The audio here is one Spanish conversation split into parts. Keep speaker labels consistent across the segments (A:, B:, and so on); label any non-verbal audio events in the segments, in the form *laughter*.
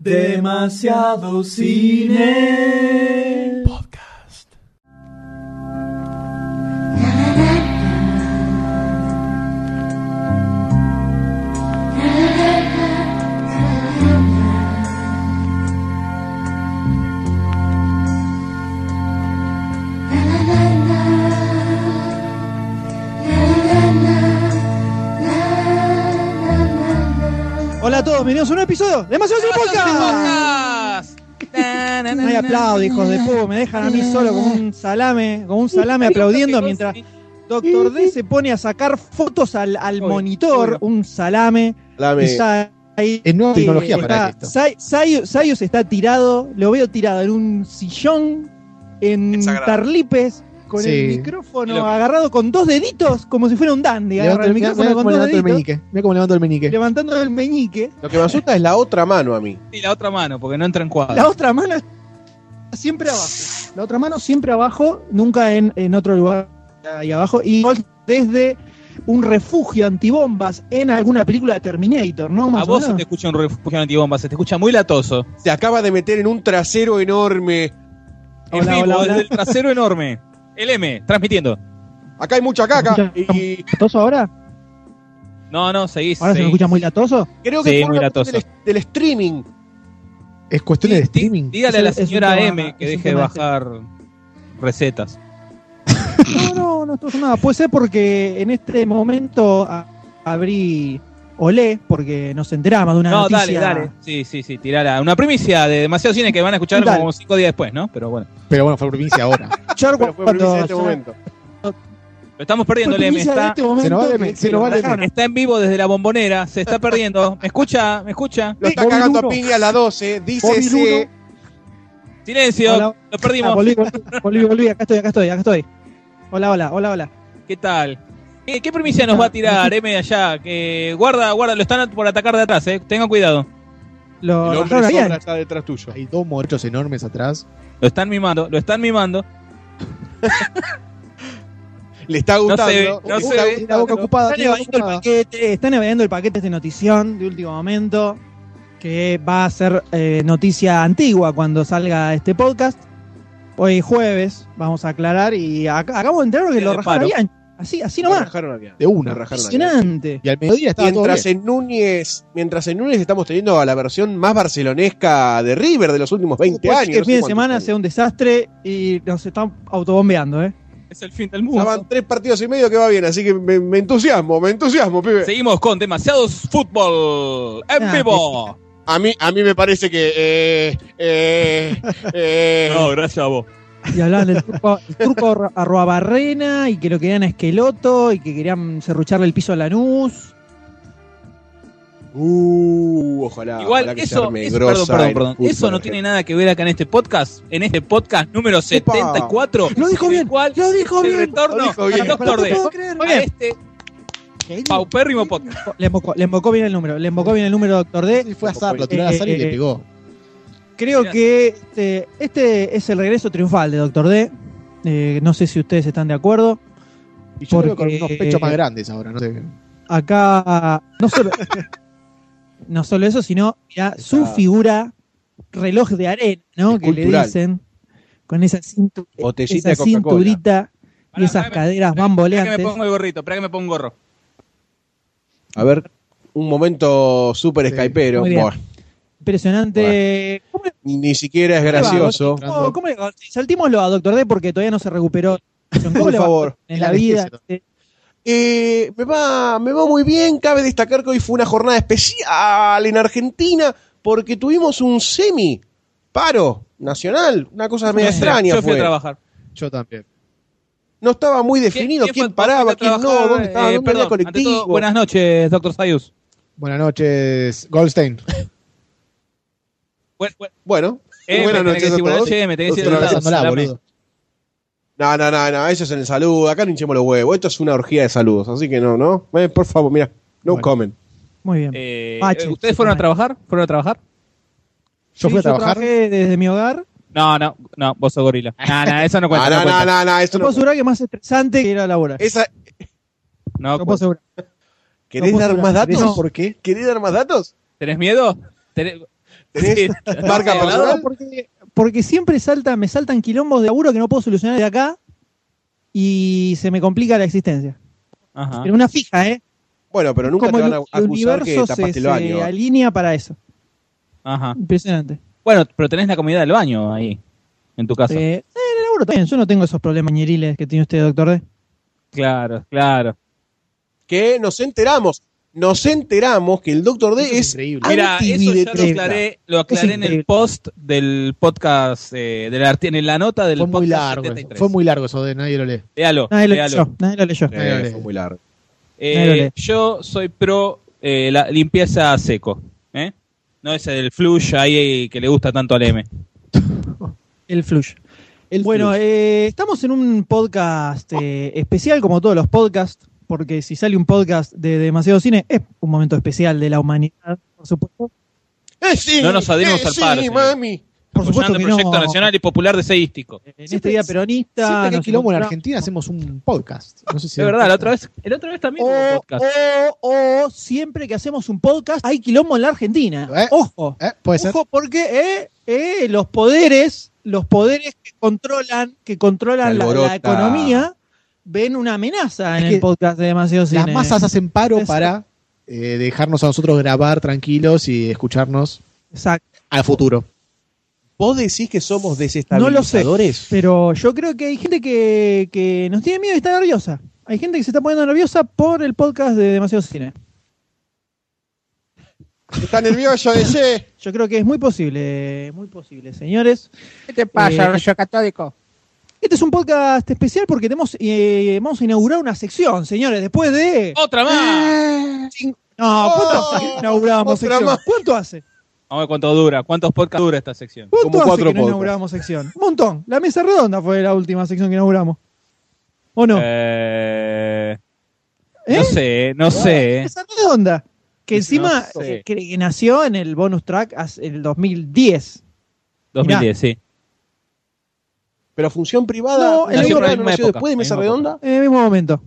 A: Demasiado cine.
B: Bienvenidos a un episodio de Demasiado Cine Podcast. No *laughs* hay aplausos, hijos de puta, me dejan a mí solo como un salame, como un salame aplaudiendo mientras Doctor D se pone a sacar fotos al, al monitor, un salame. Ahí,
C: Es nueva
B: eh,
C: tecnología
B: está-
C: para esto.
B: Sai- está tirado, lo veo tirado en un sillón, en tarlipes, con
C: Sí.
B: el micrófono
D: Lo
B: agarrado con dos deditos, como si fuera un dandy. Agarra el
C: Mira
B: micrófono con
C: cómo
B: dos deditos.
C: Mira cómo levanto el meñique.
B: levantando el meñique.
D: Lo que me asusta es la otra mano a mí. *laughs*
E: Y la otra mano, porque no entra en cuadro.
B: La otra mano siempre abajo. La otra mano siempre abajo, nunca en, en otro lugar ahí abajo. Y desde un refugio antibombas en alguna película de Terminator, ¿no?
E: A
B: Más
E: vos se te escucha un refugio antibombas, se te escucha muy latoso.
D: Se acaba de meter en un trasero enorme.
E: En
B: Hola,
E: vivo,
B: hola, hola.
E: desde el trasero enorme. El M, transmitiendo.
D: Acá hay mucha caca.
B: ¿Escucha-
D: Y
B: ¿Latoso ahora?
E: No, no, seguís.
B: ¿Ahora se me escucha muy latoso?
D: creo que
E: Sí, muy latoso.
D: del, del streaming.
C: Es cuestión de
E: Dí-
C: streaming.
E: Dígale a la
B: Es es
E: señora
B: tema-
E: M que
B: es
E: deje de
B: de
E: bajar recetas.
B: No, no, no estoy nada. Puede ser porque en este momento abrí Olé, porque nos enteramos de una
E: No,
B: noticia.
E: dale, dale. Sí, sí, sí, tirala. Una primicia de demasiado cine que van a escuchar
B: Dale.
E: como cinco días después, ¿no? Pero bueno.
C: Pero bueno, fue provincia ahora. *laughs*
B: Escuchar
D: Pero fue
B: cuando-
D: primicia en este momento.
E: Lo estamos perdiendo,
B: primicia
E: Está,
B: este momento
C: Se nos va de- se nos va de-
E: está en vivo desde la bombonera, se está perdiendo. ¿Me escucha? ¿Me escucha?
D: Lo está
B: Bobby
D: cagando
B: Luno.
D: a piña a las 12. Dice ese.
E: Silencio,
B: Hola.
E: lo
B: Ah,
E: perdimos.
B: volví, volví, volví, volví, acá estoy, acá estoy, acá estoy. Hola, hola, hola, hola.
E: ¿Qué tal? ¿Qué, qué primicia nos va a tirar M allá? Que guarda, guarda, lo están por atacar de atrás, eh. Tengan cuidado.
B: Lo
D: El hombre está detrás tuyo.
C: Hay dos morechos enormes atrás.
E: Lo están mimando, lo están mimando. *laughs*
D: Le está
E: se
D: gustando.
E: ve, no se
D: está
E: ve.
C: boca ocupada.
B: Están evadiendo el paquete, están evadiendo el paquete de notición de último momento, que va a ser eh, noticia antigua cuando salga este podcast. Hoy jueves, vamos a aclarar, y ac- acabamos de enterar que lo
E: de
B: rajaron. Así, así nomás.
D: rajaron a.
C: De una.
D: Rajaron.
B: Impresionante.
C: Y al mediodía estaba todo
D: Mientras
C: bien.
D: en Núñez, mientras en Núñez estamos teniendo a la versión más barcelonesca de River de los últimos 20
B: Puede ser
D: años.
B: que el
D: no
B: fin
D: sé
B: de semana
D: años.
B: sea un desastre y nos están autobombeando, ¿eh?
E: Es el fin del mundo.
D: van tres partidos y medio que va bien, así que me, me entusiasmo, me entusiasmo, pibe.
E: Seguimos con demasiados fútbol en
B: Ah,
E: vivo.
D: A mí, a mí me parece que eh, eh, *laughs* eh,
E: No, gracias a vos.
B: Y hablaban del turco, el turco Arroabarrena y que lo querían a Esqueloto y que querían serrucharle el piso a Lanús.
D: Uh, ojalá.
E: Igual
D: ojalá que
E: eso, eso- perdón, perdón, perdón. Eso no
D: gente.
E: tiene nada que ver acá en este podcast, en este podcast número 74.
B: Lo dijo bien,
E: cual
B: lo dijo
E: el
B: bien.
E: retorno
D: Lo dijo bien.
E: Doctor
B: No
E: D
B: puedo creer. Muy
E: a
B: bien.
E: este paupérrimo podcast.
B: Le embocó, le embocó bien el número, le embocó bien el número Doctor D.
C: Sí, fue azar, lo tiró al azar y
B: Eh,
C: le pegó.
B: Creo
E: Mirá.
B: que este, este es el regreso triunfal de Doctor D. Eh, no sé si ustedes están de acuerdo.
C: Y yo creo con unos pechos más grandes ahora, no sé.
B: Acá no solo, *laughs* no solo eso, sino ya su figura reloj de arena, ¿no? Que le dicen con esa, cintu-
D: Botellita
B: esa cinturita y esas caderas
E: Espera que me
B: bamboleantes.
E: pongo el gorrito, espera que me pongo un gorro.
D: A ver, un momento súper
C: Sí.
D: skypero.
B: Muy bien.
D: Buah,
B: Impresionante. ¿Cómo le-
D: ni siquiera es gracioso.
B: ¿Cómo-? Saltémoslo a Doctor D porque todavía no se recuperó. ¿Cómo
D: Por favor.
B: en
C: La
B: vida?
D: Eh, me, va, me va muy bien. Cabe destacar que hoy fue una jornada especial en Argentina porque tuvimos un semi paro nacional. Una cosa
E: sé,
D: extraña
E: Yo fui a
D: fue.
E: trabajar.
C: Yo también.
D: No estaba muy definido
E: ¿Quién-
D: quién,
E: quién fue-
D: paraba,
E: a
D: quién no, dónde estaba,
E: Eh,
D: dónde
E: perdón,
D: colectivo.
E: todo, buenas noches, doctor Sayus.
C: Buenas noches, Goldstein. *laughs*
E: Buen- buen-
D: Bueno,
E: Eh,
D: buenas noches
E: que
D: a todos.
E: noches, me tenés que decir.
D: No, no, no, no, eso es en el saludo. Acá no hinchemos los huevos. Esto es una orgía de saludos, así que no, ¿no? Eh, por favor, mira, no
C: Bueno.
D: comen.
B: Muy bien.
E: Eh,
B: Bache,
E: ¿Ustedes fueron a trabajar? ¿Fueron a trabajar?
C: Yo
B: Sí,
C: fui a trabajar.
B: trabajé desde mi hogar.
E: No, no, no, vos sos gorila. No, no, eso no *laughs*
D: Ah,
E: cuenta.
D: no,
E: no,
D: no,
E: cuenta.
D: no, no, eso
B: puedo
D: no.
B: asegurar que es más estresante que ir a laborar.
D: Esa,
E: No
B: Te puedo
E: cuenta.
B: asegurar.
D: ¿Querés
B: No puedo
D: dar más datos?
B: No.
D: ¿Por qué? ¿Querés dar más datos?
E: ¿Tenés miedo? ¿Tenés-
D: ¿Tenés marca personal?
B: Porque, porque siempre salta, me saltan quilombos de laburo que no puedo solucionar de acá y se me complica la existencia.
E: Ajá.
B: Pero una fija, ¿eh?
D: Bueno, pero nunca
B: Como
D: te
B: el,
D: van a
B: el
D: acusar que
B: universo se,
D: tapaste el
B: se alinea para eso.
E: Ajá.
B: Impresionante.
E: Bueno, pero tenés la comida del baño ahí, en tu casa.
B: Eh, eh, en el laburo también. Yo no tengo esos problemas ñeriles que tiene usted, doctor D.
E: Claro, claro.
D: Que nos enteramos. Nos enteramos que el Doctor D
C: Eso
D: es
C: increíble.
E: Mira, eso ya lo aclaré, lo aclaré en el post del podcast, eh, de la, en la nota del
C: Fue
E: podcast
C: muy largo.
E: 73.
C: Fue muy largo eso de nadie lo lee.
E: Léalo,
B: Nadie lo
E: léalo.
B: leyó. Nadie lo leyó.
D: Eh, fue muy largo.
E: Eh, yo soy pro eh, la limpieza a seco. ¿eh? No ese del flush ahí que le gusta tanto al M. *laughs*
B: El flush.
C: El
B: Bueno,
C: flush.
B: eh, estamos en un podcast eh, especial, como todos los podcasts, porque si sale un podcast de demasiado cine, es un momento especial de la humanidad, por supuesto.
D: Eh, sí,
E: No nos adherimos
D: eh,
E: al paro,
D: Sí,
E: señor.
D: mami.
B: Por supuesto que
E: el proyecto
B: no.
E: nacional y popular de seístico.
B: En este día peronista.
C: Siempre que hay quilombo en Argentina hacemos un podcast. No sé si
E: Es verdad, la otra vez, el otra vez también hubo
B: O,
E: podcast.
B: o, o siempre que hacemos un podcast hay quilombo en la Argentina.
C: Eh,
B: Ojo.
C: ¿Eh? Puede ser.
B: Ojo porque eh, eh, los poderes, los poderes que controlan, que controlan la economía, ven una amenaza en el podcast de demasiado cine.
C: Las masas hacen paro para eh, dejarnos a nosotros grabar tranquilos y escucharnos
B: Exacto.
C: al futuro.
D: ¿Vos decís que somos
B: No lo sé,
D: desestabilizadores?
B: pero yo creo que hay gente que, que nos tiene miedo y está nerviosa. Hay gente que se está poniendo nerviosa por el podcast de Demasiado Cine.
D: Está nervioso ese.
B: Yo creo que es muy posible, muy posible, señores.
F: ¿Qué te pasa,
B: Eh,
F: rollo católico?
B: Este es un podcast especial porque tenemos, eh, vamos a inaugurar una sección, señores, después de...
E: ¡Otra más!
B: No, ¿cuánto
D: Oh,
B: hace que inauguramos
D: otra
B: sección?
D: más.
B: ¿Cuánto hace?
E: Vamos a ver cuánto dura, cuántos podcasts dura esta sección.
B: ¿Cuánto
D: Como
B: hace
D: cuatro
B: que no
D: podcasts.
B: inauguramos sección? Un montón. La mesa redonda fue la última sección que inauguramos. ¿O no?
E: Eh,
B: ¿Eh?
E: No sé, no sé.
B: Mesa redonda. Que
E: No
B: encima
E: sé.
B: eh, que, que nació en el bonus track hace- en el 2010.
E: 2010, sí.
D: Pero función privada.
B: No,
D: ¿función
B: en
D: privada
E: misma
D: nació
E: época,
D: después de
E: en
D: Mesa Redonda.
B: En el mismo momento.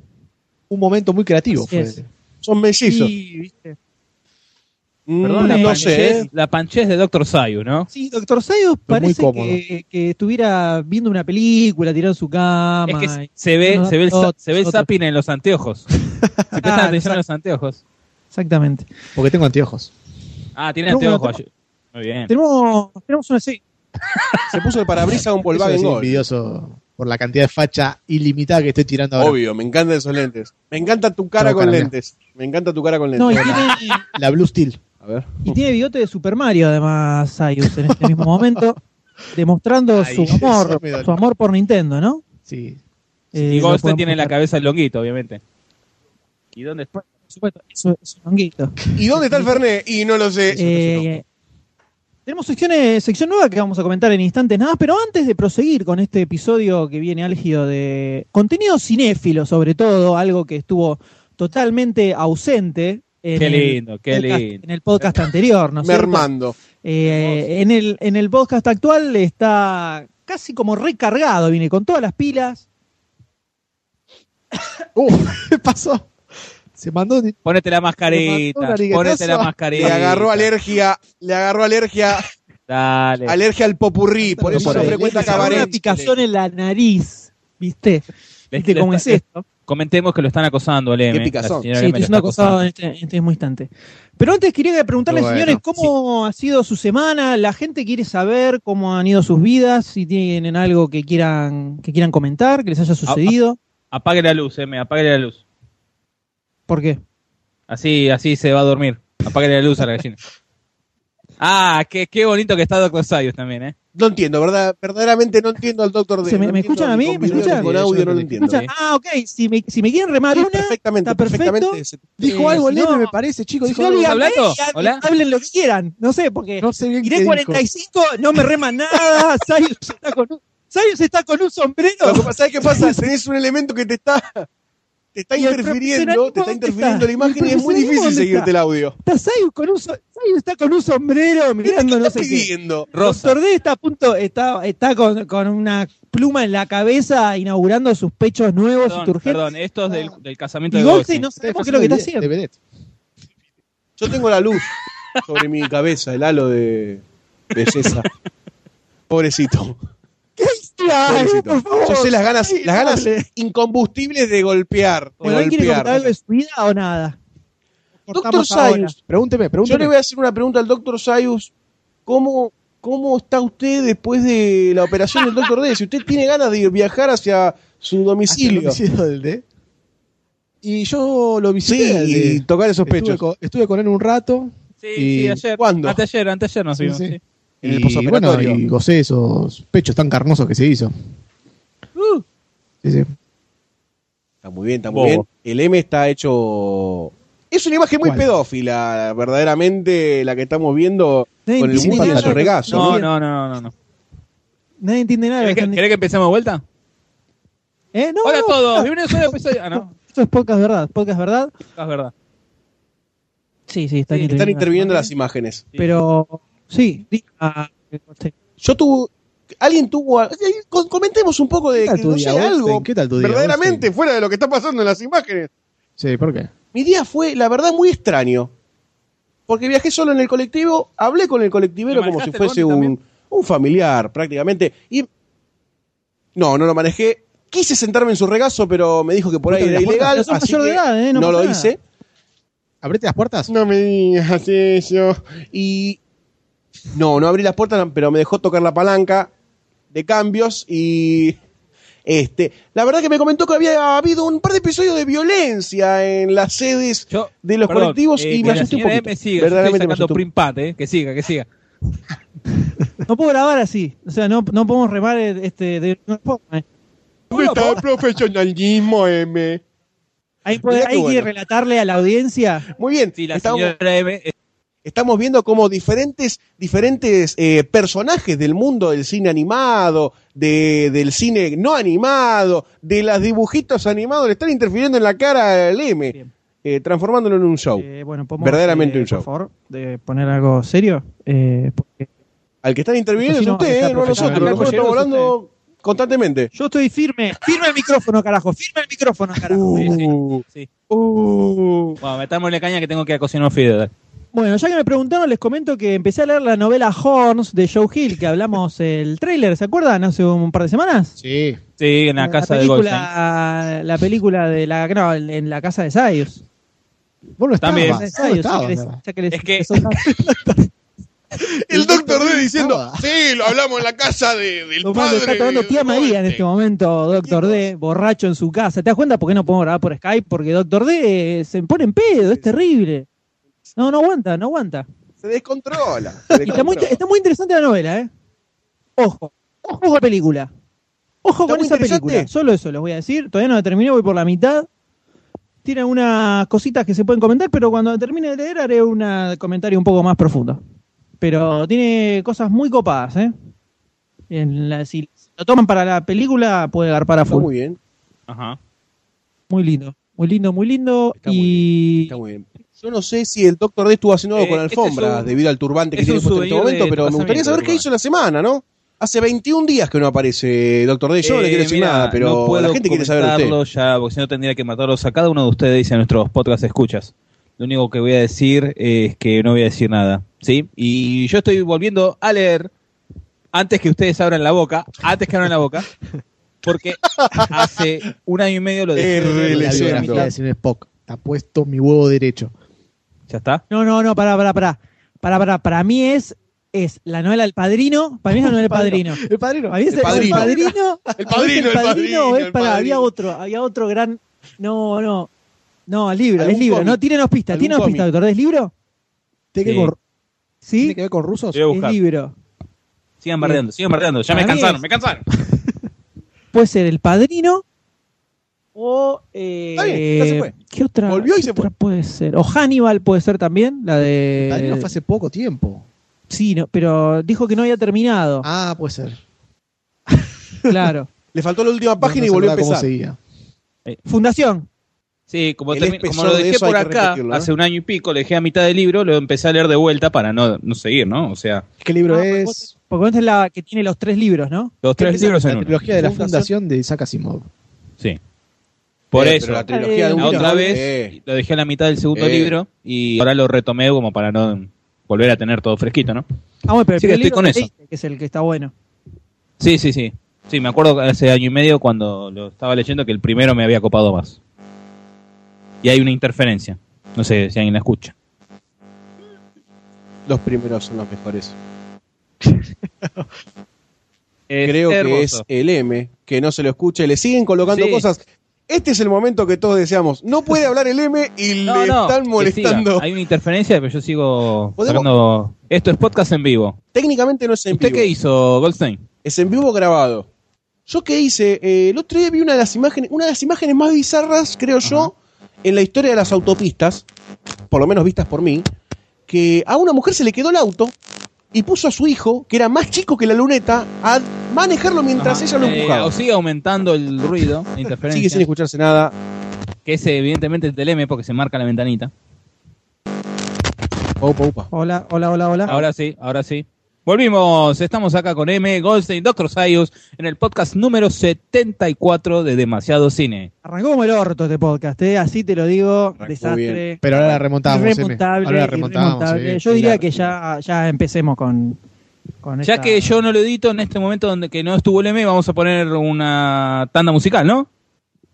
C: Un momento muy creativo fue.
D: Son mellizos.
B: Sí, ¿viste?
D: Mm,
E: Perdón, la
D: no
E: panchez,
D: sé.
E: la panchez de Doctor Sayu, ¿no?
B: Sí, Doctor Sayus parece que, que estuviera viendo una película, tirado en su cama.
E: Es que se ve,
B: no,
E: se ve el, se ve el en los anteojos. *laughs* Si prestan
B: Ah,
E: atención a los anteojos.
B: Exactamente.
C: Porque tengo anteojos.
E: Ah, tiene anteojos. Muy bien.
B: Tenemos, tenemos una sí.
D: Se puso el parabrisas a un
C: Eso
D: Volkswagen
C: es envidioso por la cantidad de facha ilimitada que estoy tirando ahora.
D: Obvio, me encantan esos lentes. Me encanta tu cara con lentes. Me encanta tu cara con lentes.
B: No, y tiene,
C: La Blue Steel.
D: A ver.
B: y tiene bigote de Super Mario, además, Sayus, en este mismo momento, *laughs* demostrando
C: Ay,
B: su amor, su amor por Nintendo, ¿no?
C: Sí.
B: Eh,
E: y
B: podemos
E: tiene en la cabeza el longuito, obviamente. ¿Y dónde está?
B: Por supuesto, es un.
D: ¿Y dónde está el Fernet? Y no lo sé.
B: Eh, tenemos secciones, sección nueva que vamos a comentar en instantes nada, más, pero antes de proseguir con este episodio que viene álgido de contenido cinéfilo, sobre todo, algo que estuvo totalmente ausente en,
E: Qué
B: el,
E: lindo, qué
B: podcast,
E: lindo.
B: en el podcast anterior, ¿no? *laughs*
D: Mermando.
B: Eh, en, el, en el podcast actual está casi como recargado, viene con todas las pilas.
C: Uh, *laughs* ¿Qué pasó? Se mandó.
E: Ponete la mascarita. Ponete la mascarita.
D: Le agarró alergia. Le agarró alergia.
E: Dale.
D: Alergia al popurrí. Por eso
C: Por
D: no frecuenta
B: Le agarró
D: cabaret.
B: una picazón en la nariz, ¿viste? ¿Viste cómo es esto?
E: Comentemos que lo están acosando al M.
D: Qué picazón.
B: Sí,
E: está
B: acosado en este, en este mismo instante. Pero antes quería preguntarle,
C: Bueno,
B: señores, ¿cómo ha sido su semana? La gente quiere saber cómo han ido sus vidas, si tienen algo que quieran, que quieran comentar, que les haya sucedido.
E: Apague la luz, M. Apague la luz.
B: ¿Por qué?
E: Así, así se va a dormir. Apague la luz a la gallina. *laughs* Ah, qué, qué bonito que está Doctor Sayus también, ¿eh?
D: No entiendo, ¿verdad? Verdaderamente no entiendo al doctor D.
B: ¿Se me-
D: No
B: me escuchan a mí?
D: con
B: ¿Me escuchan?
D: Con audio no lo entiendo.
B: Ah, ok, si me, si me quieren remar
D: Sí,
B: una,
D: perfectamente,
B: está perfecto.
D: perfectamente.
C: Dijo
B: Eh,
C: algo
B: si
C: leve,
B: no-
C: me parece, chicos. Dijo
B: no,
C: algo
E: hablando? Hola.
B: hablen lo que quieran, no sé, porque
C: No sé bien qué
B: Iré
C: dijo.
B: 45, no me reman nada, *laughs* Sayus está con un, Sayus está con un sombrero.
D: Lo que pasa, ¿sabes qué pasa? Tenés un elemento que te está, te está
B: ¿Y
D: interfiriendo, te está interfiriendo
B: está?
D: la imagen
B: ¿Y
D: y es muy difícil seguirte
B: está?
D: el audio.
B: Está Sayus con un, so- Sayus está con un sombrero
D: ¿Qué
B: mirando no
D: estás
B: sé qué.
D: pidiendo?
E: Rosa.
B: Doctor D está a punto, está, está con, con una pluma en la cabeza inaugurando sus pechos nuevos y
E: Perdón,
B: turgentes.
E: perdón, esto es del, del casamiento
B: Y
E: de
B: Goldstein
E: Goldstein.
B: no sabemos qué es lo que está
C: De
B: haciendo.
C: vedette.
D: Yo tengo la luz sobre mi cabeza, el halo de, Belleza. *laughs* Pobrecito.
B: Ay,
D: Pobrecito.
B: por favor.
D: Yo sé las ganas, las ganas
B: dale.
D: incombustibles de golpear. de
B: Bueno, ¿alguien quiere de su vida o nada?
D: Doctor. Sayus,
C: Pregúnteme,
D: yo
C: pregúnteme.
D: le voy a hacer una pregunta al doctor Sayus. ¿Cómo, ¿Cómo está usted después de la operación del doctor D? Si usted tiene ganas de viajar hacia su
C: Hacia el
D: domicilio
C: domicilio del D. Y yo lo visité.
D: sí, y tocar esos
C: Estuve
D: pechos.
C: con, estuve con él un rato.
E: Sí,
C: ¿Y
E: sí, ayer.
D: cuándo?
E: Anteayer, anteayer nos
C: Sí,
E: vimos.
C: sí.
D: En el
C: y, bueno, y gocé esos pechos tan carnosos que se hizo.
E: Uh,
C: Sí, sí.
D: Está muy bien, está muy
E: Bobo.
D: bien. El M está hecho. Es una imagen muy
C: ¿Cuál?
D: pedófila, verdaderamente, la que estamos viendo
B: Nadie
D: con el de
B: nada.
D: su regazo.
E: no, no, no, no, no.
B: Nadie entiende nada.
E: ¿Querés que,
B: Están-
E: querés que empecemos de vuelta?
B: ¿Eh? No,
E: Hola a todos,
B: no.
E: bienvenidos a un episodio. Ah, no, *laughs*
B: Esto es podcast verdad. Podcast verdad.
E: es verdad.
B: Sí, sí, están
E: Sí,
B: interviniendo.
D: Están interviniendo las
B: imágenes.
D: imágenes.
B: Pero, sí, diga, este,
D: Yo tuve. Alguien tuvo. con- Comentemos un poco de
C: ¿Qué tal
D: que
C: tu
D: no
C: día,
D: sé, algo.
C: ¿Qué tal tu día,
D: verdaderamente fuera de lo que está pasando en las imágenes.
C: Sí, ¿por qué?
D: Mi día fue, la verdad, muy extraño. Porque viajé solo en el colectivo, hablé con el colectivero
E: ¿Lo
D: como si fuese un, un familiar, prácticamente. Y. No, no lo manejé. Quise sentarme en su regazo, pero me dijo que por ahí
C: ¿No te
D: era ilegal.
B: puertas?
D: Así
B: mayor de
D: que
B: edad, ¿eh? No
D: lo
B: nada.
D: hice.
C: ¿Abrete las puertas?
D: No me digas eso. Y. No, no abrí las puertas, pero me dejó tocar la palanca de cambios y. Este, la verdad que me comentó que había habido un par de episodios de violencia en las sedes
E: Yo,
D: de los
E: perdón,
D: colectivos
E: eh,
D: y me asusté un poquito.
E: M siga, yo estoy
D: Verdaderamente me
E: sacando print pad, eh, que siga, que siga. *laughs*
B: no puedo grabar así. O sea, no, no podemos remar este, de una forma. ¿eh?
D: ¿Dónde está el profesionalismo, M?
B: Hay, hay que
D: bueno.
B: relatarle a la audiencia.
D: Muy bien,
E: Sí, la
D: estamos,
E: señora M eh,
D: estamos viendo como diferentes, diferentes eh, personajes del mundo del cine animado, de, del cine no animado, de los dibujitos animados, le están interfiriendo en la cara al M, eh, transformándolo en un show.
B: Eh, bueno, podemos,
D: Verdaderamente
B: eh,
D: un show.
B: Por favor, de poner algo serio. Eh, porque
D: Al que están interviniendo es
B: sí
D: usted,
B: está
D: eh, no nosotros. Nosotros estamos hablando constantemente.
B: yo estoy firme. Firme el micrófono, carajo. Firme el micrófono, carajo.
E: sí, sí,
D: Uh,
E: sí.
D: uh.
E: Bueno, metámosle caña que tengo que ir a cocinar fideos.
B: Bueno, ya que me preguntaron, les comento que empecé a leer la novela Horns de Joe Hill, que hablamos el tráiler, ¿se acuerdan? Hace un par de semanas.
C: Sí.
E: Sí, en la casa de Goldstein.
B: La película de la. No, en la casa de Sayus.
C: Vos no estabas.
E: También.
B: ya ya que les-
E: Es que- *laughs*
D: El doctor D diciendo,
C: estaba.
D: sí, lo hablamos en la casa de, del
B: Tomando,
D: padre.
B: está tomando tía María en
D: Goldstein".
B: este momento, Doctor D, borracho en su casa. ¿Te das cuenta por qué no podemos grabar por Skype? Porque Doctor D se pone en pedo, es terrible. No, no aguanta, no aguanta.
D: Se descontrola. se
B: Y está muy,
D: descontrola.
B: está muy interesante la novela, ¿eh? Ojo, ojo con la película. Ojo
D: ¿Está
B: con esa película. Solo eso les voy a decir. Todavía no la terminé, voy por la mitad. Tiene unas cositas que se pueden comentar, pero cuando termine de leer haré un comentario un poco más profundo. Pero tiene cosas muy copadas, ¿eh? En la- si lo toman para la película, puede dar para
D: Está
B: full.
D: muy bien.
E: Ajá.
B: Muy lindo, muy lindo, muy lindo.
D: Está muy
B: y
D: Está muy bien. Yo no sé si el Doctor D estuvo haciendo algo
E: Eh,
D: con
E: este
D: alfombra
E: es un-
D: debido al turbante que tiene puesto en este momento,
E: de
D: pero me gustaría saber qué hizo la semana, ¿no? Hace 21 días que no aparece Doctor D. Yo no le
E: Eh,
D: quiero decir
E: mira,
D: nada, pero
E: no puedo
D: la gente quiere saber usted.
E: ya, porque si no tendría que matarlos a cada uno de ustedes y a nuestros podcast escuchas. Lo único que voy a decir es que no voy a decir nada, ¿sí? Y yo estoy volviendo a leer antes que ustedes abran la boca, antes que abran la boca, porque hace un año y medio lo dejé.
D: R
E: de
C: Spock. Está puesto mi huevo derecho.
E: ¿Ya está?
B: No, no, no, pará, pará, pará. Pará, pará. Para mí es, es la novela El Padrino. Para mí es la novela El Padrino.
C: El padrino.
B: Para mí es
D: El Padrino.
B: El Padrino.
D: El Padrino,
B: ¿Es
D: el Padrino,
B: o es
D: el
B: para-
D: Padrino.
B: había otro, había otro gran. No, no. No, el libro,
D: ¿Algún
B: es libro.
D: cómic?
B: No, tírenos pistas.
D: ¿Algún
B: Tírenos pistas, doctor. ¿Es libro?
C: ¿Tiene que,
E: Sí.
C: ver con-
B: Sí,
C: ¿Tiene que ver con rusos?
B: Es libro.
E: Sigan bardeando, sigan bardeando. Ya me
B: Para
E: cansaron,
B: es-
E: me cansaron. *laughs*
B: Puede ser El Padrino. O. Eh,
D: Está bien, ya se fue.
B: ¿Qué otra,
D: Volvió y
B: qué
D: se
B: otra
D: fue.
B: puede ser? O Hannibal puede ser también. La de.
C: Fue hace poco tiempo.
B: Sí, no, pero dijo que no había terminado.
C: Ah, puede ser. *laughs*
B: Claro. *laughs*
D: Le faltó la última página
C: No
D: y volvió a empezar.
C: seguía.
B: Fundación.
E: Sí, como, como lo
D: de
E: dejé por acá
D: ¿no?
E: hace un año y pico, lo dejé a mitad del libro, lo empecé a leer de vuelta para no, no seguir, ¿no? O sea,
C: ¿Qué libro
B: Ah, porque
C: es?
B: Porque esta es la que tiene los tres libros, ¿no?
E: los tres
C: Es
E: libros
C: la
E: en uno.
C: trilogía de la
D: Fundación.
C: fundación de Isaac Asimov.
E: Sí. Por
D: Eh,
E: eso,
D: la trilogía de
E: otra vez
D: eh.
E: lo dejé a la mitad del segundo
D: Eh.
E: libro y ahora lo retomé como para no volver a tener todo fresquito, ¿no?
B: Ah, bueno, pero
E: Sí,
B: el
E: estoy
B: libro
E: con
B: que
E: eso.
B: leíste, que es el que está bueno.
E: Sí, sí, sí. Sí, me acuerdo hace año y medio cuando lo estaba leyendo que el primero me había copado más. Y hay una interferencia. No sé si alguien la escucha.
D: Los primeros son los mejores.
E: Es *laughs*
D: Creo que es el M, que no se lo escucha y le siguen colocando
E: Sí.
D: cosas. Este es el momento que todos deseamos. No puede hablar el M y *laughs*
E: No,
D: le
E: no,
D: están molestando.
E: Hay una interferencia, pero yo sigo sacando... Esto es podcast en vivo.
D: Técnicamente no es en
E: ¿Usted
D: vivo.
E: qué hizo, Goldstein?
D: Es en vivo grabado. ¿Yo qué hice? Eh, el otro día vi una de las imágenes, una de las imágenes más bizarras, creo yo, en la historia de las autopistas, por lo menos vistas por mí, que a una mujer se le quedó el auto y puso a su hijo, que era más chico que la luneta, a manejarlo mientras
E: Ajá.
D: ella lo
E: Eh,
D: empujaba.
E: o sigue aumentando el ruido, la interferencia.
D: Sigue sin escucharse nada.
E: que es evidentemente el teleme porque se marca la ventanita.
D: Opa, opa.
B: Hola, hola, hola, hola.
E: Ahora sí, ahora sí. Volvimos, estamos acá con M, Goldstein, Dr. Sayus, en el podcast número 74 de Demasiado Cine.
B: Arrancó como el orto este podcast, ¿eh? así te lo digo.
D: Arrancó
B: desastre.
C: Pero ahora la remontamos.
B: Irremontable,
C: Ahora la remontamos. sí,
B: Yo diría
C: claro.
B: que ya, ya empecemos con, con
E: Ya
B: esta-
E: que yo no lo edito en este momento donde que no estuvo el M, vamos a poner una tanda musical, ¿no?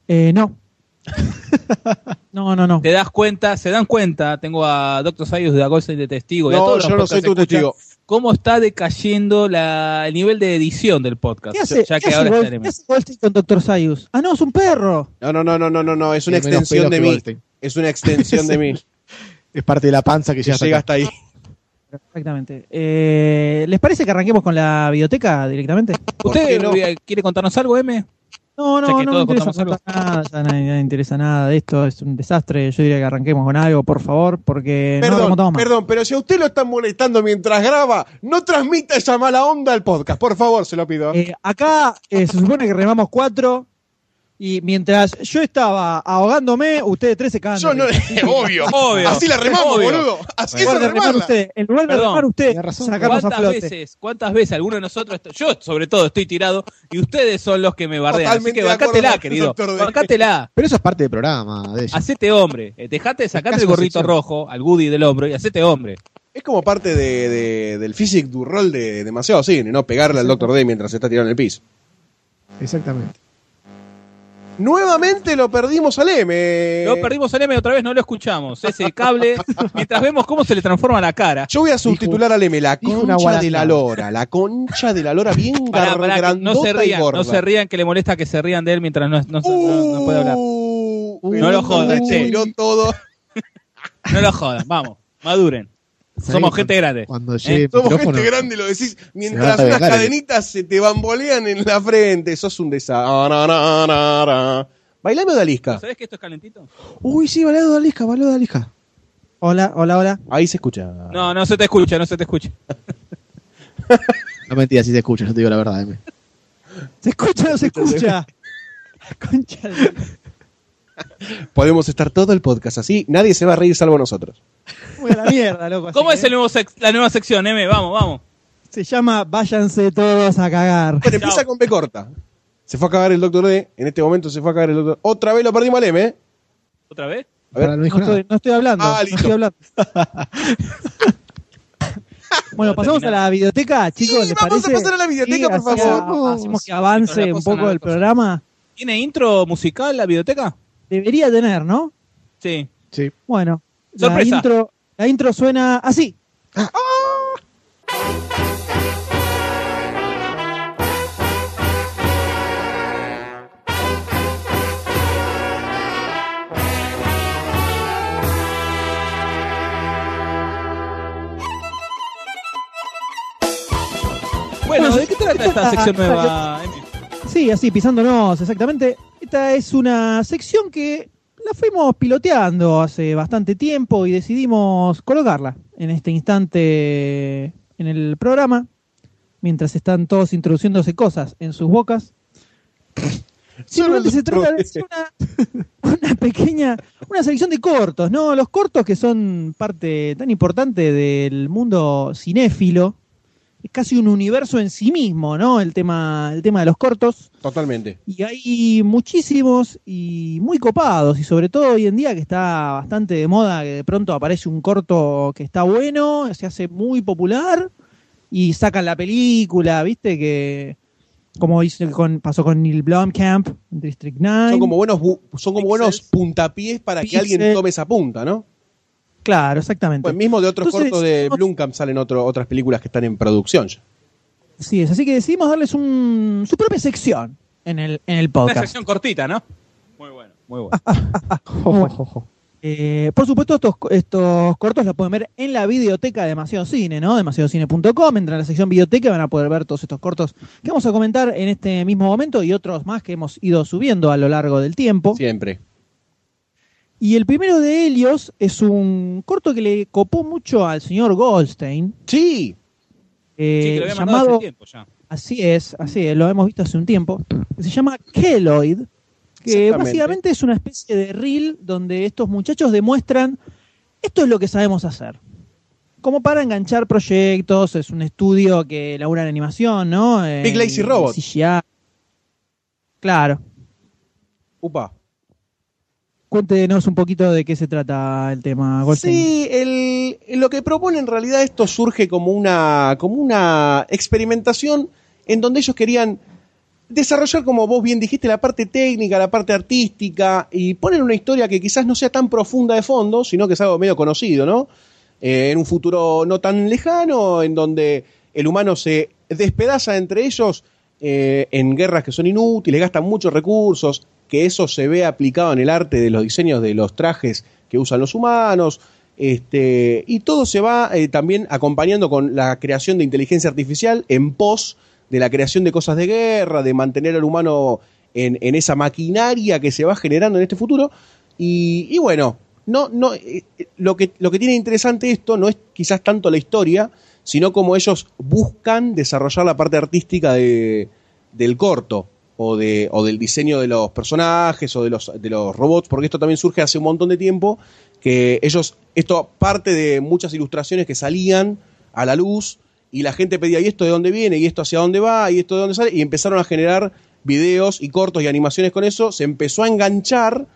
B: Eh, no. *laughs* no, no, no.
E: Te das cuenta, se dan cuenta, tengo a Dr. Sayus de Goldstein de testigo y a todos los
D: yo no soy tu testigo.
E: Cómo está decayendo la, el nivel de edición del podcast.
B: ¿Qué hace,
E: ya
B: ¿qué
E: que
B: hace
E: ahora
B: Gold- qué hace Goldstein con Dr. Sayus? Ah, no, es un perro.
D: No, no, no, no, no, no, no, es una extensión de mí.
C: Goldstein.
D: Es una extensión de mí. *laughs*
C: Es parte de la panza que
D: Que
C: llega hasta
D: llega
C: acá.
D: hasta ahí.
B: Exactamente. Eh, ¿Les parece que arranquemos con la biblioteca directamente?
D: ¿Por
E: ¿Usted
D: no?
E: quiere contarnos algo, M?
B: No, no, no me interesa nada, ya nadie, nadie interesa nada de esto, es un desastre. Yo diría que arranquemos con algo, por favor, porque no
D: Perdón,
B: más.
D: perdón, pero si a usted lo están molestando mientras graba, no transmita esa mala onda al podcast. Por favor, se lo pido.
B: Eh, acá eh, se supone que remamos cuatro y mientras yo estaba ahogándome, ustedes tres se cagan.
D: Yo no,
B: risa. *laughs*
D: obvio,
E: Obvio.
D: Así la remamos,
E: Obvio.
D: boludo. Así es remarla.
B: ustedes, en lugar de
E: Perdón.
B: remar
C: razón.
B: sacarnos a
E: ¿Cuántas
B: flote.
E: veces, cuántas veces alguno de nosotros, yo sobre todo estoy tirado y ustedes son los que me bardean? Así
D: Totalmente
E: que
D: de acuerdo
E: bancátela, querido. Bancátela.
C: Pero eso es parte del programa. De.
E: Hacete hombre. Eh, Dejate de sacarte
C: Es
E: el gorrito
C: sección.
E: rojo al Woody del hombro y hacete hombre.
D: Es como parte de, de- del physic du rol de demasiado cine, ¿no? Pegarle al Doctor D mientras se está tirando en el piso.
C: Exactamente.
D: Nuevamente lo perdimos al M.
E: Lo perdimos al M otra vez, no lo escuchamos. Ese cable, *laughs* mientras vemos cómo se le transforma la cara.
D: Yo voy a subtitular al M, la concha de la lora. La concha de la lora bien
E: Pará, no se
D: y
E: rían,
D: gorda.
E: no se rían que le molesta que se rían de él mientras no, no- no- no puede hablar.
D: Uh,
B: Uh,
E: no lo
D: tiró todo. *laughs*
E: No lo jodan, vamos, maduren. Somos gente grande.
C: Cuando llegue el
D: Somos gente grande, lo decís, mientras unas cadenitas se te bambolean en la frente. Sos un desastre. Bailame de Alisca.
E: ¿Sabés que esto es calentito?
C: Uy, sí, Valero de Alisca, Valero de Alisca.
B: Hola, hola, hola.
D: Ahí se escucha.
E: No, no se te escucha, no se te escucha. *laughs*
C: No mentira, si se escucha, yo te digo la verdad. M.
B: ¿Se escucha o no se *laughs* escucha? *laughs* Concha de...
D: Podemos estar todo el podcast así. Nadie se va a reír salvo nosotros.
B: Muy a la mierda, loco.
E: ¿Cómo es el nuevo sec- la nueva sección, M? Vamos, vamos.
B: Se llama Váyanse todos a cagar.
D: Bueno, empieza con B corta. Se fue a cagar el Doctor D. En este momento se fue a cagar el Doctor Otra vez lo perdimos al M, ¿eh?
E: ¿Otra vez?
D: A ver.
C: Ahora no
B: No
C: dijo nada.
B: estoy, no estoy hablando.
D: Ah,
B: no
D: listo.
B: estoy hablando. *laughs* bueno, pasamos a la videoteca, chicos.
D: Sí,
B: ¿les
D: vamos a
B: parece?
D: pasar a la videoteca,
B: Sí,
D: por favor.
B: Hacemos que avance un
E: cosa,
B: poco
E: nada,
B: el
E: cosa.
B: programa.
E: ¿Tiene intro musical la biblioteca?
B: Debería tener, ¿no?
E: Sí.
C: Sí.
B: Bueno, la intro, la intro suena así.
E: Bueno,
B: Bueno,
E: ¿de qué trata esta sección nueva?
B: Sí, así, pisándonos, exactamente. Esta es una sección que la fuimos piloteando hace bastante tiempo y decidimos colocarla en este instante en el programa, mientras están todos introduciéndose cosas en sus bocas. *laughs* Simplemente se trata de hacer una, *laughs* una pequeña, una selección de cortos, ¿no? Los cortos que son parte tan importante del mundo cinéfilo. Es casi un universo en sí mismo, ¿no? El tema, el tema de los cortos.
D: Totalmente.
B: Y hay muchísimos y muy copados. Y sobre todo hoy en día que está bastante de moda, que de pronto aparece un corto que está bueno, se hace muy popular. y sacan la película, ¿viste? Que como hizo con, pasó con Neil Blomkamp, District 9.
D: Son como buenos, bu- son como buenos puntapiés para que alguien tome esa punta, ¿no?
B: Claro, exactamente.
D: Pues mismo de otros
B: Entonces,
D: cortos de Blumkamp salen otro- otras películas que están en producción ya.
B: Así es, así que decidimos darles un, su propia sección en el, en el
E: Una
B: podcast.
E: sección cortita, ¿no? Muy bueno, muy bueno. *laughs*
B: Eh, por supuesto, estos, estos cortos los pueden ver en la videoteca de Demasiado Cine, ¿no? Demasiadocine.com. Entran a la sección videoteca y van a poder ver todos estos cortos que vamos a comentar en este mismo momento y otros más que hemos ido subiendo a lo largo del tiempo.
D: Siempre.
B: Y el primero de Helios es un corto que le copó mucho al señor Goldstein.
D: Sí,
B: eh,
E: sí, que lo había
B: llamado,
E: hace tiempo ya.
B: así es, así es, lo hemos visto hace un tiempo, que se llama Keloid, que básicamente es una especie de reel donde estos muchachos demuestran esto es lo que sabemos hacer. Como para enganchar proyectos, es un estudio que labura en animación, ¿no? En
D: Big Lazy Robot.
B: CGI. Claro.
D: upa.
B: Cuéntenos un poquito de qué se trata el tema, Goldstein.
D: Sí, el- lo que propone en realidad esto surge como una, como una experimentación en donde ellos querían desarrollar, como vos bien dijiste, la parte técnica, la parte artística y poner una historia que quizás no sea tan profunda de fondo, sino que es algo medio conocido, ¿no? Eh, en un futuro no tan lejano, en donde el humano se despedaza entre ellos eh, en guerras que son inútiles, gastan muchos recursos, que eso se ve aplicado en el arte de los diseños de los trajes que usan los humanos, este, y todo se va eh, también acompañando con la creación de inteligencia artificial en pos de la creación de cosas de guerra, de mantener al humano en, en esa maquinaria que se va generando en este futuro. Y, bueno, no, no, eh, eh, lo, que, lo que tiene interesante esto no es quizás tanto la historia, sino como ellos buscan desarrollar la parte artística de, del corto o, de, o del diseño de los personajes o de los, robots, porque esto también surge hace un montón de tiempo, que ellos, esto parte de muchas ilustraciones que salían a la luz y la gente pedía, ¿y esto de dónde viene? ¿Y esto hacia dónde va? ¿Y esto de dónde sale? Y empezaron a generar videos y cortos y animaciones con eso, se empezó a enganchar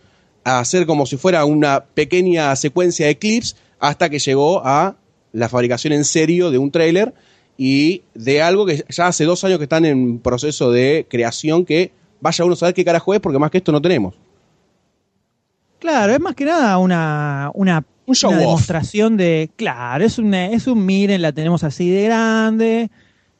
D: a hacer como si fuera una pequeña secuencia de clips hasta que llegó a la fabricación en serio de un tráiler y de algo que ya hace dos años que están en proceso de creación que vaya uno a saber qué carajo es porque más que esto no tenemos.
B: Claro, es más que nada una, una,
D: Un show
B: una demostración de. Claro, es un, es un miren, la tenemos así de grande.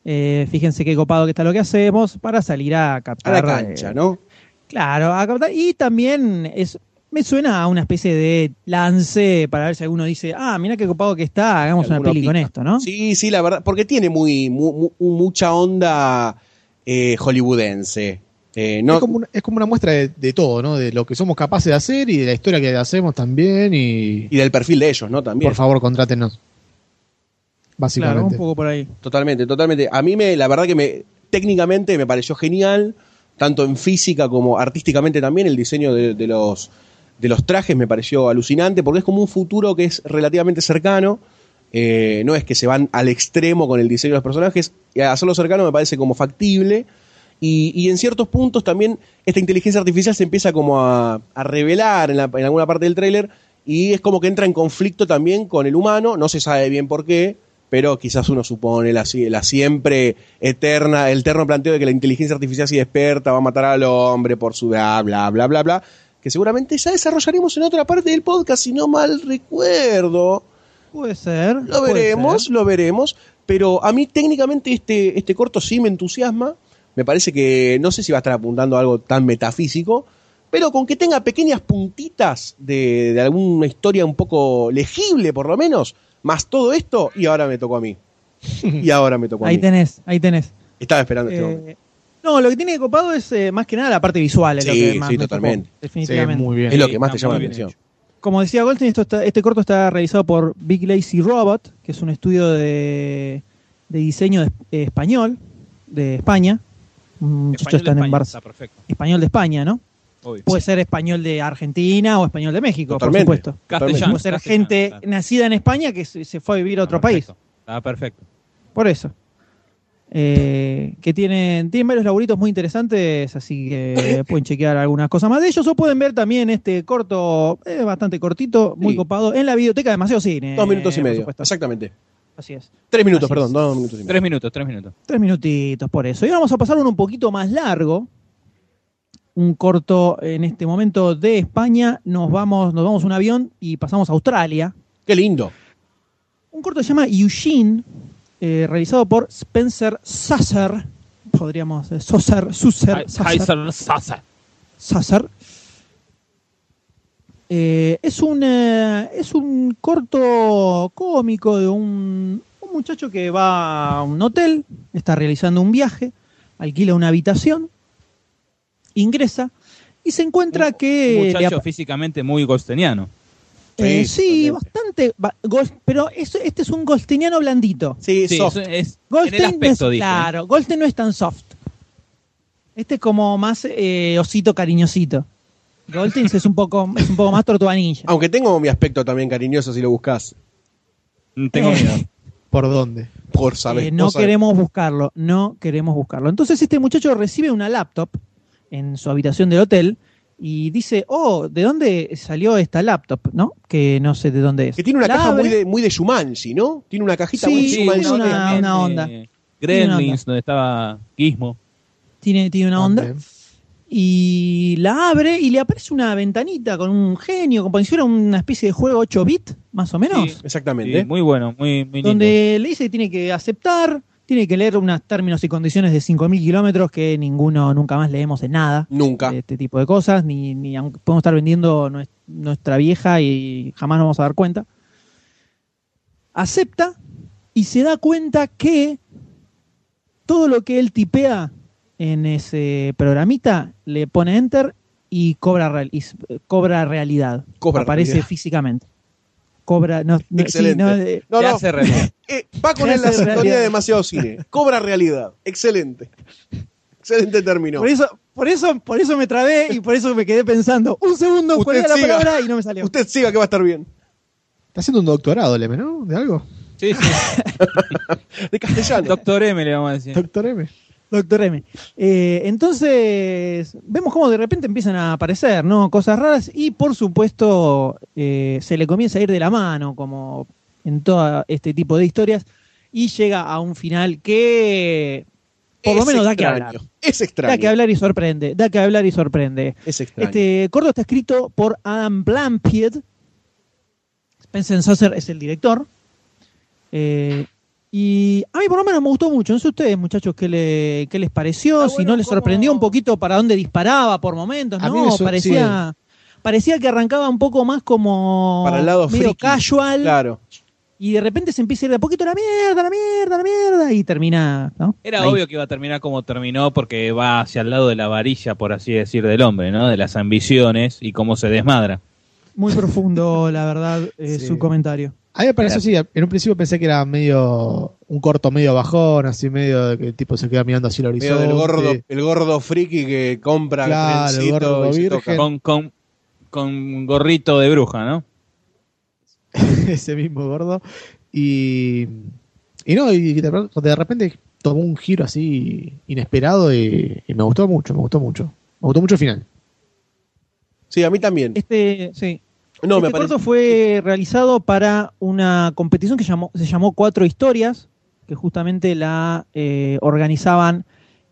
B: eh, fíjense qué copado que está lo que hacemos para salir a
D: A
B: captar.
D: la cancha,
B: eh,
D: ¿no?
B: Claro, a captar. Y también es, me suena a una especie de lance para ver si alguno dice, ah, mira qué copado que está, hagamos una peli con esto, ¿no?
D: Sí, sí, la verdad, porque tiene muy, mu- mu- mucha onda eh, hollywoodense. Eh, no,
C: es, como una, es como una muestra de, de todo, ¿no? De lo que somos capaces de hacer y de la historia que hacemos también. Y,
D: y del perfil de ellos, ¿no? También.
C: por favor, contrátenos.
B: claro,
C: Básicamente.
B: un poco por ahí.
D: Totalmente, totalmente. A mí me, la verdad que me, técnicamente me pareció genial, tanto en física como artísticamente también, el diseño de, de los, de los trajes me pareció alucinante, porque es como un futuro que es relativamente cercano, eh, no es que se van al extremo con el diseño de los personajes, y hacerlo cercano me parece como factible, y, y en ciertos puntos también esta inteligencia artificial se empieza como a, a revelar en, la- en alguna parte del tráiler, y es como que entra en conflicto también con el humano, no se sabe bien por qué, pero quizás uno supone la, la siempre eterna, el eterno planteo de que la inteligencia artificial si despierta va a matar al hombre por su bla, bla, bla, bla, bla, que seguramente ya desarrollaremos en otra parte del podcast, si no mal recuerdo.
B: Puede ser.
D: Lo
B: puede
D: veremos,
B: ser.
D: lo veremos, pero a mí técnicamente este, este corto sí me entusiasma, me parece que no sé si va a estar apuntando a algo tan metafísico, pero con que tenga pequeñas puntitas de, de alguna historia un poco legible por lo menos, más todo esto, y ahora me tocó a mí. *laughs* Y ahora me tocó a
B: Ahí
D: mí.
B: tenés, ahí tenés.
D: Estaba esperando este momento.
B: No, lo que tiene de copado es eh, más que nada la parte visual. Es lo
D: Sí,
B: que más
D: sí,
B: me
D: totalmente.
B: definitivamente.
C: Sí, muy bien.
D: Es lo que más te llama la atención.
E: hecho.
B: Como decía Goldstein, esto está- este corto está realizado por Big Lazy Robot, que es un estudio de, de diseño de- eh, español, de España. Muchachos
E: Español de
B: están en Barça.
E: Está perfecto.
B: Español de España, ¿no?
E: obvio.
B: Puede ser español de Argentina o español de México,
D: Totalmente.
B: por supuesto.
E: Castellano.
B: Puede ser gente
E: claro.
B: nacida en España que se, se fue a vivir a otro
E: Está
B: país.
E: Está perfecto.
B: Por eso. Eh, que tienen, tienen varios laburitos muy interesantes, así que *laughs* pueden chequear algunas cosas más de ellos o pueden ver también este corto, eh, bastante cortito, muy
D: Sí.
B: copado, en la videoteca de Demasiado Cine.
D: Dos minutos y
B: por
D: medio,
B: supuesto.
D: exactamente.
B: Así es.
D: Tres minutos,
B: Así
D: perdón,
B: es.
D: dos minutos y medio.
E: Tres minutos, tres minutos.
B: Tres minutitos por eso. Y vamos a pasar uno un poquito más largo. Un corto en este momento de España. Nos vamos, nos vamos a un avión y pasamos a Australia.
D: Qué lindo.
B: Un corto que se llama Eugene, eh, realizado por Spencer Sasser. Podríamos. eh, Sasser, Susser, Sasser.
E: Sasa.
B: Sasser. Eh, es, un, eh, es un corto cómico de un, un muchacho que va a un hotel, está realizando un viaje, alquila una habitación, ingresa y se encuentra que...
E: Un
B: le
E: muchacho físicamente muy golsteniano.
B: Eh,
D: Sí,
B: bastante, pero es- este es un golsteniano blandito.
D: Sí,
E: Sí,
D: soft.
E: es, es- en
B: Goldstein
E: el aspecto,
B: no es,
E: dije.
B: claro, Goldstein no es tan soft. Este es como más eh, osito cariñosito. Goldstein es un poco, es un poco más tortuganilla.
D: Aunque tengo mi aspecto también cariñoso si lo buscas.
E: Mm, Tengo
B: Eh,
E: miedo.
C: ¿Por dónde?
D: Por saber.
B: Eh, no queremos buscarlo, no queremos buscarlo. Entonces este muchacho recibe una laptop en su habitación del hotel y dice, oh, ¿de dónde salió esta laptop? ¿No? Que no sé de dónde es.
D: Que tiene una
B: La
D: caja
B: abre,
D: muy de, muy de Shumanji, ¿no? Tiene una cajita
B: Sí,
D: muy de
B: tiene una- onda.
E: eh,
B: Tiene una
E: Gremlins, donde estaba Gizmo.
B: tiene, tiene una onda. Y la abre y le aparece una ventanita con un genio, como si fuera una especie de juego 8 bit, más o menos,
E: Sí.
D: Exactamente.
E: Sí, muy bueno, muy, muy lindo.
B: donde le dice que tiene que aceptar, tiene que leer unos términos y condiciones de 5.000 kilómetros que ninguno nunca más leemos en nada.
D: Nunca.
B: de este tipo de cosas, ni, ni aunque podemos estar vendiendo nues- nuestra vieja y jamás nos vamos a dar cuenta. Acepta y se da cuenta que todo lo que él tipea en ese programita le pone enter y cobra, real- y cobra realidad.
D: Cobra
B: Aparece
D: realidad.
B: físicamente. Cobra. No, no- sí,
D: Excelente.
B: no, eh,
D: No,
E: hace realidad.
D: Eh, va con la sintonía de demasiado cine. Cobra realidad. Excelente. Excelente término.
B: por, eso, por, eso, por eso me trabé y por eso me quedé pensando. Un segundo,
D: Usted
B: cuál era la
D: siga.
B: palabra y no me salió.
D: Usted siga que va a estar bien.
C: Está haciendo un doctorado, Leme, ¿no? ¿De algo?
E: Sí, sí. *laughs*
D: De castellano.
E: Doctor M le vamos a decir.
C: Doctor M.
B: Doctor M. Eh, entonces, vemos cómo de repente empiezan a aparecer, ¿no? Cosas raras y, por supuesto, eh, se le comienza a ir de la mano, como en todo este tipo de historias, y llega a un final que, por lo menos, da que hablar.
D: Es extraño.
B: Da que hablar y sorprende. Da que hablar y sorprende.
D: Es extraño.
B: Este corto está escrito por Adam Blampied. Spencer es el director. Eh, y a mí por lo menos me gustó mucho. No sé ustedes, muchachos, qué, le- qué les pareció. Si no les sorprendió un poquito para dónde disparaba por momentos.
C: A mí
B: No,
C: me so-
B: parecía, parecía que arrancaba un poco más como
D: Para el lado
B: medio
D: friki.
B: casual.
D: Claro.
B: Y de repente se empieza a ir de a poquito la mierda, la mierda, la mierda. Y termina. ¿no?
E: Era
B: Ahí.
E: obvio que iba a terminar como terminó porque va hacia el lado de la varilla, por así decir, del hombre, ¿no? De las ambiciones y cómo se desmadra.
B: Muy profundo, la verdad, eh,
C: Sí.
B: su comentario.
C: A mí me pareció, sí, en un principio pensé que era medio un corto medio bajón, así medio de que el tipo se queda mirando así el
D: Medio
C: horizonte.
D: del gordo, el gordo friki que compra
C: Claro, el gordo
D: y
C: virgen.
D: toca.
E: Con, con, con gorrito de bruja, ¿no? *laughs*
C: ese mismo gordo. Y, y no, y de, de repente tomó un giro así inesperado y, y me gustó mucho, me gustó mucho. Me gustó mucho el final.
D: Sí, a mí también.
B: Este, sí.
D: No, me
B: este
D: parece.
B: corto fue realizado para una competición que llamó, se llamó Cuatro Historias, que justamente la eh, organizaban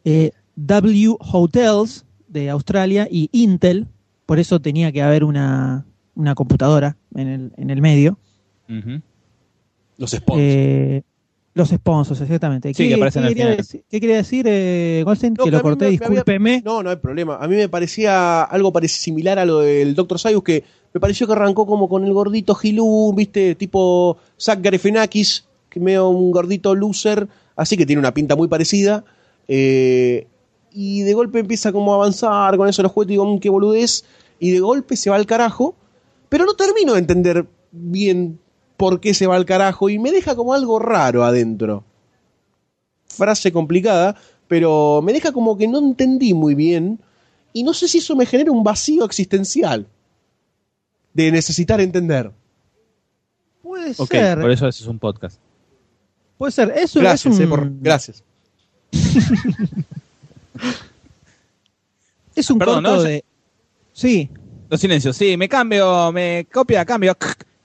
B: eh, W Hotels de Australia y Intel, por eso tenía que haber una, una computadora en el, en el medio.
D: Los sponsors.
B: Eh, los sponsors, exactamente.
E: Sí, que aparecen al
B: quería
E: final.
B: decir, ¿Qué quería decir, eh, Goldstein?
D: No,
B: que lo corté,
D: me- me había-
B: discúlpeme.
D: No, no hay problema. A mí me parecía algo similar a lo del Dr. Sayus, que me pareció que arrancó como con el gordito Gilú, ¿viste? Tipo Zach Galifianakis, que medio un gordito loser, así que tiene una pinta muy parecida. Eh, y de golpe empieza como a avanzar con eso los juguetes digo, "Mm, qué boludez. Y de golpe se va al carajo, pero no termino de entender bien por qué se va al carajo y me deja como algo raro adentro frase complicada, pero me deja como que no entendí muy bien y no sé si eso me genera un vacío existencial de necesitar entender.
B: Puede ser,
E: Por eso es un podcast.
B: puede ser. Eso
D: Gracias,
B: es
D: eh,
B: un,
D: por- gracias. *laughs*
B: es un
E: Perdón,
B: corto
E: ¿no?
B: de... Sí,
E: Los silencios, sí, me cambio, me copia, cambio.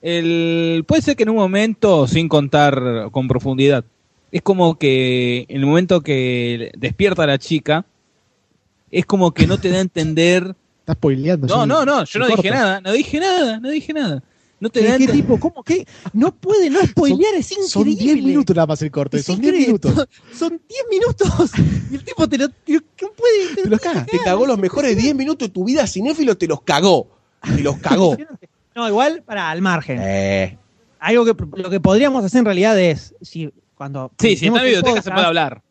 E: El, puede ser que en un momento, sin contar con profundidad, es como que en el momento que despierta la chica, es como que no te da a entender. *laughs*
C: Estás spoileando.
E: No, no, no, yo no dije nada, no dije nada, no dije nada. No te
B: ¿Qué,
E: da a
B: qué tipo? ¿Cómo? ¿Qué? No puede no spoilear, es increíble.
C: Son 10 minutos nada más el corte. Son 10
B: increíble.
C: minutos. *laughs*
B: Son 10 minutos. *laughs* Y el tipo te lo. te ¿Cómo puede?
C: Te los caga.
D: Te cagó los mejores 10 minutos de tu vida cinéfilo, te los cagó. Te los cagó.
B: No, igual, para, al margen.
D: Eh,
B: Algo que lo que podríamos hacer en realidad es. Si, cuando
E: Sí, si está en biblioteca se puede hablar.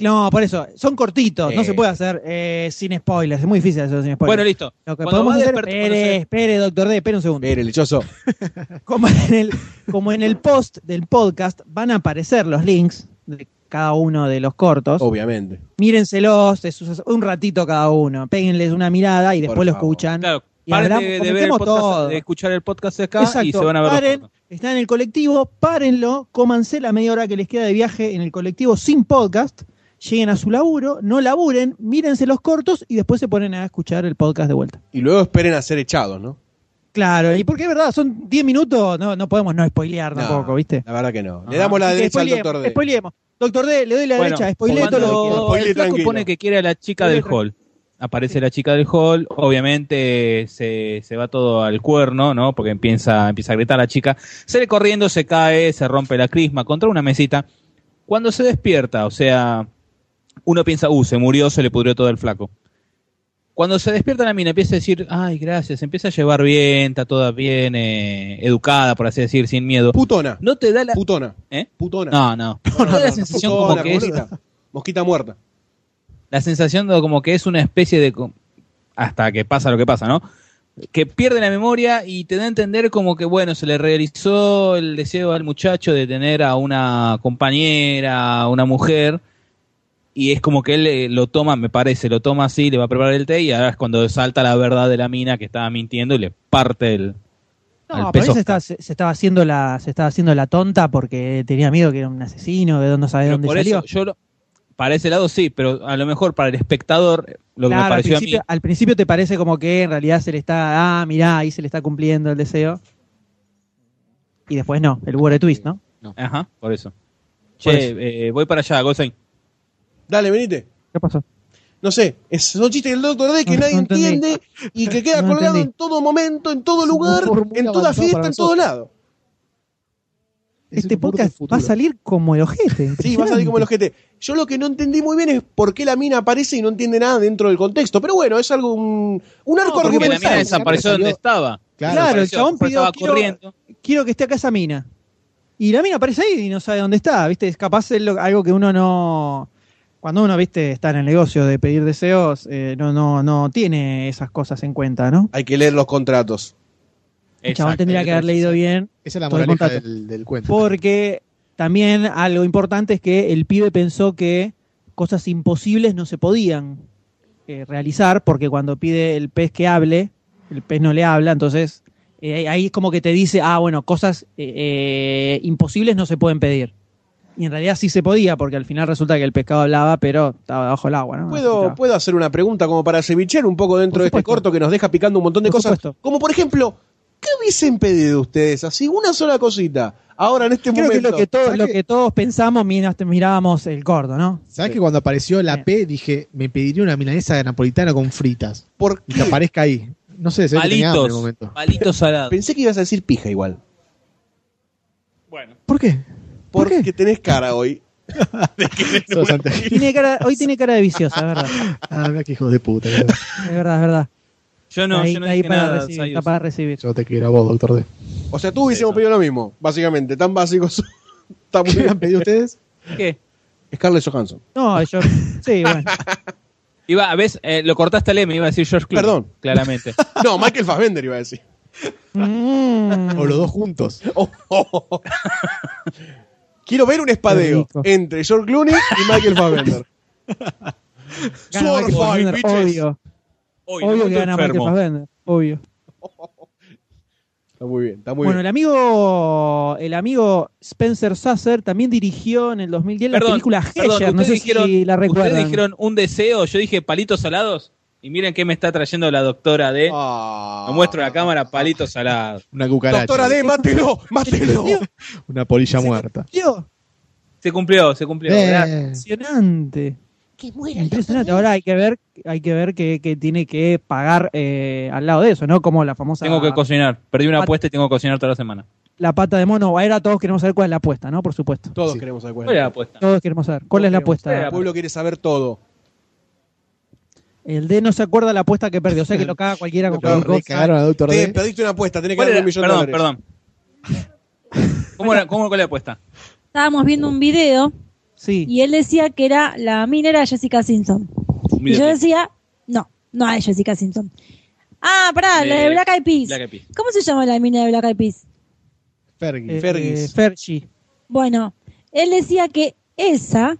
B: No, por eso. Son cortitos. No se puede hacer eh, sin spoilers. Es muy difícil hacerlo sin spoilers.
E: Bueno, listo.
B: Lo que
E: Cuando
B: podemos hacer. Espere,
E: se-
B: espere, doctor D, espere un segundo.
D: espere, lechoso. *laughs*
B: Como en, el, como en el post del podcast van a aparecer los links de cada uno de los cortos.
D: Obviamente.
B: Mírenselos, es un ratito cada uno. Péguenles una mirada y después lo escuchan.
E: Claro,
B: Y
E: paren
B: hablamos-
E: de, de ver el podcast,
B: todo.
E: de escuchar el podcast acá
B: Exacto.
E: y se van a ver
B: Paren, están en el colectivo, párenlo, cómanse la media hora que les queda de viaje en el colectivo sin podcast, lleguen a su laburo, no laburen, mírense los cortos y después se ponen a escuchar el podcast de vuelta.
D: Y luego esperen a ser echados, ¿no?
B: Claro, y porque es verdad, son 10 minutos, no, no podemos no spoilear
D: No,
B: tampoco, ¿viste?
D: La verdad que no. Le damos la
B: Así
D: derecha al doctor D.
B: spoileemos. Doctor D, le doy la
E: Bueno,
B: derecha, spoilee todo lo que quiera.
E: El pone que quiere a la chica del hall. Aparece la chica del hall, obviamente se, se va todo al cuerno, ¿no? Porque empieza, empieza a gritar la chica. Sale corriendo, se cae, se rompe la crisma contra una mesita. Cuando se despierta, o sea, uno piensa, uh, se murió, se le pudrió todo el flaco. Cuando se despierta la mina, empieza a decir, ay, gracias, empieza a llevar bien, está toda bien eh, educada, por así decir, sin miedo.
D: Putona.
E: No te da la...
D: Putona.
E: ¿Eh?
D: Putona.
E: No, no. *laughs* No, te da la sensación como
D: Putona,
E: que es...
D: Mosquita muerta.
E: La sensación de como que es una especie de hasta que pasa lo que pasa, ¿no? Que pierde la memoria y te da a entender como que bueno, se le realizó el deseo al muchacho de tener a una compañera, a una mujer y es como que él eh, lo toma, me parece, lo toma así, le va a preparar el té y ahora es cuando salta la verdad de la mina que estaba mintiendo y le parte el
B: No,
E: peso.
B: se, está- se- se estaba haciendo la, se estaba haciendo la tonta porque tenía miedo que era un asesino, de dónde sabe
E: Pero
B: dónde
E: por
B: salió.
E: eso yo lo- para ese lado sí, pero a lo mejor para el espectador lo que me
B: Claro, al
E: pareció a mí
B: principio, al principio te parece como que en realidad se le está, ah, mirá, ahí se le está cumpliendo el deseo. Y después no, el War Twist, ¿no?
E: Ajá, por eso.
B: Por
E: Che,
B: eso.
E: eh, voy para allá, Goldstein.
D: Dale, venite.
B: ¿Qué pasó?
D: No sé, es, son chistes del doctor D que
B: No,
D: nadie
B: no
D: entiende y que queda
B: No
D: colgado
B: entendí.
D: en todo momento, en todo
C: un
D: lugar, en toda fiesta, en todo lado.
C: Es
B: Este podcast va a salir como el ojete.
D: Sí, va a salir como el ojete. Yo lo que no entendí muy bien es por qué la mina aparece y no entiende nada dentro del contexto. Pero bueno, es algo, un, un arco
E: porque la
D: argumental.
E: mina desapareció donde estaba.
C: Claro,
B: Claro, el chabón pidió,
E: estaba
B: quiero-
E: corriendo.
B: Quiero que esté acá esa mina. Y la mina aparece ahí y no sabe dónde está, ¿viste? Es capaz es lo- algo que uno no... Cuando uno, viste, está en el negocio de pedir deseos, eh, no, no, no tiene esas cosas en cuenta, ¿no?
D: Hay que leer los contratos.
B: El chabón tendría que haber leído bien
C: Esa es la moraleja del, del cuento.
B: Porque también algo importante es que el pibe pensó que cosas imposibles no se podían eh, realizar, porque cuando pide el pez que hable, el pez no le habla, entonces eh, ahí es como que te dice, ah, bueno, cosas eh, eh, imposibles no se pueden pedir. Y en realidad sí se podía, porque al final resulta que el pescado hablaba, pero estaba bajo el agua, ¿no?
D: ¿Puedo. ¿Puedo hacer una pregunta como para cevichear un poco dentro de este corto que nos deja picando un montón de
B: Por
D: cosas?
B: supuesto.
D: Como por ejemplo, ¿qué hubiesen pedido ustedes? Así, una sola cosita. Ahora, en este
B: Creo que es
D: momento.
B: lo que, todos,
C: ¿Sabes
B: lo que todos pensamos mientras mirábamos el corto, ¿no?
C: ¿Sabes que cuando apareció la
B: Sí.
C: P dije, me pediría una milanesa napolitana con fritas?
D: ¿Por
C: Y
D: qué?
C: que aparezca ahí. No sé, se que hambre en el
E: Palitos.
C: momento.
E: Palitos salados.
D: Pensé que ibas a decir pija igual.
E: Bueno.
C: ¿Por qué? ¿Por
D: Porque
C: qué?
D: tenés cara hoy. *laughs*
B: Tiene cara, hoy tiene cara de viciosa, es verdad.
C: Ah, mira qué hijos de puta. que-
B: Es verdad, es verdad.
E: Yo no,
B: ahí
E: yo no
B: ahí
E: dije
B: para
E: nada.
B: recibir, está para recibir.
C: Yo te quiero a vos, doctor D.
D: O sea, tú hubiésemos pedido lo mismo, básicamente. Tan básicos. *laughs* Está muy
C: ¿Qué
D: bien.
C: han pedido ustedes?
E: ¿Qué?
D: Scarlett Johansson.
B: No, yo. Sí, bueno. *laughs*
E: Iba, a ver, eh, lo cortaste al M, iba a decir George Clooney.
D: Perdón.
E: Claramente. *laughs*
D: No, Michael Fassbender iba a decir.
B: Mm.
C: O los dos juntos.
D: Oh, oh, oh. Quiero ver un espadeo entre George Clooney y Michael Fassbender. Sword fight, bitches.
B: Obvio. Que gana Michael
E: enfermo.
B: Fassbender. Obvio. *laughs*
D: Está muy bien, está muy
B: Bueno,
D: bien.
B: el amigo, el amigo Spencer Sasser también dirigió en el 2010 la película
E: perdón,
B: Hesher. No sé
E: ustedes dijeron,
B: si la
E: ustedes
B: recuerdan.
E: dijeron un deseo, yo dije palitos salados. Y miren qué me está trayendo la doctora D.
D: Ah.
E: Me muestro la cámara, palitos salados.
C: Una cucaracha.
D: Doctora D, mátelo, mátelo.
C: Una polilla muerta.
B: Tío,
E: Se cumplió, se cumplió.
C: Eh,
E: Gracias.
B: impresionante.
G: Que muera el
B: Impresionante. Ahora hay que ver, hay que ver que, que tiene que pagar eh, al lado de eso, ¿no? Como la famosa
E: Tengo que cocinar. Perdí una apuesta y tengo que cocinar toda la semana.
B: la pata de mono. Ahora todos queremos saber cuál es la apuesta, ¿no? Por supuesto.
D: Todos
C: Sí.
D: queremos saber cuál
E: ¿Cuál
D: es.
E: la apuesta?
B: Todos queremos saber. ¿Cuál es la apuesta?
D: El pueblo quiere saber todo.
B: El D no se acuerda la apuesta que perdió. O sea que lo caga cualquiera con cualquier
C: re
B: cosa.
C: cagaron a Doctor
D: Te
C: D.
D: perdiste una apuesta, tenés que
E: ¿Cuál
D: darle
E: era?
D: un millón de
E: Perdón,
D: dólares.
E: perdón. *laughs* ¿Cómo, era, cómo, ¿Cuál es la apuesta?
G: Estábamos viendo un video
B: Sí.
G: y él decía que era la mina era Jessica Simpson. Y yo decía, no, no es Jessica Simpson. Ah, pará, la de
E: Eh,
G: Black Eyed Peas.
E: Black Eyed Peas.
G: ¿Cómo se llama la mina de Black Eyed Peas?
C: Fergie.
B: Eh,
D: Fergis.
B: eh, Fergie.
G: Bueno, él decía que esa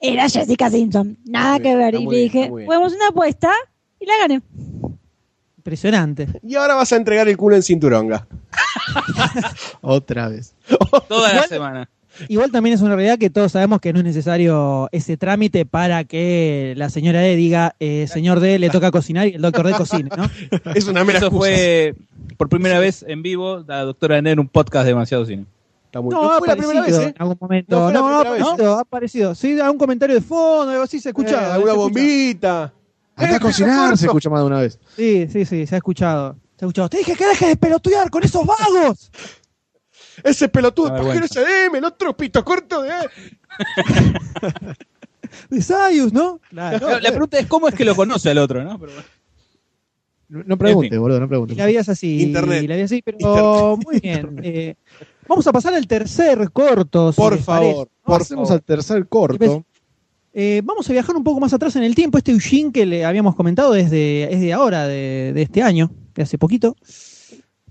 G: era Jessica Simpson. Nada
D: Muy
G: que
D: bien,
G: ver. Y le
D: bien,
G: dije, podemos una apuesta y la gané.
B: Impresionante.
D: Y ahora vas a entregar el culo en cinturonga. *laughs*
C: Otra vez.
E: Toda la semana.
B: Igual también es una realidad que todos sabemos que no es necesario ese trámite para que la señora D diga, eh, señor D le toca cocinar y el doctor D cocine, ¿no? *laughs*
D: Es una mera
E: Eso
D: excusa.
E: fue por primera vez en vivo la doctora D en un podcast de demasiado cine.
D: Está muy-
B: No,
D: no
B: ha
D: fue la primera vez,
B: aparecido
D: ¿eh?
B: en algún momento.
D: No
B: No, no, ha
D: vez,
B: aparecido, ha aparecido. Sí, algún comentario de fondo, algo así se escucha.
D: Eh, alguna
B: se
D: bombita.
C: Anda a
D: Eh,
C: cocinar, se escucha más de una vez.
B: Sí, sí, sí, se ha escuchado. Se ha escuchado. Te dije que dejes de pelotudear con esos vagos.
D: Ese pelotudo
E: Una
D: pajero
E: vergüenza.
D: SDM, el otro pito corto de. *laughs*
B: De Sayus, ¿no? Claro.
E: La, la pregunta es cómo es que lo conoce al otro, ¿no? Pero bueno.
C: No, no preguntes,
E: En fin.
C: boludo, no
B: Y
C: preguntes.
B: la vida es así.
D: Internet.
B: y La vida es así, pero
D: Internet.
B: muy bien. *laughs* Eh, vamos a pasar al tercer corto. si
D: Por favor, por
C: Pasemos
D: favor.
C: al tercer corto.
B: Eh, vamos a viajar un poco más atrás en el tiempo. Este Eugene que le habíamos comentado es de, es de ahora, de, de este año, de hace poquito.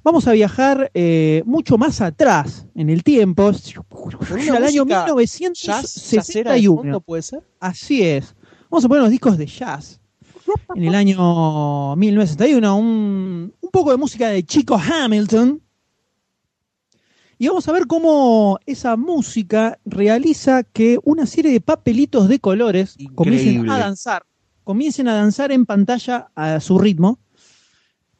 B: Vamos a viajar eh, mucho más atrás en el tiempo, al año
D: música Jazz, jazzera de
B: 1961.
D: fondo, puede ser.
B: Así es. Vamos a poner los discos de jazz. En el año 1961, un, un poco de música de Chico Hamilton. Y vamos a ver cómo esa música realiza que una serie de papelitos de colores comiencen a danzar. Comiencen a danzar en pantalla a su ritmo.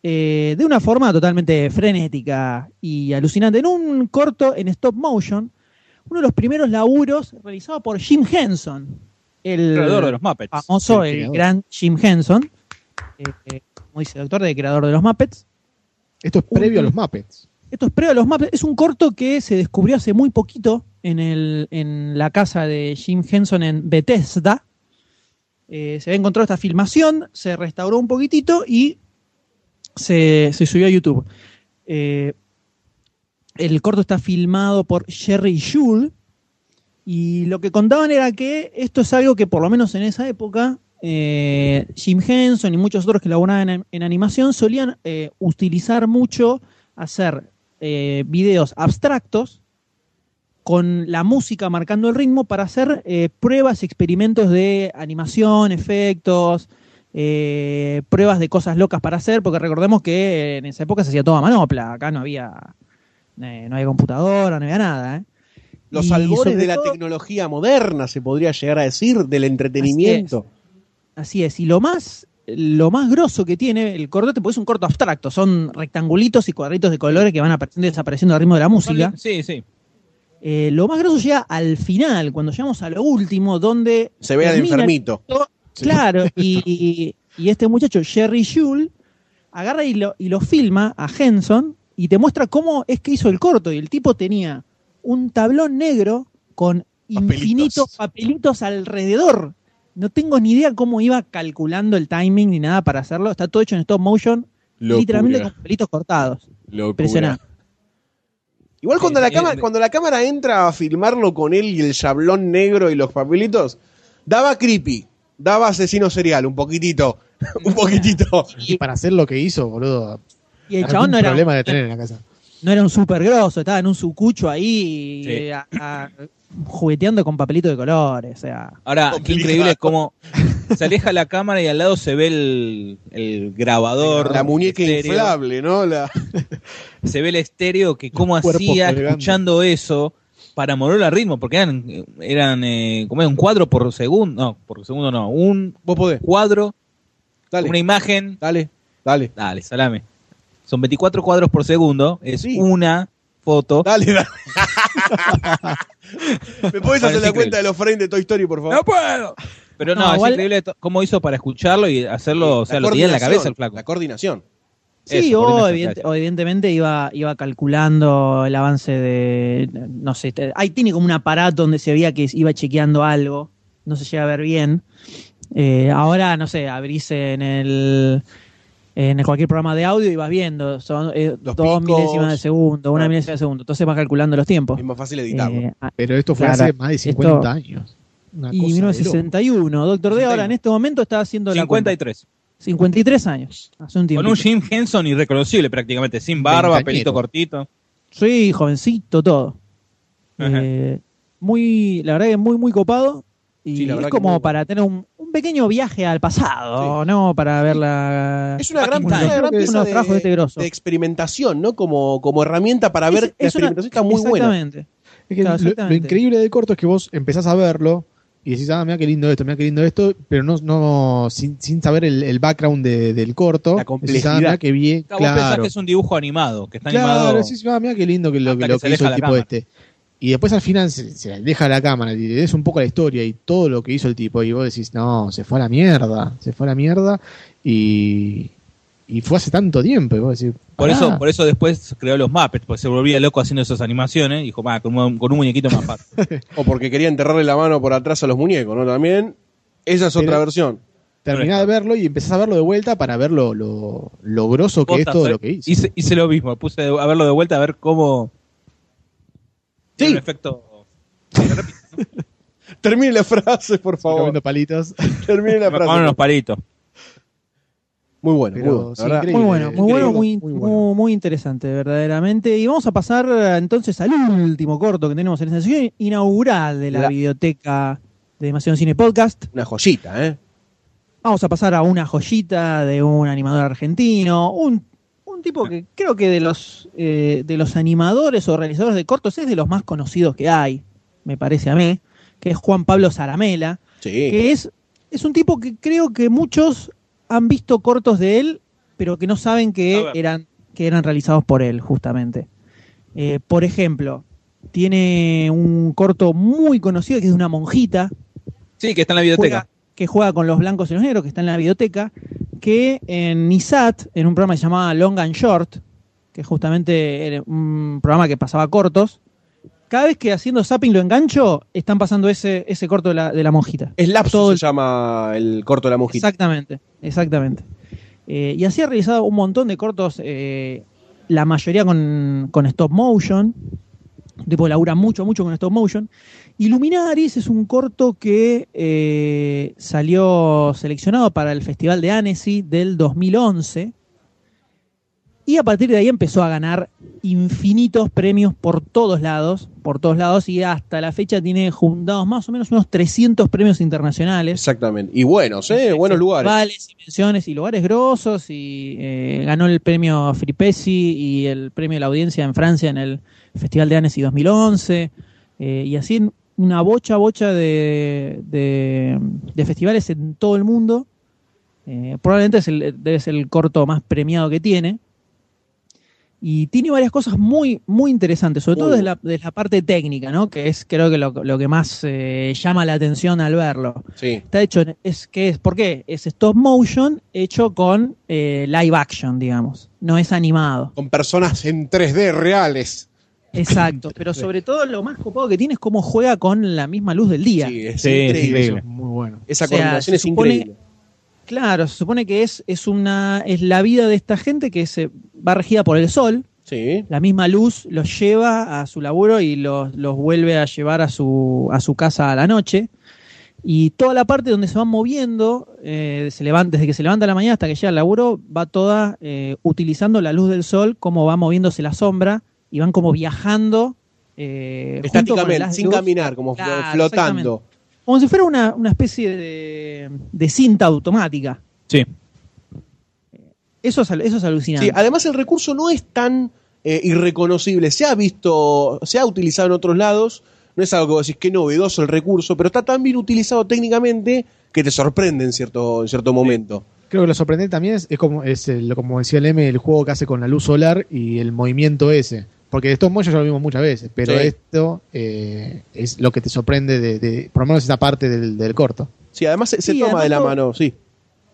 B: Eh, de una forma totalmente frenética y alucinante. En un corto en stop motion, uno de los primeros laburos realizado por Jim Henson, el
E: creador de los Muppets.
B: famoso,
C: el
B: gran Jim Henson, eh, eh, como dice el doctor, de creador de los Muppets.
C: Esto es previo a los Muppets.
B: Esto es previo a los Muppets. Es un corto que se descubrió hace muy poquito en, el, en la casa de Jim Henson en Bethesda. Eh, se había encontrado esta filmación, se restauró un poquitito y se, subió a YouTube. Eh, el corto está filmado por Jerry Schul y lo que contaban era que esto es algo que por lo menos en esa época eh, Jim Henson y muchos otros que laboraban en, en animación solían eh, utilizar mucho hacer videos abstractos con la música marcando el ritmo para hacer pruebas, experimentos de animación, efectos, eh, pruebas de cosas locas para hacer, porque recordemos que en esa época se hacía todo a manopla, acá no había, eh, no había computadora, no había nada. ¿eh?
D: Los
B: Y
D: albores de la
B: todo-
D: tecnología moderna, se podría llegar a decir, del entretenimiento.
B: Así es, y lo más, lo más grosso que tiene el corto, porque es un corto abstracto, son rectangulitos y cuadritos de colores que van apareciendo y desapareciendo al ritmo de la música.
E: Sí, sí.
B: Eh, lo más grosso llega al final, cuando llegamos a lo último, donde
D: Se ve al
B: el Claro, *laughs* y, y este muchacho, Jerry Schul, agarra y lo, y lo filma a Henson y te muestra cómo es que hizo el corto. Y el tipo tenía un tablón negro con
D: Papelitos.
B: infinitos papelitos alrededor. No tengo ni idea cómo iba calculando el timing ni nada para hacerlo. Está todo hecho en stop motion,
D: Locura.
B: literalmente con papelitos cortados.
D: Locura.
B: Impresionante.
D: Igual cuando la,
E: Eh,
D: cámara,
E: eh,
D: cuando la cámara entra a filmarlo con él y el chablón negro y los papelitos, daba creepy, daba asesino serial, un poquitito, *laughs* un poquitito.
C: Y para hacer lo que hizo, boludo.
B: Y el chabón no era,
C: problema de tener en la casa.
B: no era un super grosso, estaba en un sucucho ahí
E: Sí.
B: eh, a- a- jugueteando con papelitos de colores. O sea,
E: Ahora, qué increíble es cómo se aleja la cámara y al lado se ve el, el grabador.
D: La muñeca
E: estéreo.
D: inflable, ¿no? La...
E: Se ve el estéreo que cómo hacía
C: colgando.
E: escuchando eso para mover el ritmo, porque eran, eran eh, como era un cuadro por segundo, no, por segundo no, un
D: Vos podés.
E: cuadro
D: Dale.
E: Una imagen.
D: Dale, dale.
E: Dale, salame. Son 24 cuadros por segundo. Es
D: Sí.
E: una foto.
D: Dale, dale. *laughs* ¿Me puedes hacer la cuenta de los frames de Toy Story, por favor?
E: ¡No puedo! Pero no,
B: No,
E: es
B: igual-
E: increíble cómo hizo para escucharlo y hacerlo, o sea, lo tenía en la cabeza el flaco.
D: La coordinación.
B: Sí,
E: Eso,
B: o, evidente- evidentemente iba, iba calculando el avance de, no sé, ahí tiene como un aparato donde se veía que iba chequeando algo, no se llega a ver bien. Eh, ahora, no sé, abrís en el en cualquier programa de audio y vas viendo, son eh, dos
D: picos.
B: milésimas de segundo, una milésima de segundo, entonces vas calculando los tiempos.
D: Es más fácil editarlo.
B: Eh, ah,
C: Pero esto fue
B: Claro,
C: hace más de 50
B: esto-
C: años. Una
B: y
C: cosa de
B: 1961, Doctor D ahora en este momento está haciendo la cuenta.
E: 53.
B: 53 años, hace un tiempo.
E: Con un Jim Henson irreconocible prácticamente, sin barba, pelito cortito.
B: Sí, jovencito, todo. Eh, muy, la verdad que muy, muy copado. Y
D: Sí,
B: es como
D: muy
B: para tener un, un pequeño viaje al pasado, ¿no? Para ver la.
D: Es una gran, una gran pieza
B: de
D: de,
B: este grosso.
D: de experimentación, ¿no? Como, como herramienta para ver
B: Es-
D: la
B: es una-
D: experimentación está muy buena.
B: Exactamente.
C: Es que
B: Claro,
C: lo- increíble del corto es que vos empezás a verlo y decís, ah, mira qué lindo esto, mira qué lindo esto, pero no, no sin, sin saber el, el background de- del corto.
D: La
C: decís,
D: complejidad.
C: ah, mirá qué bien,
E: Vos pensás
C: claro.
E: que es un dibujo animado, que está
C: Claro,
E: animado.
C: decís, ah, mira qué lindo que lo, que, lo que hizo el tipo
E: cámara.
C: este. Y después al final se, se deja la cámara y le des un poco la historia y todo lo que hizo el tipo. Y vos decís, no, se fue a la mierda, se fue a la mierda. Y, y fue hace tanto tiempo. Y vos decís,
E: Por eso, por eso después creó los Muppets, porque se volvía loco haciendo esas animaciones. Dijo, va, con, un- con un muñequito más fácil. *laughs*
D: O porque quería enterrarle la mano por atrás a los muñecos, ¿no? También. Esa es otra
C: Pero-
D: versión.
C: terminás de verlo y empezás a verlo de vuelta para ver lo, lo, lo grosso que es todo
E: ¿sabes?
C: lo que hizo.
E: Hice, hice lo mismo, puse a verlo de vuelta a ver cómo.
D: Sí.
E: Un efecto. Se repite, ¿no?
D: Termine la frase, por favor.
C: comiendo palitos.
D: Termine la *laughs* frase.
E: unos palitos.
D: Muy bueno,
C: Pero
D: muy bueno.
C: sí.
B: Muy bueno, muy bueno, muy,
C: Increíble, muy
B: muy,
C: bueno.
B: muy interesante, verdaderamente. Y vamos a pasar eh, entonces al último corto que tenemos en esta sesión inaugural de la,
D: La-
B: biblioteca de Demasiado Cine Podcast.
D: Una joyita, ¿eh?
B: Vamos a pasar a una joyita de un animador argentino, un, un tipo que creo que de los, eh, de los animadores o realizadores de cortos es de los más conocidos que hay, me parece a mí, que es Juan Pablo Zaramela,
D: Sí.
B: que es, es un tipo que creo que muchos han visto cortos de él, pero que no saben que eran, que eran realizados por él, justamente. Eh, por ejemplo, tiene un corto muy conocido que es de una monjita,
E: Sí, que está en la biblioteca.
B: juega- que juega con los blancos y los negros, que está en la biblioteca, que en ISAT, en un programa que se llamaba Long and Short, que justamente era un programa que pasaba cortos, cada vez que haciendo zapping lo engancho, están pasando ese, ese corto de la, de la monjita.
D: Es Lapsus
B: Todo
D: se llama el corto de la monjita.
B: Exactamente, exactamente. Eh, y así ha realizado un montón de cortos, eh, la mayoría con, con stop motion. Tipo labura mucho, mucho con stop motion. Illuminaris es un corto que eh, salió seleccionado para el Festival de Annecy del 2011. Y a partir de ahí empezó a ganar infinitos premios por todos lados, por todos lados, y hasta la fecha tiene juntados más o menos unos 300 premios internacionales.
D: Exactamente. Y buenos, ¿eh? Buenos lugares.
B: Festivales y menciones y lugares grosos y eh, ganó el premio Fripesi y el premio de la audiencia en Francia en el Festival de Annecy 2011 eh, y así una bocha bocha de, de- de festivales en todo el mundo. Eh, probablemente es el, debe ser el corto más premiado que tiene. Y tiene varias cosas muy, muy interesantes, sobre todo desde la, desde la parte técnica, ¿no? Que es creo que lo, lo que más eh, llama la atención al verlo
D: Sí.
B: está hecho, es que es, ¿por qué? Es stop motion hecho con eh, live action, digamos. No es animado.
D: Con personas en 3D reales.
B: Exacto. Pero *laughs* sobre todo lo más copado que tiene es cómo juega con la misma luz del día.
D: Sí, es
E: Sí,
D: increíble.
E: increíble.
C: Eso es muy bueno.
D: Esa
B: O sea,
D: coordinación
B: se
D: es
B: supone-
D: increíble.
B: Claro, se supone que es, es una. es la vida de esta gente que se va regida por el sol.
D: Sí.
B: La misma luz los lleva a su laburo y los, los vuelve a llevar a su, a su casa a la noche. Y toda la parte donde se van moviendo, eh, se levan- desde que se levanta a la mañana hasta que llega al laburo, va toda eh, utilizando la luz del sol, como va moviéndose la sombra, y van como viajando. eh,
D: Estáticamente, sin
B: luz.
D: caminar, como
B: Claro,
D: flotando.
B: Como si fuera una, una especie de, de cinta automática.
E: Sí.
B: Eso es, eso es alucinante.
D: Sí, además el recurso no es tan eh, irreconocible. Se ha visto, se ha utilizado en otros lados. No es algo que vos decís que novedoso el recurso, pero está tan bien utilizado técnicamente que te sorprende en cierto, en cierto momento.
C: Creo que lo sorprendente también es, es como es el- como decía el M, el juego que hace con la luz solar y el movimiento ese. Porque de estos moyos ya lo vimos muchas veces, pero
D: Sí.
C: esto eh, es lo que te sorprende de, de- por lo menos esa parte del, del corto.
D: Sí, además se, se
B: Sí,
D: toma
B: además
D: de la mano, sí.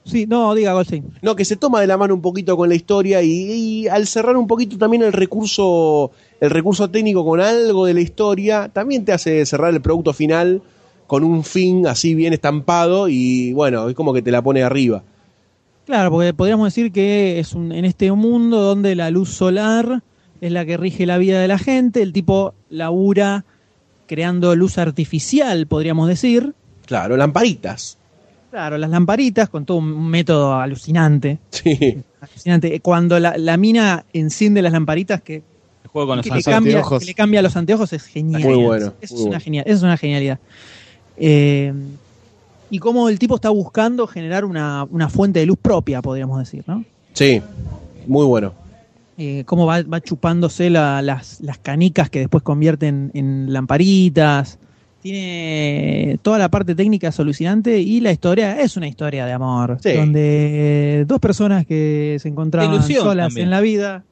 B: Sí, no, diga Goldstein.
D: No, que se toma de la mano un poquito con la historia y, y al cerrar un poquito también el recurso, el recurso técnico con algo de la historia, también te hace cerrar el producto final con un fin así bien estampado y bueno, es como que te la pone arriba.
B: Claro, porque podríamos decir que es un, en este mundo donde la luz solar es la que rige la vida de la gente, el tipo labura creando luz artificial, podríamos decir.
D: Claro, lamparitas.
B: Claro, las lamparitas con todo un método alucinante.
D: Sí.
B: alucinante. Cuando la, la mina enciende las lamparitas que,
E: El juego con los
B: que le
C: anteojos.
B: cambia,
C: anteojos.
B: que le cambia los anteojos es genial.
D: Muy bueno,
B: Es,
D: muy
B: una,
D: bueno.
B: genial, es una genialidad. Eh, y cómo el tipo está buscando generar una, una fuente de luz propia, podríamos decir, ¿no?
D: Sí, muy bueno.
B: Eh, cómo va, va chupándose la- las, las canicas que después convierten en lamparitas. Tiene toda la parte técnica es alucinante y la historia es una historia de amor.
D: Sí.
B: Donde dos personas que se encontraban solas
E: también.
B: en la vida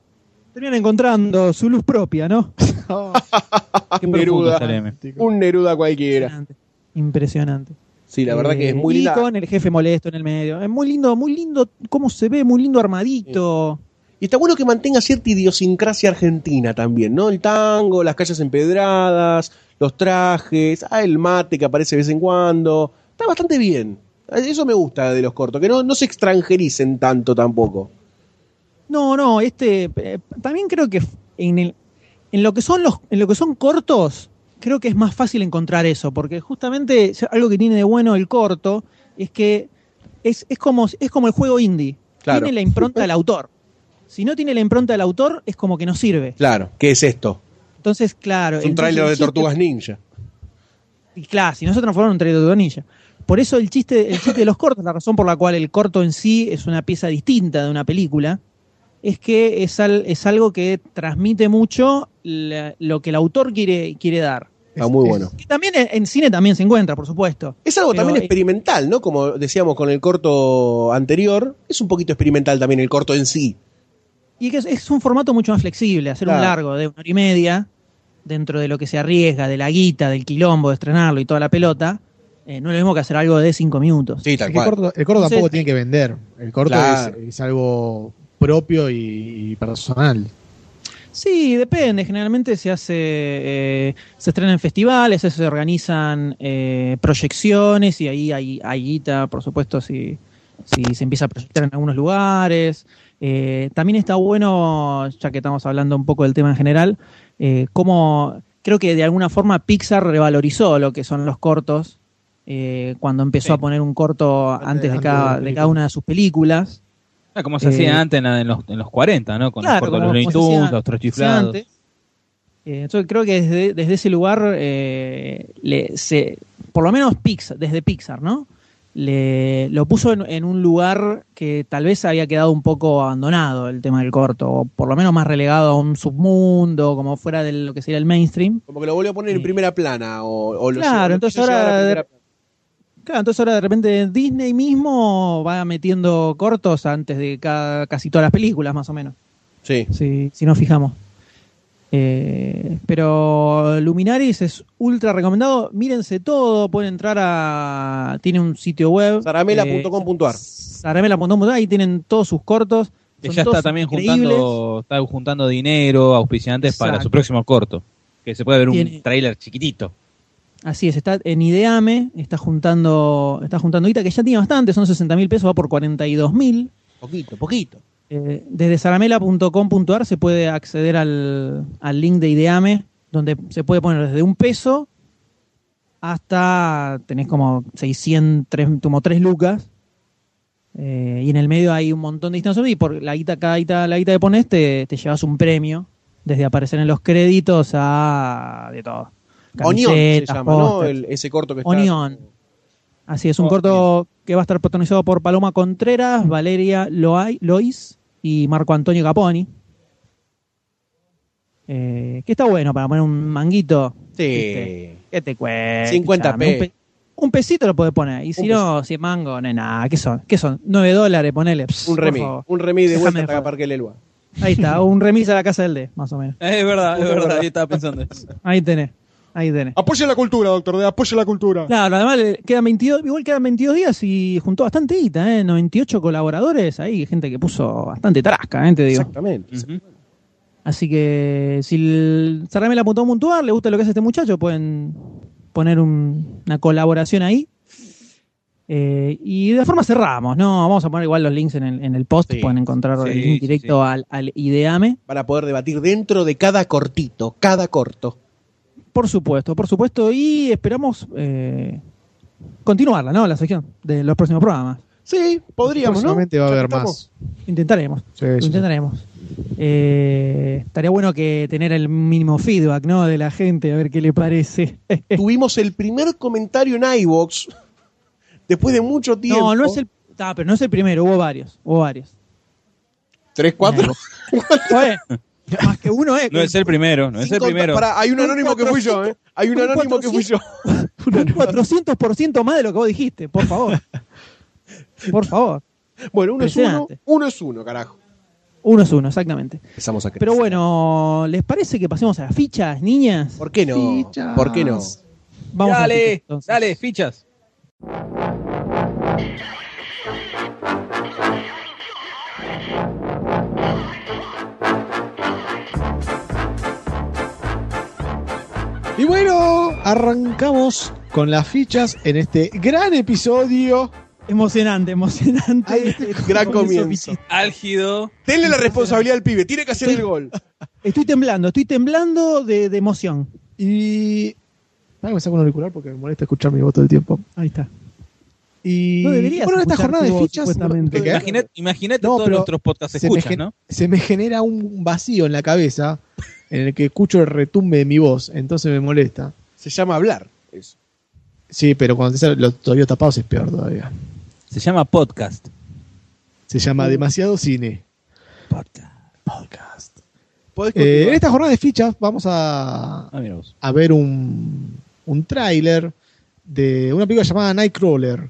B: terminan encontrando su luz propia, ¿no? *laughs*
E: Qué
D: Un
E: profundo
D: Neruda. Un Neruda cualquiera.
B: Impresionante. Impresionante.
D: Sí, la verdad que es muy
B: y
D: linda.
B: con el jefe molesto en el medio. Es muy lindo, muy lindo cómo se ve, muy lindo armadito.
D: Y está bueno que mantenga cierta idiosincrasia argentina también, ¿no? El tango, las calles empedradas, los trajes, ah, el mate que aparece de vez en cuando. Está bastante bien. Eso me gusta de los cortos, que no, no se extranjericen tanto tampoco.
B: No, no, este eh, también creo que en, el- en lo que son los en lo que son cortos, creo que es más fácil encontrar eso, porque justamente algo que tiene de bueno el corto es que es, es como es como el juego indie.
D: Claro.
B: Tiene la impronta del autor. Si no tiene la impronta del autor, es como que no sirve.
D: Claro, ¿qué es esto?
B: Entonces, claro.
D: Es un tráiler de Tortugas Ninja.
B: Y claro, si no se transforma en un trailer de tornilla. Por eso el chiste, el chiste de los cortos, la razón por la cual el corto en sí es una pieza distinta de una película, es que es, al- es algo que transmite mucho la- lo que el autor quiere, quiere dar.
D: Está muy bueno.
B: Que también en, cine también se encuentra, por supuesto.
D: Es algo
B: Pero,
D: también
B: eh,
D: experimental, ¿no? Como decíamos con el corto anterior, es un poquito experimental también el corto en sí.
B: Y que es, es un formato mucho más flexible, hacer un largo de una hora y media, dentro de lo que se arriesga, de la guita, del quilombo, de estrenarlo y toda la pelota, eh, no es lo mismo que hacer algo de cinco minutos.
D: Sí, tal
C: el corto, el corto
B: Entonces-
C: tampoco tiene que vender. El corto
D: Claro.
C: es, es algo propio y, y personal.
B: Sí, depende. Generalmente se hace, eh, se estrena en festivales, se organizan eh, proyecciones y ahí hay, hay guita, por supuesto, si, si se empieza a proyectar en algunos lugares. Eh, también está bueno, ya que estamos hablando un poco del tema en general, eh, cómo creo que de alguna forma Pixar revalorizó lo que son los cortos eh, cuando empezó
E: Sí.
B: a poner un corto
C: Antes-
B: antes de cada,
C: de
B: cada una de sus películas.
E: Ah, como se
B: Eh,
E: hacía antes en, los, en los 40, ¿no? Con
B: Claro,
E: los cortos de los Looney los tres chiflados.
B: Eh, entonces creo que desde, desde ese lugar, eh, le- se, por lo menos Pixar, desde Pixar, ¿no? Le, lo puso en, en un lugar que tal vez había quedado un poco abandonado el tema del corto, o por lo menos más relegado a un submundo, como fuera de lo que sería el mainstream.
D: Como que lo volvió a poner en
B: Sí.
D: primera plana. O, o lo-
B: Claro,
D: lo
B: entonces
D: a
B: ahora-. Claro, entonces ahora de repente Disney mismo va metiendo cortos antes de cada- casi todas las películas, más o menos.
D: Sí.
B: si, si nos fijamos. Eh, pero Luminaris es ultra recomendado. Mírense todo, pueden entrar a. Tiene un sitio web.
D: Zaramela.com.ar.
B: eh, Zaramela.com.ar, ahí tienen todos sus cortos.
E: Que
B: Son
E: ya
B: todos
E: está también juntando, está juntando dinero, auspiciantes para su próximo corto. Que se puede ver un tráiler chiquitito.
B: Así es, está en Ideame, está juntando, está juntando guita, que ya tiene bastante, son 60 mil pesos, va por 42 mil.
D: Poquito, poquito.
B: Eh, desde zaramela.com.ar se puede acceder al, al link de Ideame, donde se puede poner desde un peso hasta tenés como 600, tres- como 3 lucas. Eh, y en el medio hay un montón de distancias y por la guita, cada guita, la guita que pones te, te llevas un premio, desde aparecer en los créditos a de todo.
D: Onion se
B: Camisetas,
D: llama, ¿no?
B: pósters.
D: El- ese corto que está.
B: Onion. Así es, un
E: Oh,
B: corto que va a estar protagonizado por Paloma Contreras, Valeria Loai- Lois y Marco Antonio Caponi. Eh, que está bueno para poner un manguito.
D: Sí.
B: ¿viste? ¿Qué te cuesta?
D: 50
B: Escuchame, un,
D: p.
B: un pesito lo puede poner. Y si
D: Un
B: no, si es mango, no es nada. ¿Qué son? ¿Qué son? 9 dólares, ponele. Pss,
D: Un remis. Un remis de
B: Déjame
D: vuelta hasta. Parque Lelua.
B: Ahí está, un remis a la casa del D, más o menos.
E: Es verdad, es verdad, yo estaba pensando eso.
B: Ahí tenés. Ahí tenés.
H: Apoye la cultura, doctor D, apoye la cultura.
B: Claro, además le quedan 22, igual quedan 22 días y juntó bastante guita, ¿eh? 98 colaboradores, ahí gente que puso bastante trasca, ¿eh? te digo.
D: Exactamente.
B: Así que si el Cerrame la apuntó a puntuar, le gusta lo que hace este muchacho, pueden poner un- una colaboración ahí. Eh, y de forma cerramos, ¿no? Vamos a poner igual los links en el, en el post,
D: Sí.
B: pueden encontrar
E: Sí,
B: el link
E: sí,
B: directo Al, al Ideame.
D: Para poder debatir dentro de cada cortito, cada corto.
B: Por supuesto, por supuesto, y esperamos eh, continuarla, ¿no? La sección de los próximos programas.
D: Sí, podríamos, ¿no?
C: Va a haber más.
B: Intentaremos.
C: Sí, sí,
B: intentaremos. Eh, estaría bueno que tener el mínimo feedback, ¿no? De la gente, a ver qué le parece. *laughs*
D: Tuvimos el primer comentario en iVox después de mucho tiempo.
B: no, no es el. ah, pero no es el primero, hubo varios. Hubo varios.
D: ¿Tres, cuatro?
B: Oye, *laughs* más que uno, ¿eh?
E: No es el primero, no es el primero.
D: Pará, hay un
B: Un
D: anónimo que fui yo, ¿eh? Hay un
B: un
D: anónimo que fui yo. *laughs*
B: Un 400% más de lo que vos dijiste, por favor. Por favor.
D: Bueno, uno es uno, uno es uno, carajo.
B: Uno es uno, exactamente.
D: Empezamos a creer.
B: Pero bueno, ¿les parece que pasemos a las fichas, niñas?
D: ¿Por qué no?
C: Fichas.
D: ¿Por qué no?
B: Vamos a
E: dale,
B: fichas, entonces.
E: dale, fichas.
C: Y bueno, arrancamos con las fichas en este gran episodio.
B: Emocionante, emocionante.
C: Ay,
D: gran comienzo.
E: Álgido.
D: Denle la responsabilidad al pibe, tiene que hacer el gol. *laughs*
B: Estoy temblando, estoy temblando de, de emoción.
C: Y. Que me saco un auricular porque me molesta escuchar mi voz todo el tiempo.
B: Ahí está.
C: Y.
B: No deberías
C: bueno, esta jornada de fichas.
E: Imagínate,
C: No,
E: todos nuestros podcasts
C: me,
E: escuchas, ¿no?
C: se me genera un vacío en la cabeza en el que escucho el retumbe de mi voz, entonces me molesta.
D: Se llama hablar. Eso.
C: Sí, pero cuando te sale los oídos tapados es peor todavía.
E: Se llama podcast.
C: Se llama Demasiado Cine.
E: Podcast.
D: Podés
C: Eh, en esta jornada de fichas vamos a,
E: Ah,
C: a ver un, un tráiler de una película llamada Nightcrawler.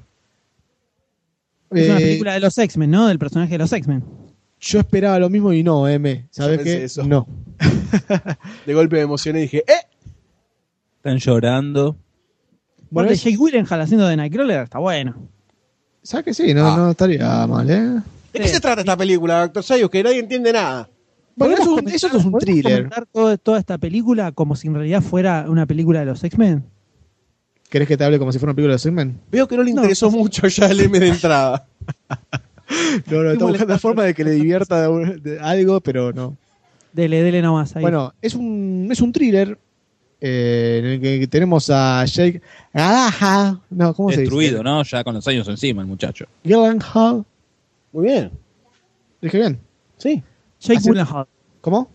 B: Es una
C: Eh,
B: película de los X-Men, ¿no? Del personaje de los X-Men.
C: Yo esperaba lo mismo y no, M. ¿Sabes qué?
D: eso.
C: No. *laughs*
D: De golpe me emocioné y dije, ¡eh!
E: Están llorando.
C: Bueno, es-
B: Jake Gyllenhaal haciendo de Nightcrawler está bueno.
C: ¿Sabes que sí? No,
D: Ah.
C: no estaría mal, ¿eh?
D: ¿De qué se trata esta película, Doctor Sayus? Que nadie entiende nada.
C: Bueno, eso,
B: ¿Podemos
C: es un- eso es un
B: ¿podemos
C: thriller.
B: comentar todo- toda esta película como si en realidad fuera una película de los X-Men?
C: ¿Querés que te hable como si fuera una película de X-Men?
D: Veo que no le
B: No,
D: interesó
B: pues-
D: mucho ya el M de entrada. *laughs* *laughs*
C: No, no, está buscando la forma de que le divierta de, un- de algo, pero no.
B: Dele, dele nomás ahí.
C: Bueno, es un, es un thriller eh, en el que tenemos a Jake Gyllenhaal. No, ¿cómo
E: Destruido,
C: se dice?
E: ¿no? Ya con los años encima, el muchacho.
C: Gyllenhaal.
D: Muy bien.
C: Dije bien.
D: Sí.
B: Jake Gyllenhaal.
C: ¿Cómo?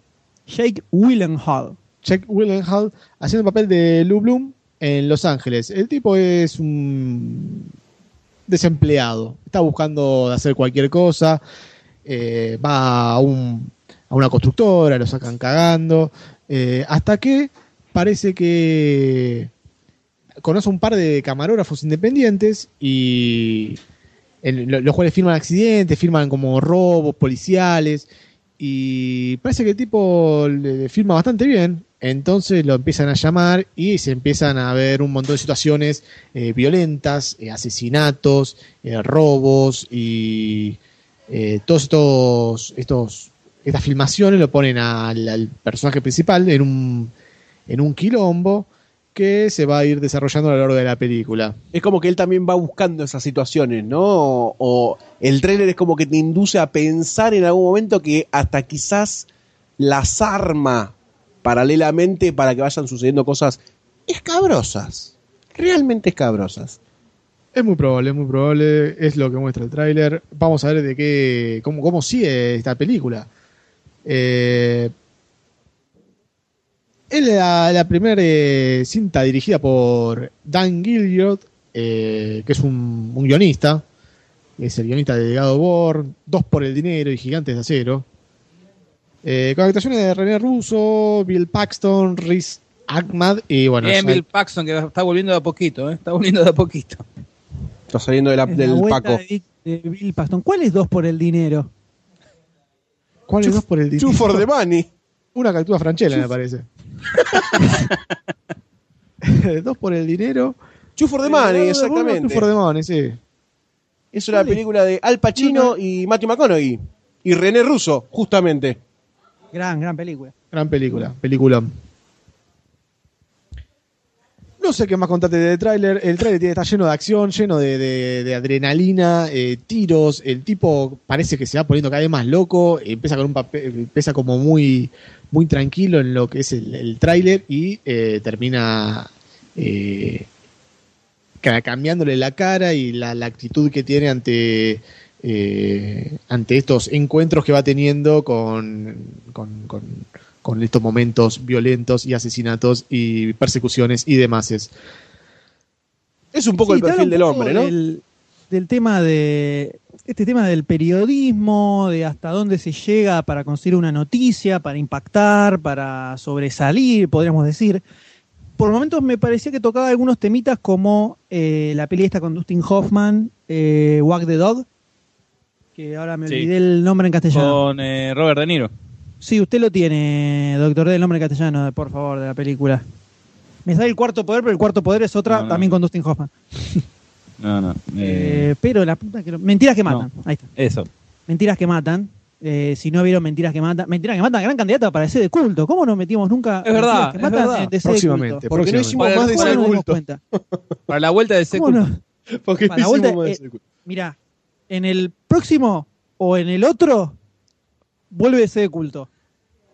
B: Jake Gyllenhaal.
C: Jake Gyllenhaal haciendo el papel de Lou Bloom en Los Ángeles. El tipo es un desempleado. Está buscando hacer cualquier cosa. eh, va a, un- a una constructora, lo sacan cagando. eh, hasta que parece que conoce un par de camarógrafos independientes y los cuales firman accidentes, firman como robos policiales y parece que el tipo le, firma bastante bien. Entonces lo empiezan a llamar y se empiezan a ver un montón de situaciones eh, violentas, eh, asesinatos, eh, robos y todos estos, estos estas filmaciones lo ponen al, al personaje principal en un, en un quilombo que se va a ir desarrollando a lo largo de la película.
D: Es como que él también va buscando esas situaciones, ¿no? O, o el tráiler es como que te induce a pensar en algún momento que hasta quizás las arma paralelamente para que vayan sucediendo cosas escabrosas. Realmente escabrosas.
C: Es muy probable, es muy probable, es lo que muestra el tráiler. Vamos a ver de qué, cómo, cómo sigue esta película. Eh, es la, la primera eh, cinta dirigida por Dan Gilliard, eh, que es un, un guionista. Es el guionista de of War, Dos por el Dinero y Gigantes de Acero. Eh, con actuaciones de René Russo, Bill Paxton, Rhys Ahmad y bueno,
E: Bien, Bill Paxton, que está volviendo de a poquito, ¿eh? Está volviendo de a poquito.
D: Está saliendo de la-
B: Es la
D: del Paco.
B: de Bill Paxton. ¿Cuál es dos por el dinero?
C: ¿cuál es dos por el
D: Two for the money.
C: Una que actúa Franchella, me parece. *laughs* dos por el dinero.
D: Two for the
C: Eh,
D: money,
C: Two
D: exactamente.
C: for the money, sí.
D: Es una película de Al Pacino y Matthew McConaughey. Y René Russo, justamente.
B: Gran, gran película.
C: Gran película, película. No sé qué más contarte del tráiler. El tráiler está lleno de acción, lleno de, de- de adrenalina, eh, tiros. El tipo parece que se va poniendo cada vez más loco. Empieza con un papel, empieza como muy, muy tranquilo en lo que es el, el tráiler y eh, termina eh, ca- cambiándole la cara y la, actitud que tiene ante ante estos encuentros que va teniendo con, con- con estos momentos violentos y asesinatos y persecuciones y demás.
D: Es un poco
B: Sí,
D: el perfil del hombre, ¿no?
B: Del, del tema de. Este tema del periodismo, de hasta dónde se llega para conseguir una noticia, para impactar, para sobresalir, podríamos decir. Por momentos me parecía que tocaba algunos temitas como eh, la peli esta con Dustin Hoffman, eh, Walk the Dog, que ahora me
E: Sí.
B: olvidé el nombre en castellano.
E: Con eh, Robert De Niro.
B: Sí, usted lo tiene, doctor, D, el nombre castellano, por favor, de la película. Me sale el cuarto poder, pero el cuarto poder es otra,
E: No, no.
B: también con Dustin Hoffman. *laughs*
E: No, no.
B: Eh,
E: eh,
B: pero la puta que lo- Mentiras que matan. Ahí está.
E: eso.
B: Mentiras que matan. Eh, si no vieron Mentiras que matan. Mentiras que matan, gran candidata para ese de culto. ¿Cómo no metimos nunca
E: Es verdad,
B: Mentiras que
E: es
B: matan
E: verdad.
B: en DC de
C: Próximamente.
B: culto?
D: Porque no hicimos
E: Para
D: más de
B: ¿Cómo
D: ese
B: nos
D: culto.
B: cuenta? *laughs*
E: Para la vuelta del
B: ¿Cómo
E: culto.
B: no?
D: Porque
B: Para la
D: no
B: vuelta,
D: hicimos más de
B: eh,
D: ese culto.
B: Mirá, en el próximo o en el otro, vuelve ese de culto.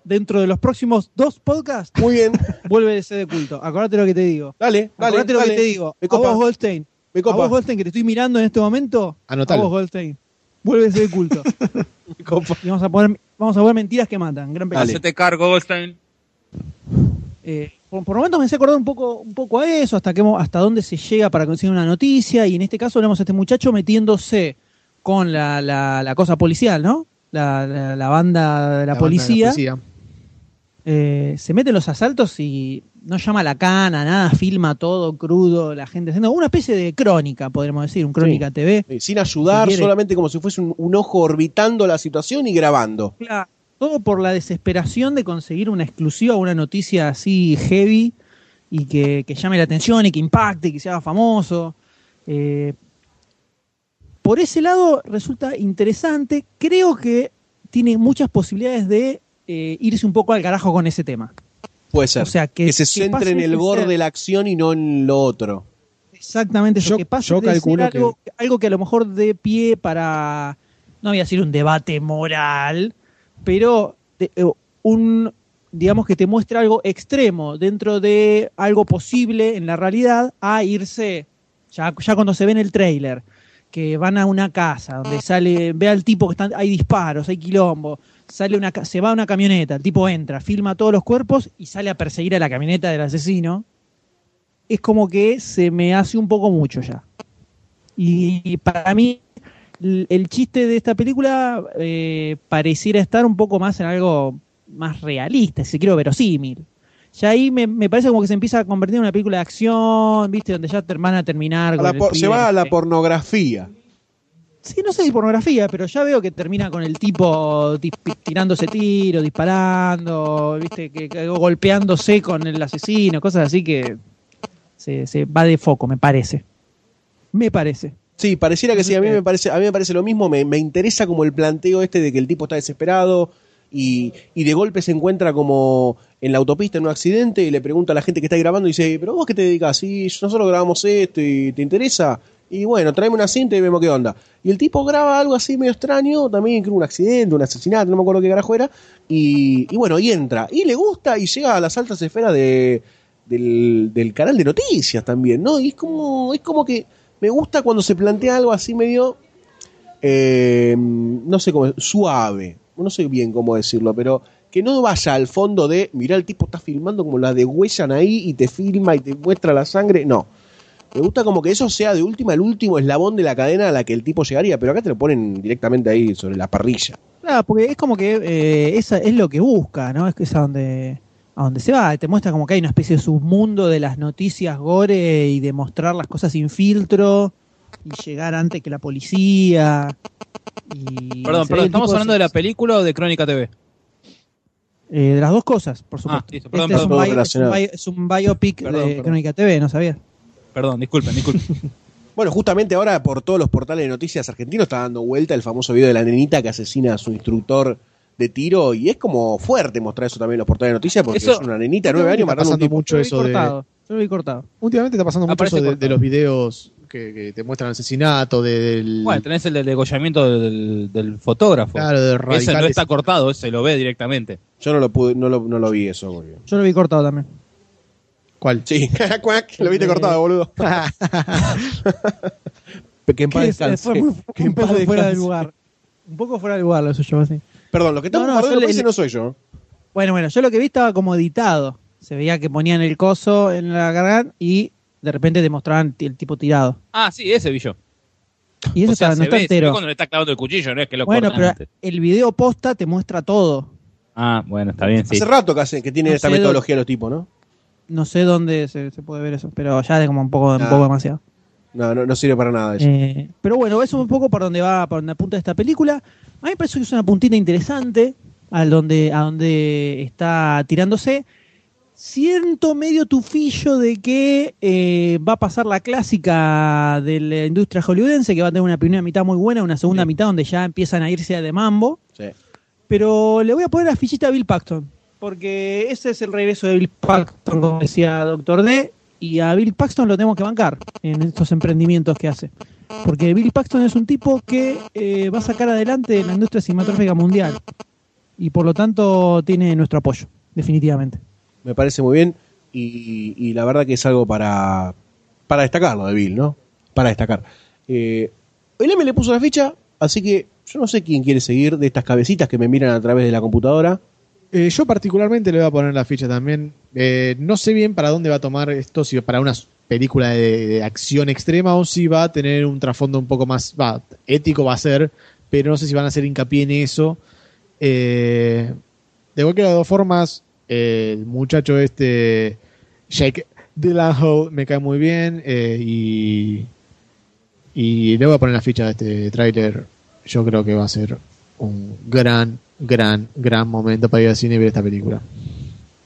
B: Dentro de los próximos dos podcasts,
D: Muy bien. *laughs*
B: vuelve ese de culto. Acordate lo que te digo.
D: Dale, dale.
B: Acordate lo
D: dale.
B: que te digo.
D: Me
B: A
D: copa.
B: vos, Goldstein.
D: Me
B: A vos,
D: copa.
B: Goldstein, que te estoy mirando en este momento.
C: Anotalo.
B: A vos, Goldstein. Vuelve ese de culto. *laughs*
D: Me copa.
B: y vamos a poner, vamos a ver mentiras que matan. Gran.
D: Dale.
E: Hacete cargo, Goldstein.
B: Eh, por, por momentos me hace acordar un poco, un poco a eso, hasta, que, hasta dónde se llega para conseguir una noticia. Y en este caso vemos a este muchacho metiéndose con la, la- la cosa policial, ¿no? La, la- la banda de la,
C: de
B: policía. Eh, se mete en los asaltos y no llama a la cana, nada, filma todo crudo, la gente haciendo una especie de crónica, podríamos decir, un crónica TV.
D: Sin ayudar,
B: Si
D: solamente como si fuese un, un ojo orbitando la situación y grabando.
B: Claro, todo por la desesperación de conseguir una exclusiva, una noticia así heavy y que, que llame la atención y que impacte y que se haga famoso. Eh, por ese lado resulta interesante. Creo que tiene muchas posibilidades de eh, irse un poco al carajo con ese tema.
D: Puede ser.
B: O sea, que,
D: que se centre en el
B: de
D: gore de la acción y no en lo otro.
B: Exactamente, eso
C: Yo-
B: que pase
C: yo
B: de ser
C: calculo que-
B: algo, algo que a lo mejor dé pie para, no voy a decir un debate moral, pero de- eh, un, digamos que te muestra algo extremo dentro de algo posible en la realidad a irse, ya, ya cuando se ve en el trailer, que van a una casa donde sale, ve al tipo que están, hay disparos, hay quilombo, sale una, se va a una camioneta, el tipo entra, filma todos los cuerpos y sale a perseguir a la camioneta del asesino es como que se me hace un poco mucho ya. Y, para mí, el, el chiste de esta película eh, pareciera estar un poco más en algo más realista, si quiero verosímil. Ya ahí me, me parece como que se empieza a convertir en una película de acción, ¿viste? Donde ya te van a terminar.
D: A
B: con el
D: por- se va a la pornografía.
B: Sí, no sé si pornografía, pero ya veo que termina con el tipo tirándose tiros, disparando, viste, que, que golpeándose con el asesino, cosas así que se, se va de foco, me parece. Me parece.
D: Sí, pareciera que sí. A mí
B: Eh.
D: me parece, a mí me parece lo mismo. Me, me interesa como el planteo este de que el tipo está desesperado y, y de golpe se encuentra como en la autopista en un accidente y le pregunta a la gente que está grabando y dice, pero vos qué te dedicas? Sí, nosotros grabamos esto y te interesa. Y bueno, tráeme una cinta y vemos qué onda. Y el tipo graba algo así medio extraño, también creo un accidente, un asesinato, no me acuerdo qué carajo era. Y, y bueno, y entra. Y le gusta y llega a las altas esferas de, del, del canal de noticias también, ¿no? Y es como, es como que me gusta cuando se plantea algo así medio, eh, no sé cómo, suave, no sé bien cómo decirlo, pero que no vaya al fondo de, mirá, el tipo está filmando como la degüellan ahí y te filma y te muestra la sangre, no. Me gusta como que eso sea de última el último eslabón de la cadena a la que el tipo llegaría, pero acá te lo ponen directamente ahí sobre la parrilla.
B: Claro, porque es como que eh, esa es lo que busca, ¿no? Es que es a donde, a donde se va. Te muestra como que hay una especie de submundo de las noticias gore y de mostrar las cosas sin filtro y llegar antes que la policía. Y
E: Perdón, perdón, ¿estamos hablando de la película o de Crónica TV?
B: Eh, de las dos cosas, por supuesto.
E: listo, perdón,
B: este es, un bio- es un
D: Relacionado.
B: bio- es un biopic
E: Perdón,
B: de
E: perdón.
B: Crónica TV, ¿no sabía?
E: Perdón, disculpen, disculpen. *laughs*
D: Bueno, justamente ahora por todos los portales de noticias argentinos está dando vuelta el famoso video de la nenita que asesina a su instructor de tiro y es como fuerte mostrar eso también en los portales de noticias porque
E: Eso-
D: es una nenita de nueve años
C: Está
D: matando a un
C: pasando
D: tipo.
C: mucho
B: Yo lo vi
C: eso de.
B: cortado. Yo lo vi cortado.
C: Últimamente está pasando mucho
E: Aparece
C: eso de los videos que, que te muestran asesinato, del.
E: Bueno, tenés el del degollamiento del, del fotógrafo.
C: claro, de
E: ese no está cortado, ese lo ve directamente.
D: Yo no lo pude, no lo, no lo vi eso. porque-
B: Yo lo vi cortado también.
C: ¿Cuál?
D: Sí, *laughs* cuac, lo viste cortado, boludo. *laughs* que en paz descanse.
B: fue muy-
D: Que
B: un poco fuera del lugar. Un poco fuera del lugar lo suyo, así.
D: Perdón, lo que estamos
B: No, no, le-
D: ese no soy yo.
B: Bueno, bueno, yo lo que vi estaba como editado. Se veía que ponían el coso en la garganta y de repente te mostraban el tipo tirado.
E: Ah, sí, ese vi yo.
B: Y eso
E: o sea,
B: está, no está
E: ve, se ve
B: entero.
E: cuando le está clavando el cuchillo, no es que lo
B: Bueno,
E: cortan
B: pero
E: antes.
B: el video posta te muestra todo.
E: Ah, bueno, está bien, sí.
D: Hace rato que, hace, que tiene
B: No
D: esta
B: sé
D: metodología los tipos, ¿no?
B: No sé dónde se, se puede ver eso, pero ya es como un poco, un
D: Ah.
B: poco demasiado.
D: No, no, no sirve para nada eso.
B: Eh, pero bueno, eso es un poco por donde va, por donde apunta esta película. A mí me parece que es una puntita interesante al donde, a donde está tirándose. Siento medio tufillo de que eh, va a pasar la clásica de la industria hollywoodense, que va a tener una primera mitad muy buena, una segunda
D: Sí.
B: mitad donde ya empiezan a irse de mambo.
D: Sí.
B: Pero le voy a poner la fichita a Bill Paxton, porque ese es el regreso de Bill Paxton, como decía Doctor D, y a Bill Paxton lo tenemos que bancar en estos emprendimientos que hace. Porque Bill Paxton es un tipo que eh, va a sacar adelante la industria cinematográfica mundial, y por lo tanto tiene nuestro apoyo, definitivamente.
D: Me parece muy bien y, la verdad que es algo para, para destacarlo de Bill, ¿no? Para destacar. Eh, el M le puso la ficha, así que yo no sé quién quiere seguir de estas cabecitas que me miran a través de la computadora.
C: Eh, yo particularmente le voy a poner la ficha también. Eh, no sé bien para dónde va a tomar esto, si para una película de, acción extrema o si va a tener un trasfondo un poco más va, ético, va a ser, pero no sé si van a hacer hincapié en eso. De cualquiera de dos formas, el muchacho este, Jake Gyllenhaal, me cae muy bien eh, y, y le voy a poner la ficha de este tráiler. Yo creo que va a ser un gran, gran, gran momento para ir al cine y ver esta película.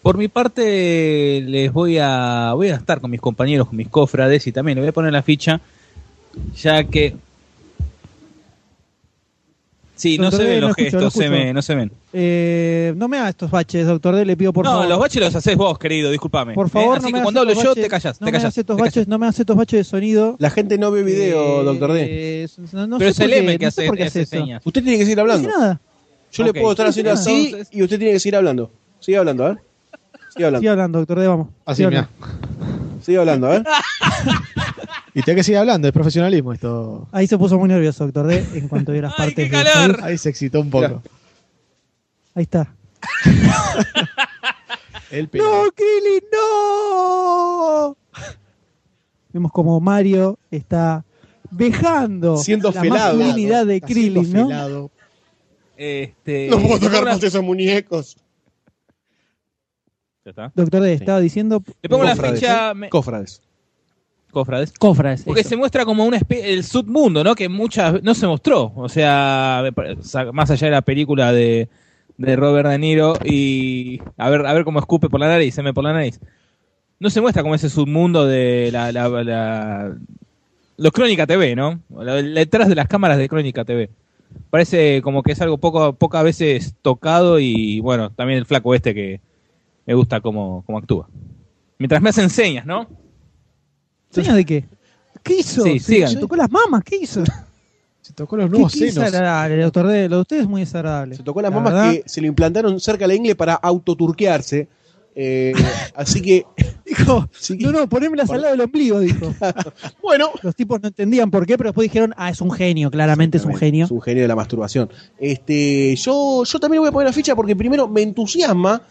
E: Por mi parte, les voy a voy a estar con mis compañeros, con mis cofrades y también les voy a poner la ficha, ya que sí, no se
B: D,
E: ven
B: no
E: los
B: escucho, no
E: gestos, se, me- no se ven.
B: Eh, no me hagas estos baches, doctor D, le pido por
E: no,
B: favor.
E: los baches los haces vos, querido, discúlpame.
B: Por
E: ¿eh?
B: favor,
E: Así
B: no
E: que
B: me
E: cuando
B: hagas
E: hablo
B: estos
E: yo, te
B: baches,
E: callas,
B: no
E: te
B: me estos baches, no me hagas estos baches de sonido.
D: La gente no ve video,
B: Eh,
D: doctor D.
B: eh, no, no
E: Pero
B: sé
E: es el M que
B: no sé
E: hace,
B: por qué
E: hace
B: eso.
D: Usted tiene que seguir
B: No
D: hablando.
B: nada.
D: Yo le puedo estar
B: No
D: haciendo así y usted tiene que seguir hablando. Sigue hablando, a ver. Sigue hablando.
B: Sigue hablando, doctor D, vamos.
C: Así, mira.
D: Sigue hablando, a ver. *laughs*
C: Y tiene que seguir hablando, es profesionalismo esto.
B: Ahí se puso muy nervioso, doctor D, en cuanto vio las *laughs*
E: Ay,
B: partes
E: qué calor.
C: Ahí se excitó un poco.
D: Mira.
B: Ahí está. *laughs*
C: El
B: ¡No, Krillin, no! Vemos como Mario está dejando
D: Siendo
B: la
D: felado.
B: masculinidad de Krillin, ¿no?
C: felado.
E: Este,
D: No puedo tocar más esos muñecos.
E: Ya está.
B: Doctor D, estaba diciendo
E: Le pongo la
D: Cofrades,
E: ficha,
D: ¿eh?
E: me-
D: Cofrades.
E: cofrades.
B: Cofras.
E: Porque
B: eso.
E: se muestra como una especie, el submundo, ¿no? Que muchas no se mostró. O sea, me pare- sa- más allá de la película de, de Robert De Niro y a ver, a ver cómo escupe por la nariz, se me por la nariz. No se muestra como ese submundo de la, la, la- los Crónica TV, ¿no? La- Detrás de las cámaras de Crónica TV. Parece como que es algo poco, pocas veces tocado y bueno, también el flaco este que me gusta cómo, cómo actúa. Mientras me hacen señas, ¿no?
B: ¿Señas de qué? ¿Qué hizo?
E: Sí,
B: se,
E: sigan.
B: se tocó las mamas, ¿qué hizo?
C: Se tocó los
B: ¿Qué,
C: nuevos
B: qué
C: senos.
B: desagradable, doctor D? Lo de usted es muy desagradable.
D: Se tocó las
B: La
D: mamas
B: verdad.
D: que se lo implantaron cerca de la ingle para autoturquearse. Eh, *laughs* así que.
B: Dijo,
D: sí,
B: no, no, ponémelas al lado del ombligo, dijo. *laughs*
D: Bueno.
B: Los tipos no entendían por qué, pero después dijeron, ah, es un genio, claramente es un genio.
D: Es un genio de la masturbación. Este, yo, yo también voy a poner la ficha porque primero me entusiasma,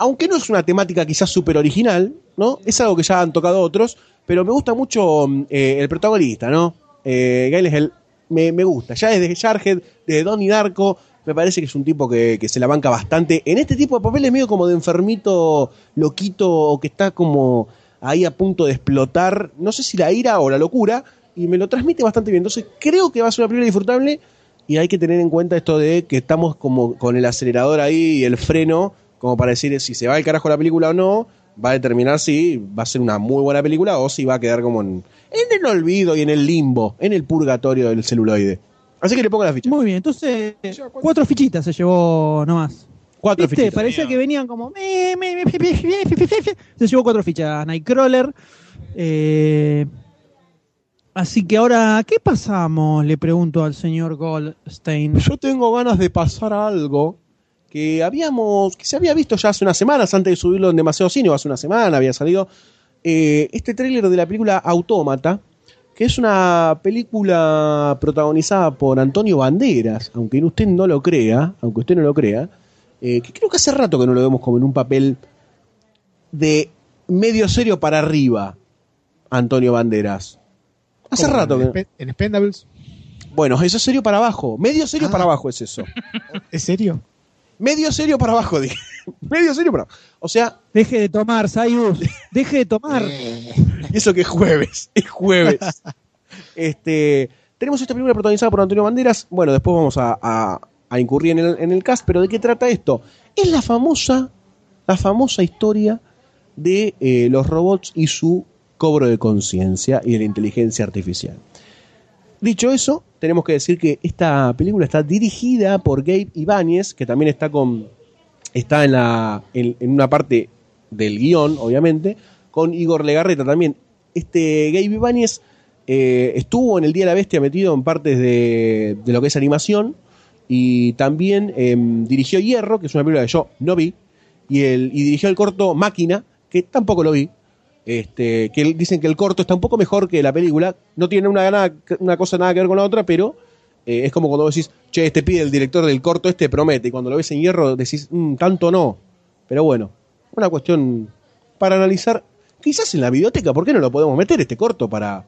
D: aunque no es una temática quizás súper original, ¿no? Es algo que ya han tocado otros, pero me gusta mucho mm, eh, el protagonista, ¿no? Eh, Gail es el. Me, me gusta. Ya desde Jarhead, desde Donnie Darko, Me parece que es un tipo que, que se la banca bastante. En este tipo de papeles medio como de enfermito, loquito, o que está como ahí a punto de explotar. No sé si la ira o la locura. Y me lo transmite bastante bien. Entonces creo que va a ser una película disfrutable. Y hay que tener en cuenta esto de que estamos como con el acelerador ahí y el freno, como para decir si se va al carajo la película o no, va a determinar si va a ser una muy buena película o si va a quedar como en, en el olvido y en el limbo, en el purgatorio del celuloide. Así que le pongo la ficha.
B: Muy bien, entonces cuatro fichitas se llevó nomás.
D: Cuatro
B: ¿Viste?
D: fichitas.
B: Parecía que venían como. Se llevó cuatro fichas. Nightcrawler. Eh, así que ahora, ¿qué pasamos? Le pregunto al señor Goldstein.
D: Yo tengo ganas de pasar a algo que habíamos, que se había visto ya hace unas semanas, antes de subirlo en demasiado cine, o hace una semana había salido, eh, este tráiler de la película Autómata, que es una película protagonizada por Antonio Banderas, aunque usted no lo crea, aunque usted no lo crea, eh, que creo que hace rato que no lo vemos como en un papel de medio serio para arriba, Antonio Banderas. Hace rato
C: ¿En,
D: que...
C: En Expendables?
D: Bueno, eso es serio para abajo, medio serio
C: Ah.
D: para abajo es eso.
C: ¿Es serio?
D: Medio serio para abajo, dije. *laughs* Medio serio para abajo. O sea,
B: Deje de tomar, Sayus. Deje de tomar.
D: y *laughs* eso que es jueves. Es jueves. *laughs* este, tenemos esta película protagonizada por Antonio Banderas. Bueno, después vamos a, a- a incurrir en el, en el cast, pero ¿de qué trata esto? Es la famosa, la famosa historia de eh, los robots y su cobro de conciencia y de la inteligencia artificial. Dicho eso, tenemos que decir que esta película está dirigida por Gabe Ibáñez, que también está con está en la en, una parte del guion, obviamente, con Igor Legarreta también. Este Gabe Ibáñez eh, estuvo en el Día de la Bestia metido en partes de, de lo que es animación y también em, dirigió Hierro, que es una película que yo no vi, y, el, y dirigió el corto Máquina, que tampoco lo vi. Este, que dicen que el corto está un poco mejor que la película. No tiene una, gana- una cosa nada que ver con la otra, pero eh, es como cuando decís, che, este pide el director del corto, este promete. Y cuando lo ves en hierro decís, "Mm, tanto no. Pero bueno, una cuestión para analizar. Quizás en la biblioteca, ¿por qué no lo podemos meter este corto para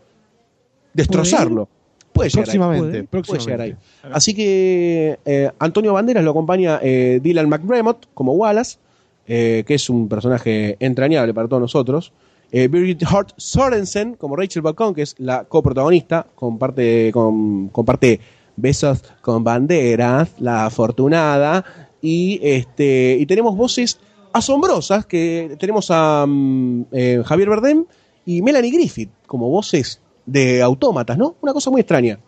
D: destrozarlo? Puede llegar ahí.
C: Próximamente,
B: Puede,
D: Puede llegar ahí. Así que eh, Antonio Banderas lo acompaña eh, Dylan McDermott como Wallace, eh, que es un personaje entrañable para todos nosotros. Eh, Birgit Hart Sorensen como Rachel Balcón, que es la coprotagonista, comparte, comparte besos con Banderas, la afortunada. Y, este, y tenemos voces asombrosas, que tenemos a mm, eh, Javier Bardem y Melanie Griffith como voces de autómatas, ¿no? Una cosa muy extraña.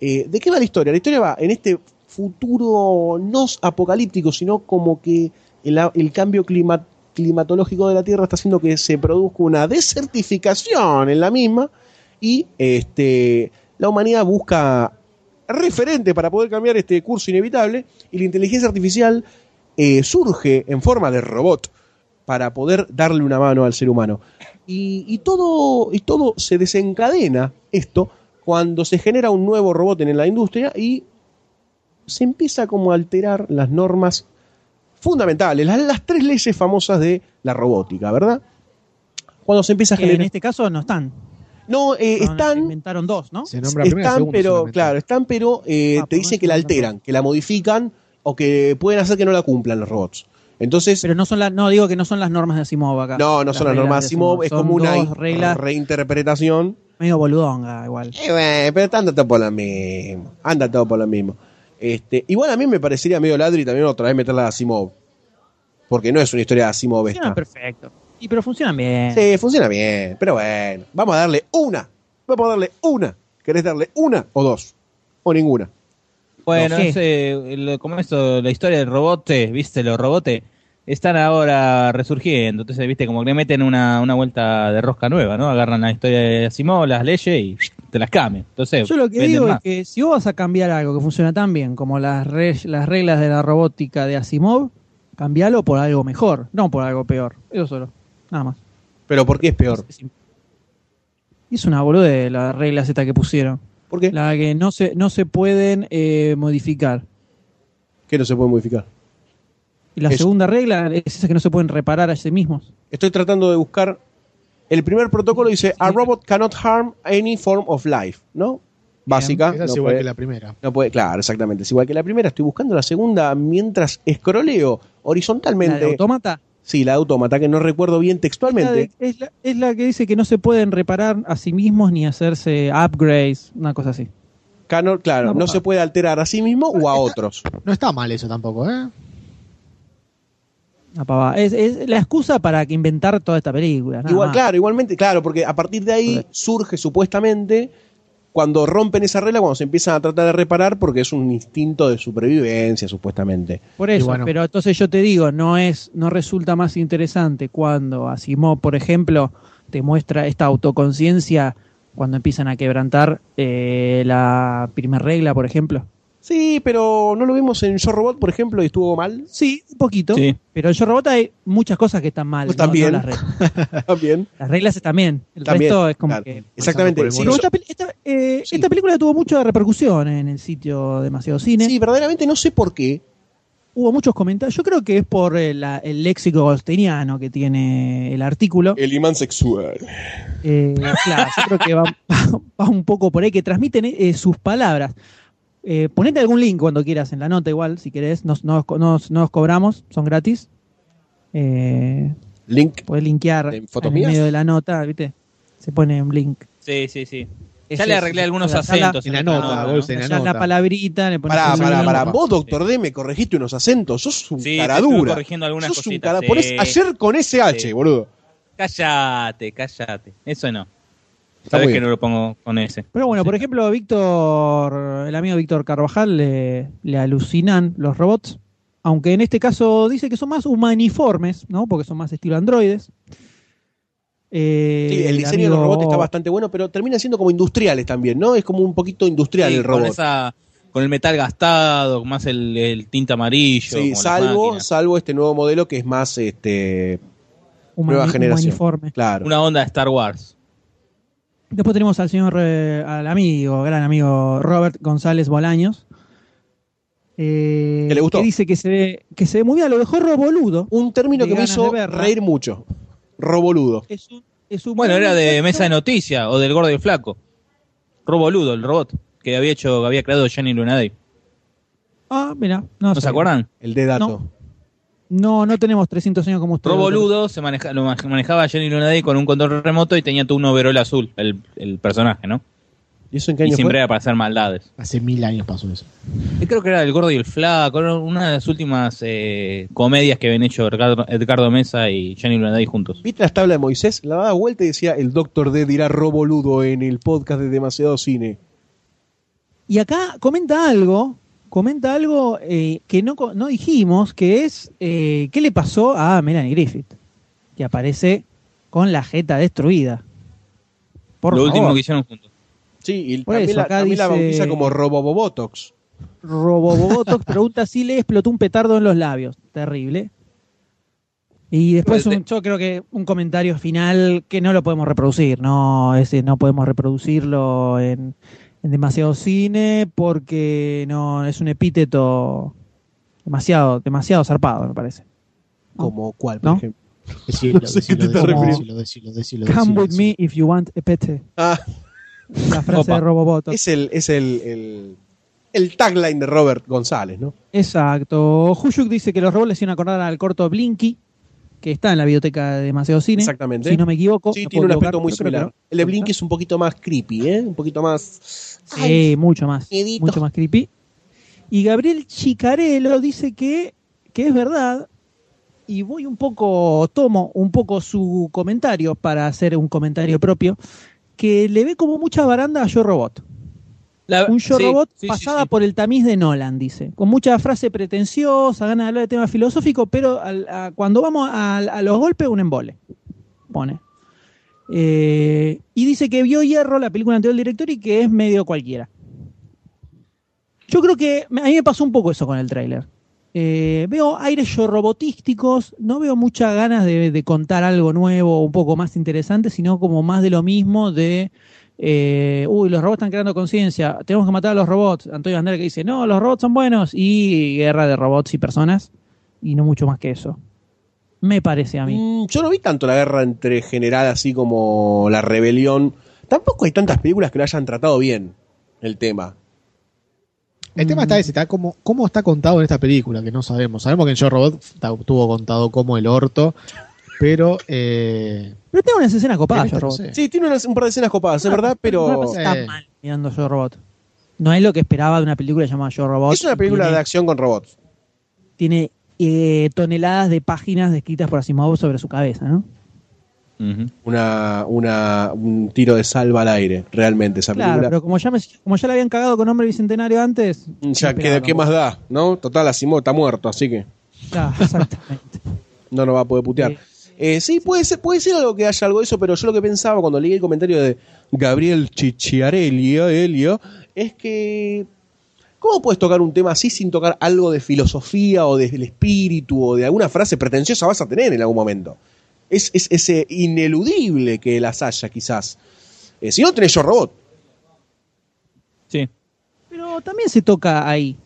D: Eh, ¿De qué va la historia? La historia va en este futuro no apocalíptico, sino como que el, el cambio clima- climatológico de la Tierra está haciendo que se produzca una desertificación en la misma y este, la humanidad busca referente para poder cambiar este curso inevitable y la inteligencia artificial eh, surge en forma de robot para poder darle una mano al ser humano. Y, y todo, y todo se desencadena esto cuando se genera un nuevo robot en la industria y se empieza como a alterar las normas fundamentales, las, las tres leyes famosas de la robótica, ¿verdad? Cuando se empieza a
B: Que en
D: generar...
B: este caso no están.
D: No, eh, están,
B: Inventaron dos, ¿no?
C: Se nombra primero
D: están,
C: segundo
D: pero
C: solamente.
D: claro, están, pero eh,
B: Ah,
D: te dicen que la alteran, que la modifican o que pueden hacer que no la cumplan los robots. Entonces,
B: Pero no son las, no digo que no son las normas de Asimov acá.
D: no, no son las normas
B: de
D: Asimov, es
B: Son
D: como una
B: reglas
D: reinterpretación.
B: medio boludonga igual.
D: Eh, bueno, pero anda todo por lo mismo. Anda todo por lo mismo. Este, igual a mí me parecería medio ladri también otra vez meterla a Asimov. Porque no es una historia de Asimov esta.
B: Funcionan perfecto. Y pero funcionan bien.
D: Sí, funciona bien. Pero bueno, vamos a darle una. Vamos a darle una. ¿Querés darle una o dos? O ninguna.
E: Bueno,
B: No sé.
E: lo- como esto, la historia del robote, viste, los robotes están ahora resurgiendo, entonces, viste, como que le meten una, una vuelta de rosca nueva, ¿no? Agarran la historia de Asimov, las leyes y te las cambian. Entonces,
B: Yo lo que digo
E: más.
B: es que si vos vas a cambiar algo que funciona tan bien como las, re- las reglas de la robótica de Asimov, cambialo por algo mejor, no por algo peor. Eso solo. Nada más.
D: Pero ¿por qué es peor?
B: Es, una boludez las reglas estas que pusieron.
D: ¿Por qué?
B: La que no se, no se pueden eh, modificar.
D: ¿Qué no se puede modificar?
B: Y la segunda regla es esa que no se pueden reparar a sí mismos.
D: Estoy tratando de buscar. El primer protocolo dice: A robot cannot harm any form of life, ¿no? básica.
C: Esa es
D: no
C: igual
D: puede-
C: que la primera.
D: no puede- claro, exactamente. Es igual que la primera. Estoy buscando la segunda mientras escroleo
B: La
D: horizontalmente.
B: de autómata.
D: Sí, la de autómata, que no recuerdo bien
B: Es la,
D: textualmente.
B: de- es, la, es la que dice que no se pueden reparar a sí mismos ni hacerse upgrades, una cosa así.
D: Claro,
B: No,
D: no,
B: no.
D: se puede alterar a sí mismo o a otros.
C: No está mal eso tampoco, ¿eh?
B: Pavada. Es, es la excusa para que inventar toda esta película.
D: Igual,
B: más.
D: claro, igualmente, claro, porque a partir de ahí surge supuestamente cuando rompen esa regla, cuando se empiezan a tratar de reparar, porque es un instinto de supervivencia, supuestamente.
B: Por eso,
C: bueno.
B: pero entonces yo te digo, no es, no resulta más interesante cuando Asimov, por ejemplo, te muestra esta autoconciencia cuando empiezan a quebrantar eh, la primera regla, por ejemplo.
D: Sí, pero no lo vimos en Yo Robot, por ejemplo, y estuvo mal.
B: Sí, un poquito.
E: Sí.
B: Pero en Yo Robot hay muchas cosas que están mal.
D: Pues
B: no- no
D: también.
B: las, reglas. *laughs*
D: También.
B: Las reglas están bien. El
D: También,
B: resto es como
D: claro.
B: que.
D: Exactamente. Sí,
B: esta, eh,
D: Sí.
B: esta película tuvo mucha repercusión en el sitio Demasiado Cine.
D: sí, verdaderamente no sé por qué.
B: Hubo muchos comentarios. Yo creo que es por el, la- el léxico goldsteiniano que tiene el artículo.
D: El imán sexual.
B: Eh, claro, yo creo que va, *laughs* va un poco por ahí, que transmiten eh, sus palabras. Eh, ponete algún link cuando quieras en la nota, igual, si querés. No nos, nos- no nos cobramos, son gratis. Eh,
D: Link.
B: podés linkear
D: ¿En
B: en medio de la nota, ¿viste? Se pone un link.
E: Sí, sí, sí. Ya le arreglé algunos acentos.
C: en la nota,
E: ¿no?
C: En la
B: palabrita, le pones
D: Pará, pará, pará. Vos,
E: sí.
D: doctor D, me corregiste unos acentos. Sos un
E: Sí,
D: cara
E: te estuve
D: dura.
E: corrigiendo algunas
D: Sos un
E: cositas,
D: cara-
E: sí.
D: Ponés ayer con SH,
E: Sí.
D: boludo.
E: Cállate, cállate. Eso no.
D: Está
E: Sabes que
D: bien.
E: no lo pongo con ese.
B: Pero bueno, por ejemplo, Víctor, el amigo Víctor Carvajal, le, le alucinan los robots. Aunque en este caso dice que son más humaniformes, ¿no? Porque son más estilo androides. Eh,
D: Sí, el diseño de los robots está bastante bueno, pero terminan siendo como industriales también, ¿no? Es como un poquito industrial
E: Sí,
D: el
E: con,
D: robot.
E: esa, con el metal gastado, más el, el tinte amarillo.
D: Sí, salvo, salvo este nuevo modelo que es más este
B: humani-
D: nueva generación.
B: humaniforme.
D: Claro.
E: Una onda de Star Wars.
B: Después tenemos al señor, eh, al amigo, gran amigo Robert González Bolaños. eh,
D: ¿Que le gustó?
B: dice que se ve, que se ve muy bien, lo dejó roboludo.
D: Un término que me hizo reír mucho. Roboludo.
B: Es un, es un
E: Bueno,
B: buen
E: era de. Mesa de Noticias o del Gordo y el Flaco. Roboludo, el robot que había hecho, había creado Jenny Lunaday.
B: Ah, mira, no,
E: ¿No se acuerdan?
D: El de dato.
B: No, no tenemos 300 años como ustedes.
E: Roboludo se maneja, lo manejaba Jenny Lunaday con un control remoto y tenía todo un overol azul, el, el personaje, ¿no?
D: ¿Y eso en qué
E: Y
D: año
E: siempre
D: fue?
E: era para hacer maldades.
C: Hace mil años pasó eso.
E: Y creo que era el gordo y el flaco, una de las últimas eh, comedias que habían hecho Edgardo, Edgardo Mesa y Jenny Lunaday juntos.
D: ¿Viste las tablas de Moisés? La daba vuelta y decía, el doctor D dirá roboludo en el podcast de Demasiado Cine.
B: Y acá comenta algo, comenta algo eh, que no, dijimos, que es eh, qué le pasó a Melanie Griffith, que aparece con la jeta destruida. Por
E: Lo
B: favor.
E: último que hicieron juntos.
D: Sí, y
B: Por
D: también,
B: eso,
D: la,
B: acá
D: también la
B: dice-
D: bautiza como Robobobotox.
B: Robobobotox *laughs* pregunta si le explotó un petardo en los labios. Terrible. Y después un- yo creo que un comentario final que no lo podemos reproducir, no, ese no podemos reproducirlo en, en demasiado cine porque no es un epíteto demasiado, demasiado zarpado, me parece.
D: Como cuál, por
B: ¿No?
D: ejemplo. *laughs*
C: Decilo,
D: No sé qué
C: decilo,
D: te estás
C: decilo,
B: refiriendo.
C: decilo, decilo, decilo,
B: Come with me if you want a pete.
D: Ah,
B: La frase
E: Opa.
B: de Robobotox.
D: es el, es el, el, el tagline de Robert González, ¿no?
B: Exacto. Huyuk dice que los robots le hicieron acordar al corto Blinky, que está en la biblioteca de demasiado cine.
D: Exactamente.
B: Si no me equivoco.
D: Sí, tiene un aspecto muy similar.
B: no.
D: El de Blink es un poquito más creepy, ¿eh? Un poquito más...
B: Sí, mucho más. Mucho más creepy. Y Gabriel Chicarello dice que, que es verdad. Y voy un poco, tomo un poco su comentario para hacer un comentario propio. Que le ve como mucha baranda a Yo Robot.
E: La-
B: Un Yo
E: sí,
B: Robot
E: sí,
B: pasada
E: sí.
B: por el tamiz de Nolan, dice. Con mucha frase pretenciosa, ganas de hablar de tema filosófico, pero al- a- cuando vamos a, a los golpes, un embole. Pone. Eh, y dice que vio Hierro, la película anterior del director, y que es medio cualquiera. Yo creo que a mí me pasó un poco eso con el tráiler. Eh, veo aires yo robotísticos, no veo muchas ganas de, de contar algo nuevo, un poco más interesante, sino como más de lo mismo de, eh, uy, los robots están creando conciencia, tenemos que matar a los robots. Antonio Bandera que dice, no, los robots son buenos, y guerra de robots y personas, y no mucho más que eso. Me parece a mí.
D: Mm, yo no vi tanto la guerra entre general así como la rebelión. Tampoco hay tantas películas que lo hayan tratado bien. el tema.
C: El tema está ese, está como, cómo está contado en esta película, que no sabemos. Sabemos que en Yo Robot estuvo contado como el orto, pero eh,
B: Pero tengo unas escenas copadas, Yo
C: no sé.
D: Sí, tiene unas- un par de escenas copadas, es verdad,
B: No me
D: pero
B: parece tan
C: Eh.
B: mal mirando Yo Robot. No es lo que esperaba de una película llamada Yo Robot.
D: es una película
B: tiene,
D: de acción con robots.
B: Tiene eh, toneladas de páginas descritas por Asimov sobre su cabeza, ¿no?
D: Una, una, un tiro de salva al aire, realmente, esa
B: Claro,
D: película.
B: pero como ya, me, como ya la habían cagado con Hombre Bicentenario antes.
D: Ya,
B: no
D: ¿qué,
B: esperaba
D: ¿qué más da? ¿No? Total, Asimov está muerto, así que
B: Claro, *laughs* exactamente.
D: no nos va a poder putear.
B: Eh,
D: Eh, sí, puede ser, puede ser algo que haya algo de eso, pero yo lo que pensaba cuando leí el comentario de Gabriel Chichiarelli, Elio, es que ¿cómo puedes tocar un tema así sin tocar algo de filosofía o del espíritu o de alguna frase pretenciosa vas a tener en algún momento? Es, es, es, eh, ineludible que las haya, quizás. Eh, si no, tenés yo robot.
E: Sí.
B: Pero también se toca ahí.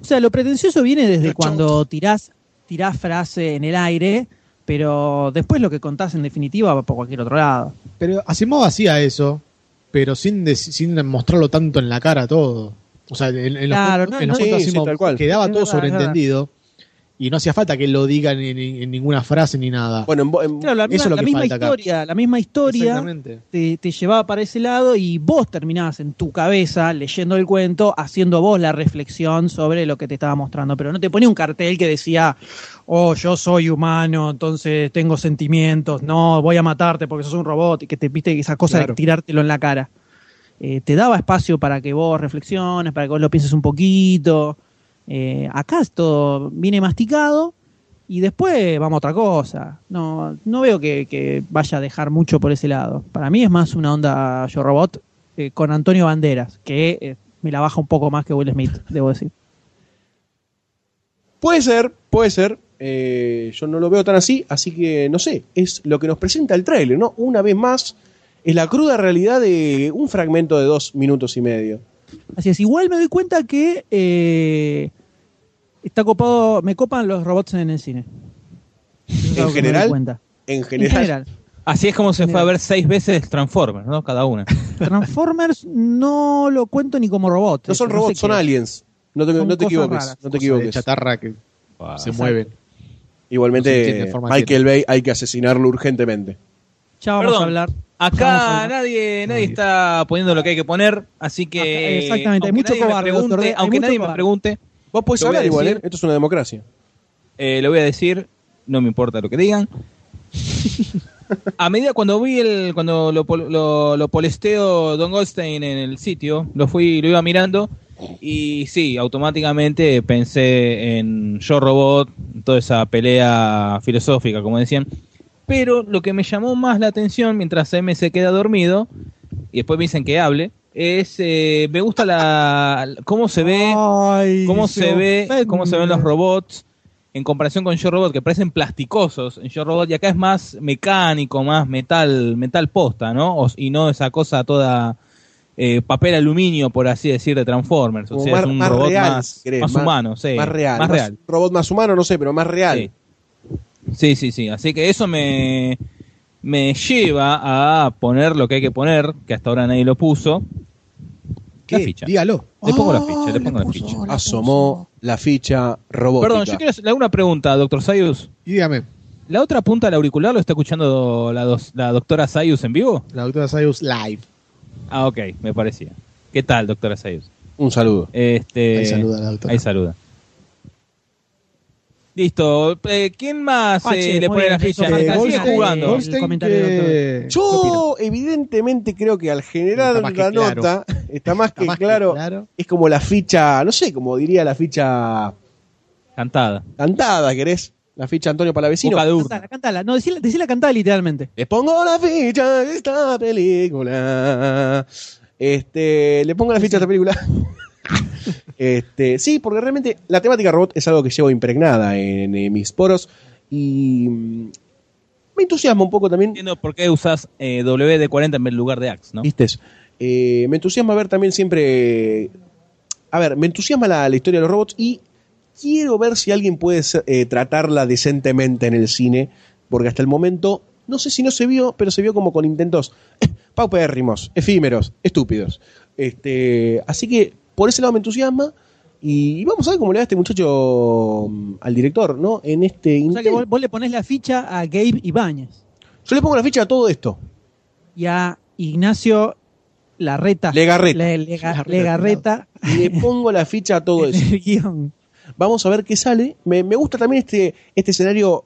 B: O sea, lo pretencioso viene desde cuando tirás, tirás frase en el aire, pero después lo que contás en definitiva va por cualquier otro lado.
C: Pero Asimov hacía eso, pero sin, sin mostrarlo tanto en la cara todo. O sea, en, en
B: Claro,
C: los,
B: no,
C: en los
B: no-
D: Sí,
C: Asimov
D: cual.
C: quedaba
B: Es
C: todo
B: verdad.
C: sobreentendido y no hacía falta que él lo diga ni, ni- en ninguna frase ni nada.
D: Bueno, en, en-
B: Claro, la
C: Eso
B: misma,
C: es lo
B: la
C: que
B: misma
C: falta acá.
B: historia, la misma historia te, te llevaba para ese lado y vos terminabas en tu cabeza leyendo el cuento, haciendo vos la reflexión sobre lo que te estaba mostrando. Pero no te ponía un cartel que decía, oh, yo soy humano, entonces tengo sentimientos, no, voy a matarte porque sos un robot, y que te viste esa cosa
C: Claro.
B: de tirártelo en la cara. Eh, te daba espacio para que vos reflexiones, para que vos lo pienses un poquito. Eh, acá esto viene masticado y después vamos a otra cosa. No, no veo que, que vaya a dejar mucho por ese lado. Para mí es más una onda Yo Robot eh, con Antonio Banderas, que eh, me la baja un poco más que Will Smith, debo decir.
D: Puede ser, puede ser. Eh, yo no lo veo tan así, así que no sé. Es lo que nos presenta el tráiler, ¿no? Una vez más, es la cruda realidad de un fragmento de dos minutos y medio.
B: Así es, igual me doy cuenta que está copado, me copan los robots en el cine.
D: ¿En
B: me
D: general?
B: cuenta.
D: En
B: En
D: general.
E: Así es como se fue a ver seis veces Transformers, ¿no? Cada una. *laughs*
B: Transformers no lo cuento ni como robot.
D: no son robots, son aliens. No te,
B: Son
D: no te equivoques,
B: raras.
D: no te equivoques.
C: chatarra que se mueven. No se
D: Igualmente, Michael Bay hay que asesinarlo urgentemente.
B: Ya vamos
E: Perdón.
B: a hablar. A
E: Acá
B: hablar.
E: nadie, nadie está poniendo lo que hay que poner, así que.
B: Acá, exactamente, hay mucho
E: me
B: cobarde,
E: pregunte-
B: doctor
E: Aunque
B: mucho
E: nadie me
B: cobarde.
E: pregunte,
D: Vos podés hablar igual, ¿eh? Esto es una democracia.
E: eh, lo voy a decir, no me importa lo que digan. *laughs* A medida cuando vi el, cuando lo, lo polesteo Don Goldstein en el sitio, lo fui, lo iba mirando y sí, automáticamente pensé en Yo Robot, toda esa pelea filosófica, como decían. Pero lo que me llamó más la atención mientras M se queda dormido y después me dicen que hable es eh, me gusta la cómo se ve
B: Ay,
E: cómo se ve,
B: ofende.
E: cómo se ven los robots en comparación con Yo Robot, que parecen plasticosos en Yo Robot, y acá es más mecánico, más metal, metal posta, ¿no? O- y no esa cosa toda eh, papel aluminio, por así decir, de Transformers. O sea,
D: más,
E: es un
D: más
E: robot
D: real,
E: más, más humano, sí.
D: Más real.
E: Más
D: más-
E: real.
D: Robot más humano, no sé, pero más real.
E: Sí. Sí, sí, sí. Así que eso me, me lleva a poner lo que hay que poner, que hasta ahora nadie lo puso. La
C: ¿Qué?
E: ficha.
C: Dígalo.
E: Le pongo la
C: Ah,
E: ficha, le pongo la
C: puso,
E: ficha.
D: Asomó la ficha robótica.
E: Perdón, yo quiero hacerle una pregunta, doctor Sayus.
C: Y dígame,
E: ¿La otra punta del auricular lo está escuchando la, dos- la doctora Sayus en vivo?
C: la doctora Sayus live.
E: Ah, ok, me parecía. ¿Qué tal, doctora Sayus?
D: Un saludo.
E: Este,
C: Ahí saluda la doctora.
E: Ahí saluda. Listo. eh, ¿Quién más
B: Ah,
E: eh,
B: che,
E: le pone
B: bien,
E: la ficha? sigue
B: que-
E: jugando.
B: del
C: que- ¿qué
D: Yo, evidentemente, creo que al generar la
C: claro.
D: nota, está más *laughs*
C: Está
D: que
C: más que
D: claro. Es como la ficha, no sé, como diría la ficha
E: Cantada.
D: cantada, ¿querés? La ficha Antonio Palavecino.
B: Cantala, cantala. No, decíla, decíla cantada literalmente.
D: Les pongo la ficha de esta película. Este, le pongo la ficha de esta película. *laughs* este, sí, porque realmente la temática robot es algo que llevo impregnada en, mis poros y mm, me entusiasma un poco también.
E: Entiendo por qué usas eh, WD-40 en lugar de Axe, ¿no?
D: ¿Viste? Eh, me entusiasma ver también siempre. A ver, me entusiasma la, la historia de los robots y quiero ver si alguien puede ser- eh, tratarla decentemente en el cine, porque hasta el momento, no sé si no se vio, pero se vio como con intentos eh, paupérrimos, efímeros, estúpidos. Este, así que por ese lado me entusiasma. Y, y vamos a ver cómo le va a este muchacho mm, al director, ¿no? En este
B: O sea que vos, vos le ponés la ficha a Gabe Ibáñez
D: Yo le pongo la ficha a todo esto.
B: y a Ignacio Larreta.
D: Legarreta.
B: Le- Lega- Legarreta
D: Y le pongo la ficha a todo *laughs* eso.
B: guion.
D: Vamos a ver qué sale. Me, me gusta también este, este escenario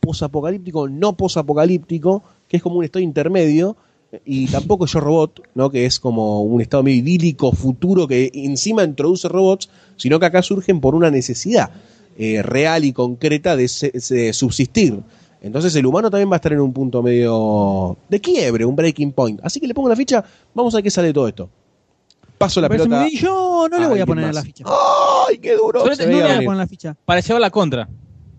D: posapocalíptico, no posapocalíptico, que es como un estado intermedio. Y tampoco yo robot, ¿no? que es como un estado medio idílico, futuro, que encima introduce robots, sino que acá surgen por una necesidad eh, real y concreta de, se- de subsistir. Entonces el humano también va a estar en un punto medio de quiebre, un breaking point. Así que le pongo la ficha, vamos a ver qué sale de todo esto. Paso la pelota.
B: Yo no le voy a poner
D: más.
B: la ficha.
D: ¡Ay, qué duro! Se
B: No le voy a poner la ficha.
E: Para llevar la contra.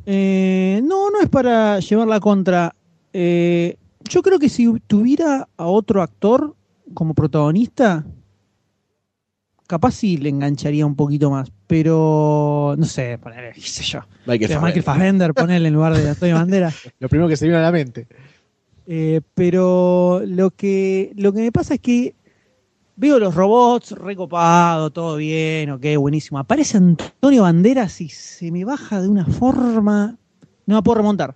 B: Eh, no, no es para llevarla contra. Eh, yo creo que si tuviera a otro actor como protagonista, capaz sí le engancharía un poquito más. Pero no sé, ponerle, qué sé yo.
D: Michael
B: Pero Michael
D: Fassbender.
B: Fassbender, ponerle en lugar de Antonio *laughs* Bandera.
C: Lo primero que se vino a la mente.
B: Eh, pero lo que, lo que me pasa es que veo los robots recopado, todo bien, ok, buenísimo. Aparece Antonio Banderas y se me baja de una forma. No la puedo remontar.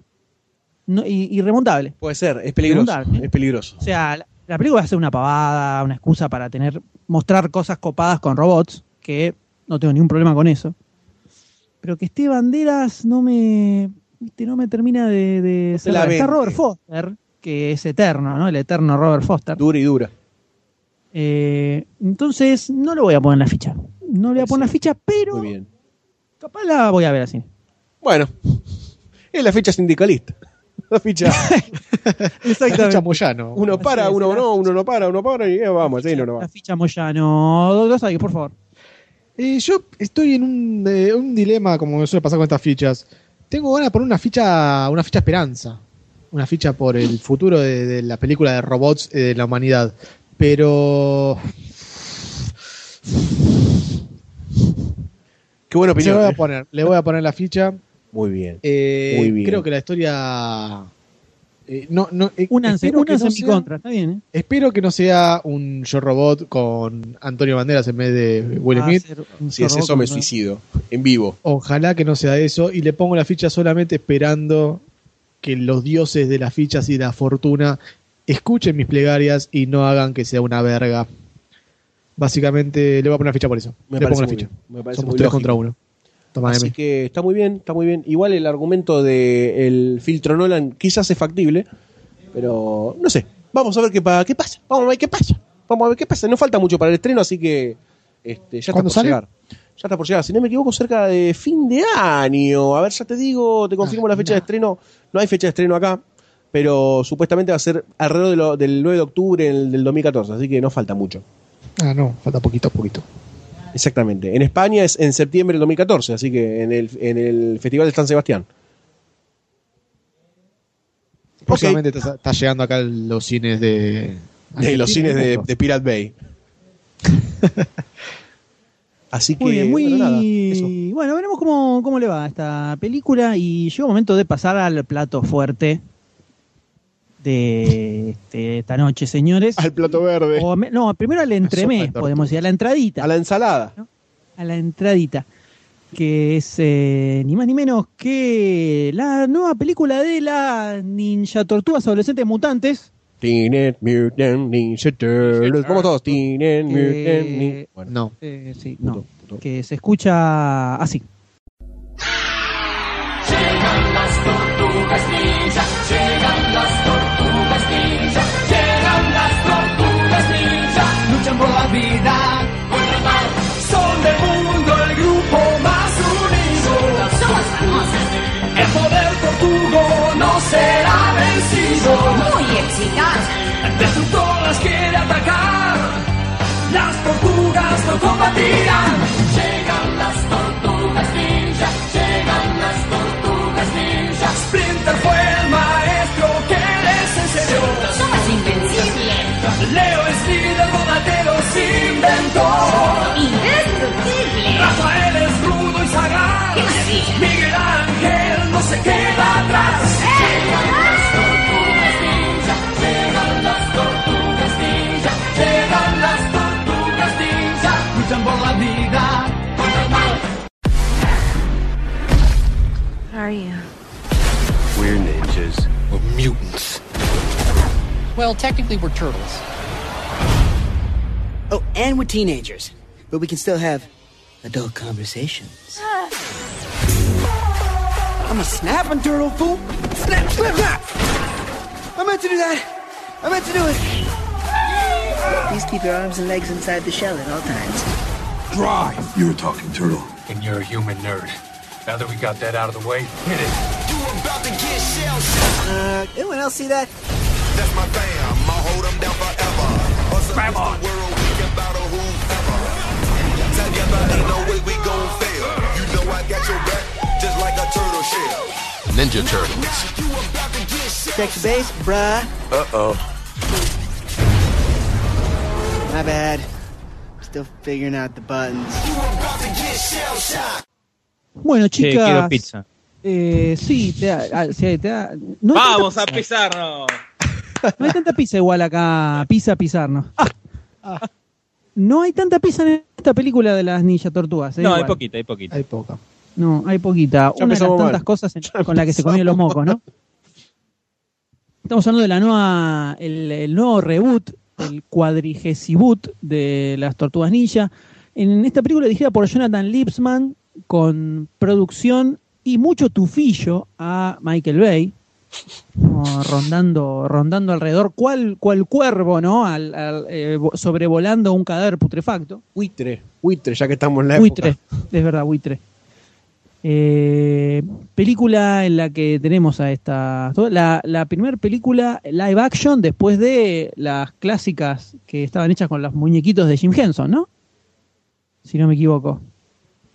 B: No, y- irremontable.
D: Puede ser, es peligroso. Es peligroso.
B: O sea, la, la película va a ser una pavada, una excusa para tener mostrar cosas copadas con robots, que no tengo ningún problema con eso. Pero que esté Banderas no me viste, no me termina de, de
D: la.
B: Está. Robert Foster, que es eterno, ¿no? El eterno Robert Foster.
D: Dura y dura.
B: Eh, entonces, no le voy a poner la ficha. No le voy a poner la ficha, pero
D: Muy bien.
B: capaz la voy a ver así.
D: Bueno, es la ficha sindicalista. *laughs* *laughs* La ficha.
C: Ficha Moyano.
D: Uno para, uno
B: la
D: no, uno no para, uno para y eh, vamos, sí, no, no
B: La
D: va.
B: ficha Moyano. Doctor Sayers, por favor.
C: Eh, yo estoy en un, eh, un dilema, como me suele pasar con estas fichas. Tengo ganas de poner una ficha, una ficha esperanza. Una ficha por el futuro de, de la película de robots eh, de la humanidad. Pero.
D: Qué buena
C: Le
D: opinión.
C: voy a
D: eh.
C: poner, le voy a poner la ficha.
D: Muy bien.
C: Eh,
D: Muy bien.
C: Creo que la historia. eh, no, no, eh,
B: Únanse,
C: no
B: en mi contra, está bien, ¿eh?
C: Espero que no sea un Yo Robot con Antonio Banderas en vez de Will Smith.
D: Si es eso, me suicido. En vivo.
C: Ojalá que no sea eso. Y le pongo la ficha solamente esperando que los dioses de las fichas y de la fortuna escuchen mis plegarias y no hagan que sea una verga. Básicamente le voy a poner la ficha por eso.
D: Me
C: le pongo la
D: muy
C: ficha.
D: Me
C: Somos tres
D: lógico.
C: contra uno. Toma,
D: Así que está muy bien, está muy bien. Igual el argumento del filtro Nolan quizás es factible, pero no sé. Vamos a ver qué, pa- qué pasa. Vamos a ver qué pasa. Vamos a ver qué pasa. No falta mucho para el estreno, así que este, ya está
C: ¿Cuándo
D: por
C: sale?
D: llegar. Ya está por llegar. Si no me equivoco, cerca de fin de año. A ver, ya te digo, te confirmo
C: Ah,
D: la fecha de
C: no.
D: estreno. No hay fecha de estreno acá, pero supuestamente va a ser alrededor de lo- del 9 de octubre del, del 2014, así que no falta mucho.
C: Ah, no, falta poquito a poquito.
D: Exactamente. En España es en septiembre del 2014, así que en el, en el Festival de San Sebastián.
C: Próximamente está, está llegando acá los cines de.
D: De los cines de, *laughs* de Pirate Bay. Así que,
B: Muy bien, muy
D: bueno, nada, eso.
B: bueno, veremos cómo, cómo le va a esta película y llega un momento de pasar al plato fuerte de este, esta noche, señores.
D: Al plato verde.
B: O no, primero al entremés, podemos decir, a la entradita.
D: A la ensalada.
B: a la entradita, que es eh, ni más ni menos que la nueva película de la Ninja Tortugas Adolescentes Mutantes.
D: Teenage Mutant Ninja Turtles. Vamos todos. Teenage Mutant Ninja. Bueno,
C: No.
B: eh, sí, no,
D: puto, puto.
B: que se escucha así.
I: Llegan las tortugas ninja, llegan las tortugas ninja, llegan las tortugas ninja, luchan por la vida contra el mal. Son del mundo el grupo más unido. Somos. El poder tortugo no será vencido.
J: Muy eficaz.
I: El destructor las quiere atacar. Las tortugas no combatirán. Leo es líder, Donatello es inventor.
J: Indestructible.
I: Rafael es rudo y sagaz.
J: ¡Qué!
I: Miguel Ángel no se queda atrás. ¡Eh!
K: are you?
L: We're ninjas.
M: We're mutants.
N: Well, technically, we're turtles.
O: Oh, and we're teenagers. But we can still have adult conversations. I'm a snapping turtle, fool. Snap, snap, snap! I meant to do that. I meant to do it. Please keep your arms and legs inside the shell at all times.
M: Drive! You're a talking turtle. And you're a human nerd. Now that we got that out of the way, hit it.
O: Uh, anyone else see that?
P: That's my fam. I'll hold them down forever. Us
M: Grab
P: against
M: on.
L: Ninja Turtles.
O: The base, bruh.
P: Uh-oh.
O: My bad. Still figuring out the buttons.
B: Bueno, chicas.
E: quiero pizza.
B: eh, sí, te da, ah, sí, te da- no,
E: Vamos a pisarnos. *laughs*
B: no hay tanta pizza igual acá, pizza, pisarnos. *laughs* No hay tanta pizza en esta película de las ninja tortugas. eh,
E: No, hay poquita, hay poquita.
C: Hay poca.
B: No, hay poquita. Una de las tantas
D: mal.
B: cosas en- con las que se comieron los mocos, ¿no? Estamos hablando de la nueva, el, el nuevo reboot, el cuadrigesiboot de las Tortugas Ninja. En esta película dirigida por Jonathan Lipsman, con producción y mucho tufillo a Michael Bay, rondando, rondando alrededor, cual, cual cuervo, ¿no? Al, al, eh, vo- sobrevolando un cadáver putrefacto.
D: Buitre, buitre, ya que estamos en la
B: Buitre,
D: época.
B: es verdad, buitre. Eh, película en la que tenemos a esta. La, la primera película live action después de las clásicas que estaban hechas con los muñequitos de Jim Henson, ¿no? Si no me equivoco.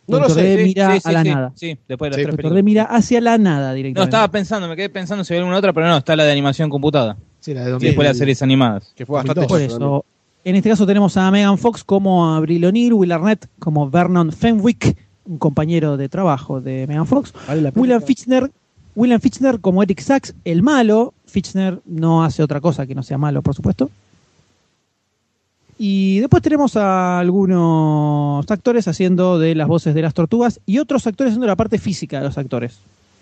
D: No lo sé,
B: D mira
E: sí, sí,
B: a la
E: sí,
B: nada.
E: Sí, después de las
C: Sí,
E: tres
B: D
E: películas.
B: mira hacia la nada
E: No,
B: directamente.
E: estaba pensando, me quedé pensando si había alguna otra, pero no, está la de animación computada.
C: Sí, la de
E: Y
C: 2000.
E: después las series animadas.
D: Que fue bastante
B: Por eso, en este caso tenemos a Megan Fox como Abril O'Neill, Will Arnett como Vernon Fenwick, un compañero de trabajo de Megan Fox.
D: Vale.
B: William Fichtner, William Fichtner como Eric Sachs, el malo. Fichtner no hace otra cosa que no sea malo, por supuesto. Y después tenemos a algunos actores haciendo de las voces de las tortugas y otros actores haciendo la parte física de los actores.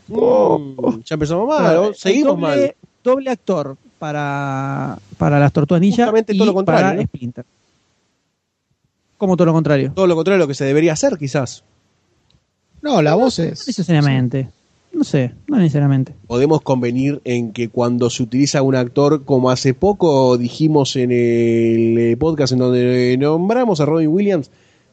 D: Mm, ya empezamos mal, ¿no?
B: Hay
D: seguimos
B: doble,
D: mal.
B: Doble actor para, para las tortugas ninja
D: Justamente
B: y
D: todo lo contrario,
B: para
D: ¿no?
B: Splinter. Como todo lo contrario.
D: Todo lo contrario de lo que se debería hacer, quizás.
C: No, la voz
B: No
C: es.
B: necesariamente. No sé, no necesariamente.
D: Podemos convenir en que cuando se utiliza un actor, como hace poco dijimos en el eh, podcast en donde nombramos a Robin Williams,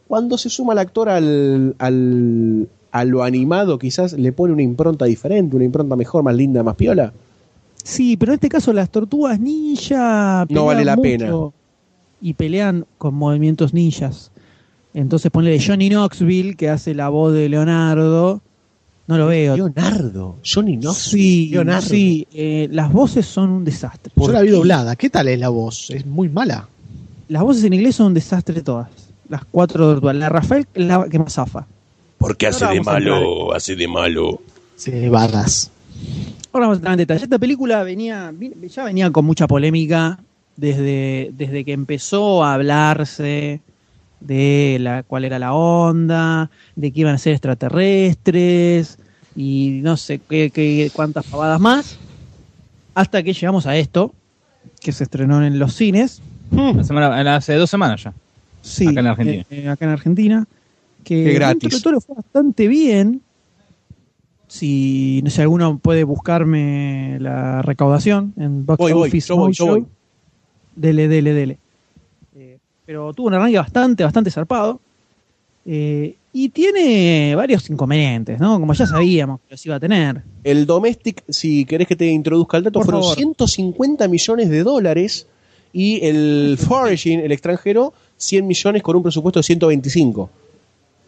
D: cuando se suma el actor al, al, a lo animado, quizás le pone una impronta diferente, una impronta mejor, más linda, más piola.
B: Sí, pero en este caso las tortugas ninja
D: No vale la pena.
B: Y pelean con movimientos ninjas. Entonces ponle Johnny Knoxville, que hace la voz de Leonardo. No lo veo.
D: Leonardo, Johnny Knoxville.
B: Sí,
D: Leonardo.
B: sí, eh, las voces son un desastre.
C: Yo la vi doblada. ¿Qué tal es la voz? Es muy mala.
B: Las voces en inglés son un desastre todas. Las cuatro tortugas. La Rafael es la que más zafa.
D: Porque
B: hace de malo,
D: hace de malo.
C: Sí, vagas.
B: Ahora vamos a entrar en detalle. Esta película venía, ya venía con mucha polémica desde, desde que empezó a hablarse de la, cuál era la onda, de que iban a ser extraterrestres y no sé qué, qué- cuántas pavadas más, hasta que llegamos a esto, que se estrenó en los cines.
E: La semana, hace dos semanas ya.
B: Sí,
E: Acá en Argentina.
B: eh, acá en Argentina. Que
D: Qué gratis.
B: de todo fue bastante bien. Si, no sé, alguno puede buscarme la recaudación en Box
D: Voy, voy,
B: Office
D: yo voy, yo voy.
B: Dele, dele, dele. Eh, pero tuvo un arranque bastante, bastante zarpado. Eh, y tiene varios inconvenientes, ¿no? Como ya sabíamos que los iba a tener.
D: El Domestic, si querés que te introduzca el dato,
B: Por
D: fueron
B: favor.
D: 150 millones de dólares y el Foraging, el extranjero, 100 millones con un presupuesto de 125.
B: O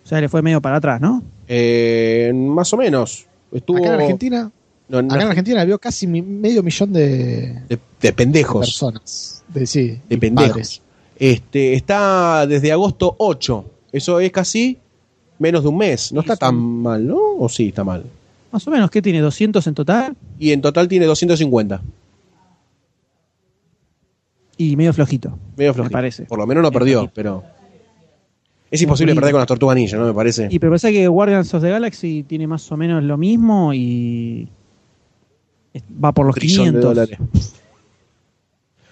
B: sea, le fue medio para atrás, ¿no?
D: Eh, más o menos. Estuvo
C: Acá en Argentina,
D: no,
C: acá en Argentina vio casi mi- medio millón de,
D: de, de pendejos.
C: personas. De, sí,
D: de
C: y
D: pendejos.
C: padres.
D: Este, está desde agosto 8. Eso es casi menos de un mes. No está tan mal, ¿no? ¿O sí está mal?
B: Más o menos, ¿qué tiene? ¿200 en total?
D: Y en total tiene 250.
B: Y medio flojito.
D: Medio flojito.
B: parece.
D: Por lo menos no
B: Medio
D: perdió,
B: flojito.
D: pero. Es imposible perder con las tortugas ninja, ¿no? Me parece.
B: Y pero pasa que Guardians of the Galaxy tiene más o menos lo mismo y va por los
D: Trillón de
B: 500.
D: dólares.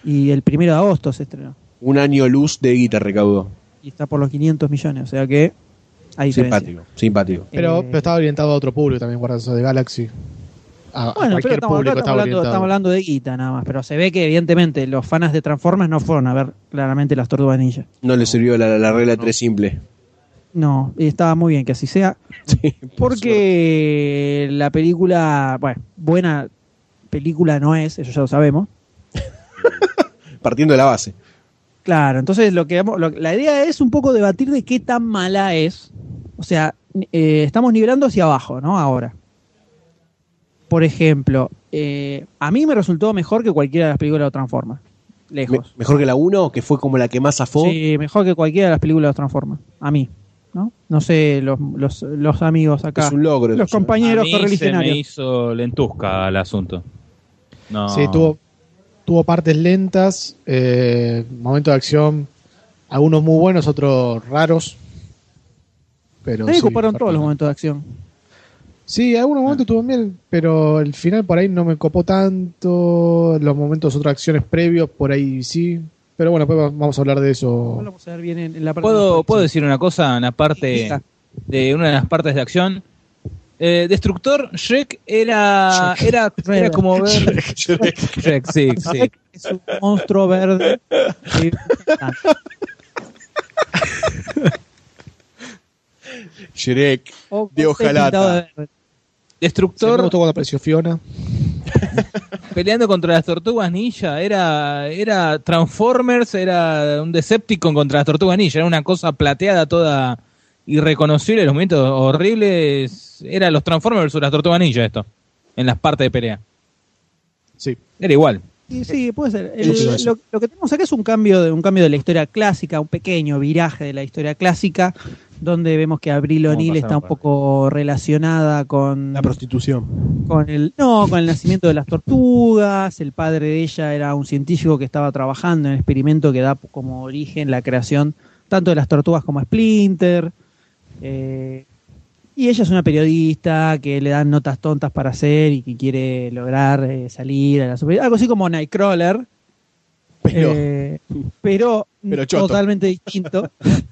B: Y el primero de agosto se estrenó.
D: Un año luz de guita recaudó.
B: Y está por los 500 millones. O sea que hay diferencia.
D: Simpático, simpático.
C: Pero,
B: Eh,
C: pero estaba orientado a otro público también, Guardians of the Galaxy. A, a
B: Bueno, pero
C: cualquier
B: estamos, hablando,
C: orientado.
B: estamos hablando de guita nada más. Pero se ve que evidentemente los fans de Transformers no fueron a ver claramente las tortugas ninja.
D: No le sirvió la, la regla tres simple.
B: No, y estaba muy bien que así sea. *laughs*
D: Sí,
B: Porque la película, bueno, buena película no es, eso ya lo sabemos. *laughs*
D: Partiendo de la base.
B: Claro, entonces lo que vamos- lo- la idea es un poco debatir de qué tan mala es. O sea, eh, estamos nivelando hacia abajo, ¿no? Ahora. Por ejemplo, eh, a mí me resultó mejor que cualquiera de las películas de Transformers.
D: Me-
B: Lejos.
D: mejor que la 1, que fue como la que más zafó.
B: Sí, mejor que cualquiera de las películas de Transformers. A mí. ¿no? No sé, los, los, los amigos acá.
D: Es un logro.
B: Los compañeros
E: a mí se me
B: correligionarios.
E: hizo lentusca el asunto. No.
C: Sí, tuvo, tuvo partes lentas, eh, momentos de acción, algunos muy buenos, otros raros. Pero sí,
B: coparon todos los momentos de acción.
C: Sí, algunos momentos estuvo bien, pero el final por ahí no me copó tanto. Los momentos, otras acciones previos, por ahí sí. Pero bueno, va- vamos a hablar de eso.
B: Vamos a ver bien en, la parte
E: ¿Puedo,
B: de
E: ¿Puedo decir una cosa en la parte de una de las partes de acción? Eh, Destructor Shrek era, era, *laughs* era como ver. Shrek, sí, sí.
B: Shrek es un monstruo verde. *laughs*
D: Shrek.
B: o-
D: De
B: o
D: hojalata.
B: de.
C: Sí, me
E: Destructor
C: gustó cuando apareció Fiona. *laughs*
E: peleando contra las tortugas ninja. Era, era Transformers, era un Decepticon contra las tortugas ninja. Era una cosa plateada toda irreconocible. Los momentos horribles. Era los Transformers versus las tortugas ninja esto. En las partes de pelea.
C: Sí.
E: Era igual.
B: Sí, sí, puede ser. El- lo, lo que tenemos acá es un cambio, de, un cambio de la historia clásica, un pequeño viraje de la historia clásica, donde vemos que Abril
E: ¿Cómo
B: O'Neill está un poco relacionada con,
D: La prostitución.
B: con el no con el nacimiento de las tortugas. El padre de ella era un científico que estaba trabajando en el experimento que da como origen la creación tanto de las tortugas como Splinter. Eh, y ella es una periodista que le dan notas tontas para hacer y que quiere lograr eh, salir a la super- algo así como Nightcrawler.
D: Pero,
B: eh, pero, totalmente distinto *laughs*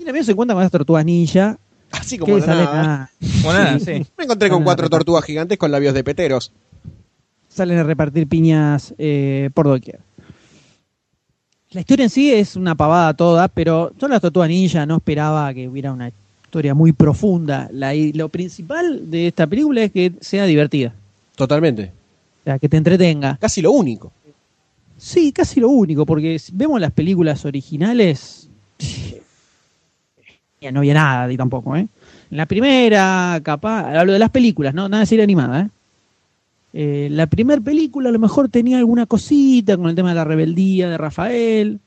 B: y también se encuentra con las tortugas ninja
D: así como
B: que
D: nada.
B: a,
E: Como nada, sí.
D: Me encontré con cuatro tortugas gigantes con labios de peteros.
B: salen a repartir piñas eh, por doquier. La historia en sí es una pavada toda, pero yo las tortugas ninja no esperaba que hubiera una historia muy profunda. La- y lo principal de esta película es que sea divertida,
D: Totalmente.
B: o sea, que te entretenga.
D: Casi lo único.
B: Sí, casi lo único, porque si vemos las películas originales, no había nada ahí tampoco, ¿eh? En la primera, capaz, hablo de las películas, no nada de serie animada, ¿eh? Eh, la primera película a lo mejor tenía alguna cosita con el tema de la rebeldía de Rafael,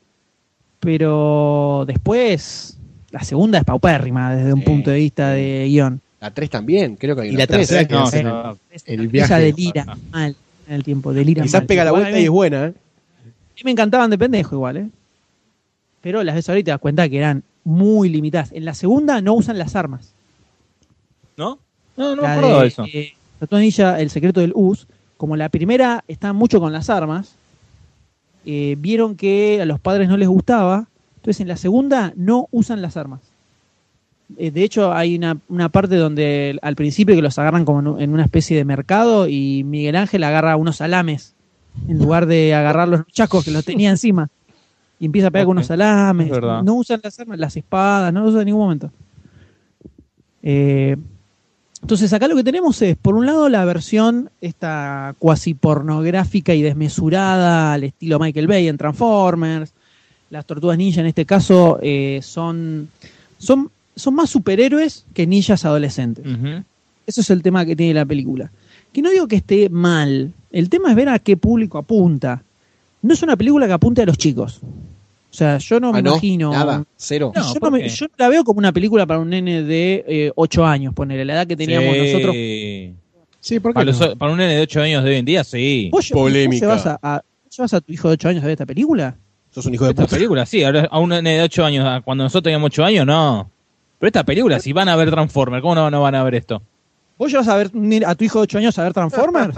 B: pero después la segunda es paupérrima desde un punto de vista de guion.
D: La 3 también, creo que hay
C: Y
D: una
C: la
D: tres,
C: tercera
D: ¿eh?
C: que
E: No,
C: es el,
E: no.
C: el viaje.
B: Delira mal en el tiempo, delira
D: Quizás
B: mal.
D: pega la vuelta y es buena, ¿eh?
B: a mí me encantaban de pendejo igual, ¿eh? Pero las ves ahorita y te das cuenta que eran muy limitadas. En la segunda no usan las armas.
E: ¿No? No, no me
B: La
E: acuerdo de
B: de,
E: eso.
B: eh, Ninja, el secreto del US, como la primera está mucho con las armas, eh, vieron que a los padres no les gustaba, entonces en la segunda no usan las armas. Eh, de hecho, hay una, una parte donde al principio que los agarran como en una especie de mercado y Miguel Ángel agarra unos salames en lugar de agarrar los chacos que los tenía encima. Y empieza a pegar con unos salames. No usan las armas, las espadas, no lo usan en ningún momento. Eh, entonces acá lo que tenemos es, por un lado, la versión esta cuasi pornográfica y desmesurada al estilo Michael Bay en Transformers. Las tortugas ninja en este caso eh, son, son, son más superhéroes que ninjas adolescentes.
E: Ujú.
B: Eso es el tema que tiene la película. Que no digo que esté mal. El tema es ver a qué público apunta. No es una película que apunte a los chicos. O sea, yo no me
D: Ah, no,
B: imagino.
D: Nada, cero.
E: No,
B: yo, no
E: ¿por
B: me- yo no la veo como una película para un nene de 8 años, ponerle la edad que teníamos
E: Sí.
B: nosotros.
C: Sí, ¿por qué
E: Para,
C: no?
E: los- para un nene de 8 años de hoy en día, sí.
B: ¿Vos, lle- vos
D: Polémica.
B: llevas a, a- llevas a tu hijo de 8 años a ver esta película?
D: Sos un hijo de
E: Esta
D: puta.
E: película, sí, a un nene de 8 años, a cuando nosotros teníamos 8 años, no. Pero esta película, si van a ver Transformers, ¿cómo no, no van a ver esto?
B: ¿Vos llevas a ver a tu hijo de 8 años a ver Transformers?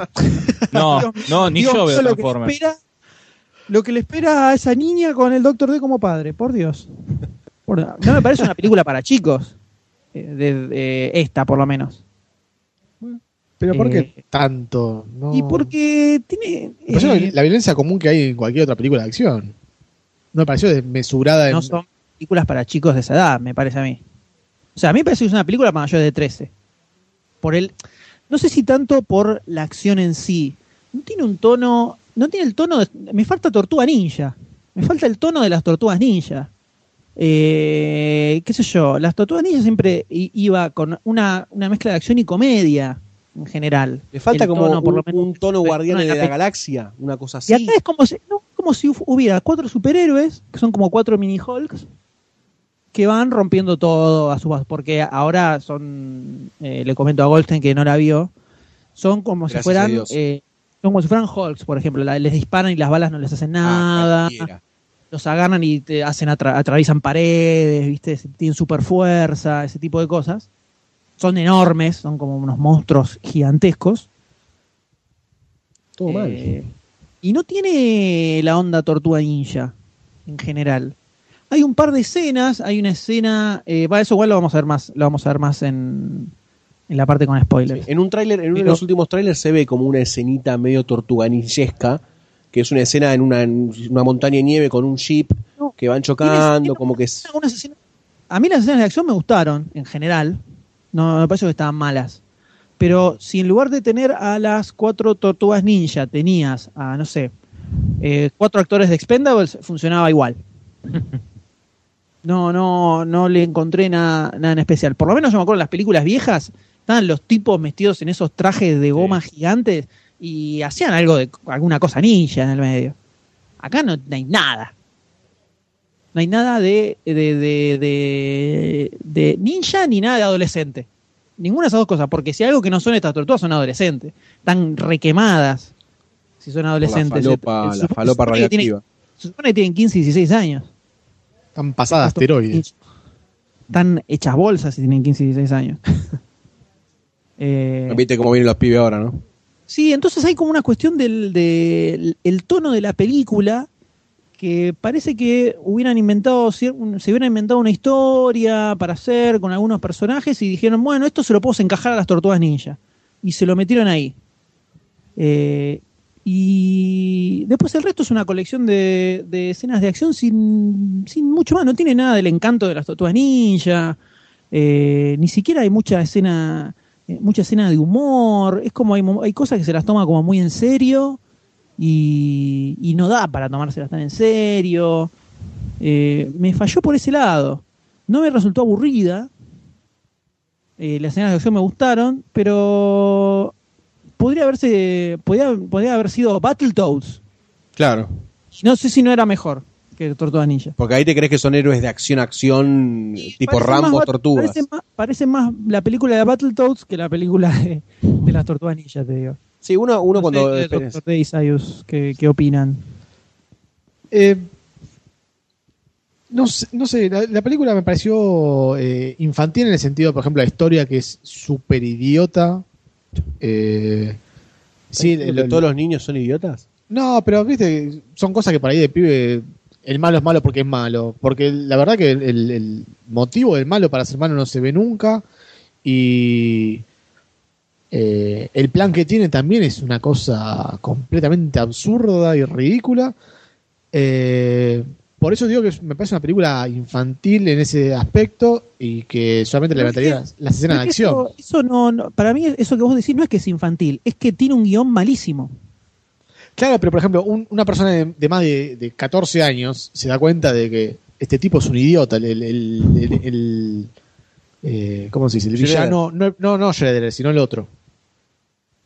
E: No, *laughs* no, ni
B: Dios
E: yo veo
B: lo que, espera, lo que le espera a esa niña con el Doctor D como padre, por Dios. Por- no me parece una película para chicos. eh, de, esta, por lo menos.
C: Pero ¿por qué
B: Eh,
C: tanto? No.
B: Y porque tiene. Eh,
C: la violencia común que hay en cualquier otra película de acción. No me pareció desmesurada.
B: no
C: en-
B: son películas para chicos de esa edad, me parece a mí. O sea, a mí me parece que es una película para mayores de 13. Por el, no sé si tanto por la acción en sí. No tiene un tono, no tiene el tono de, me falta Tortuga Ninja. Me falta el tono de las Tortugas Ninja. Eh, qué sé yo, las Tortugas Ninja siempre iba con una, una mezcla de acción y comedia en general.
D: Le falta
B: El
D: como
B: tono, por lo
D: un,
B: menos,
D: un tono guardián de
B: la
D: galaxia, una cosa así.
B: y acá es como si, no, como si hu- hubiera cuatro superhéroes, que son como cuatro mini Hulks, que van rompiendo todo a su paso. Porque ahora son, eh, le comento a Goldstein que no la vio, son como
D: Gracias
B: si fueran,
D: a Dios.
B: eh, como si fueran Hulks, por ejemplo. La- les disparan y las balas no les hacen
D: Ah,
B: nada. los agarran y te hacen atra- atraviesan paredes, ¿viste? Tienen super fuerza, ese tipo de cosas. Son enormes, son como unos monstruos gigantescos.
D: Todo mal.
B: Eh, y no tiene la onda Tortuga Ninja en general. Hay un par de escenas, hay una escena, eh, va, eso igual lo vamos a ver más, lo vamos a ver más en, en la parte con spoilers.
D: En un tráiler, en uno de los últimos trailers se ve como una escenita medio tortuganillesca, que es una escena en una, en una montaña de nieve con un jeep que van chocando, como que es...
B: A mí las escenas de acción me gustaron, en general. No me parece que estaban malas. Pero si en lugar de tener a las cuatro tortugas ninja tenías a, no sé, eh, cuatro actores de Expendables, funcionaba igual. *laughs* No, no, no le encontré nada, nada en especial. Por lo menos yo me acuerdo en las películas viejas, estaban los tipos vestidos en esos trajes de goma gigantes y hacían algo de alguna cosa ninja en el medio. Acá no, no hay nada. No hay nada de, de, de, de- de ninja ni nada de adolescente. Ninguna de esas dos cosas, porque si hay algo que no son estas tortugas son adolescentes. Están requemadas si son adolescentes.
D: falopa-
B: Se
D: la falopa
B: se tienen-. Se supone que tienen 15 y 16 años.
C: Están pasadas asteroides.
B: Están hechas bolsas si tienen 15 y 16 años. *laughs* Eh,
D: Viste cómo vienen los pibes ahora, ¿no?
B: Sí, entonces hay como una cuestión del, del- el tono de la película que parece que hubieran inventado se hubieran inventado una historia para hacer con algunos personajes y dijeron, bueno, esto se lo podemos encajar a las tortugas ninja. Y se lo metieron ahí. Eh, y después el resto es una colección de, de escenas de acción sin, sin mucho más. No tiene nada del encanto de las tortugas ninja. Eh, ni siquiera hay mucha escena mucha escena de humor. Es como hay, hay cosas que se las toma como muy en serio y, y no da para tomárselas tan en serio. Eh, me falló por ese lado. No me resultó aburrida. Eh, las escenas de acción me gustaron, pero podría haberse podría, podría haber sido Battletoads.
D: Claro.
B: No sé si no era mejor que Tortuga Ninja.
D: Porque ahí te crees que son héroes de acción, acción, tipo
B: Parece
D: Rambo, tortugas.
B: Parece más, parece más la película de Battletoads que la película de, de las Tortugas Ninja, te digo.
D: Sí, uno, uno
B: No
D: cuando...
B: sé. Day, Sayus, ¿qué, qué opinan?
C: Eh, no, sé- no sé, la, la película me pareció eh, infantil en el sentido, por ejemplo, la historia que es súper idiota. Eh, sí,
D: ¿Que
C: lo-
D: todos los niños son idiotas?
C: No, pero viste, son cosas que por ahí de pibe el malo es malo porque es malo. Porque la verdad que el, motivo del malo para ser malo no se ve nunca. Y eh, el plan que tiene también es una cosa completamente absurda y ridícula. Eh, por eso digo que me parece una película infantil en ese aspecto y que solamente le levantaría las, las escenas de acción.
B: Eso, eso no, no- para mí eso que vos decís no es que es infantil, es que tiene un guion malísimo.
C: Claro, pero por ejemplo, un- una persona de, de más de, de 14 años se da cuenta de que este tipo es un idiota, el, el, el- el- el- eh, ¿cómo se dice? El villano, no, no, no Schroeder, sino el otro.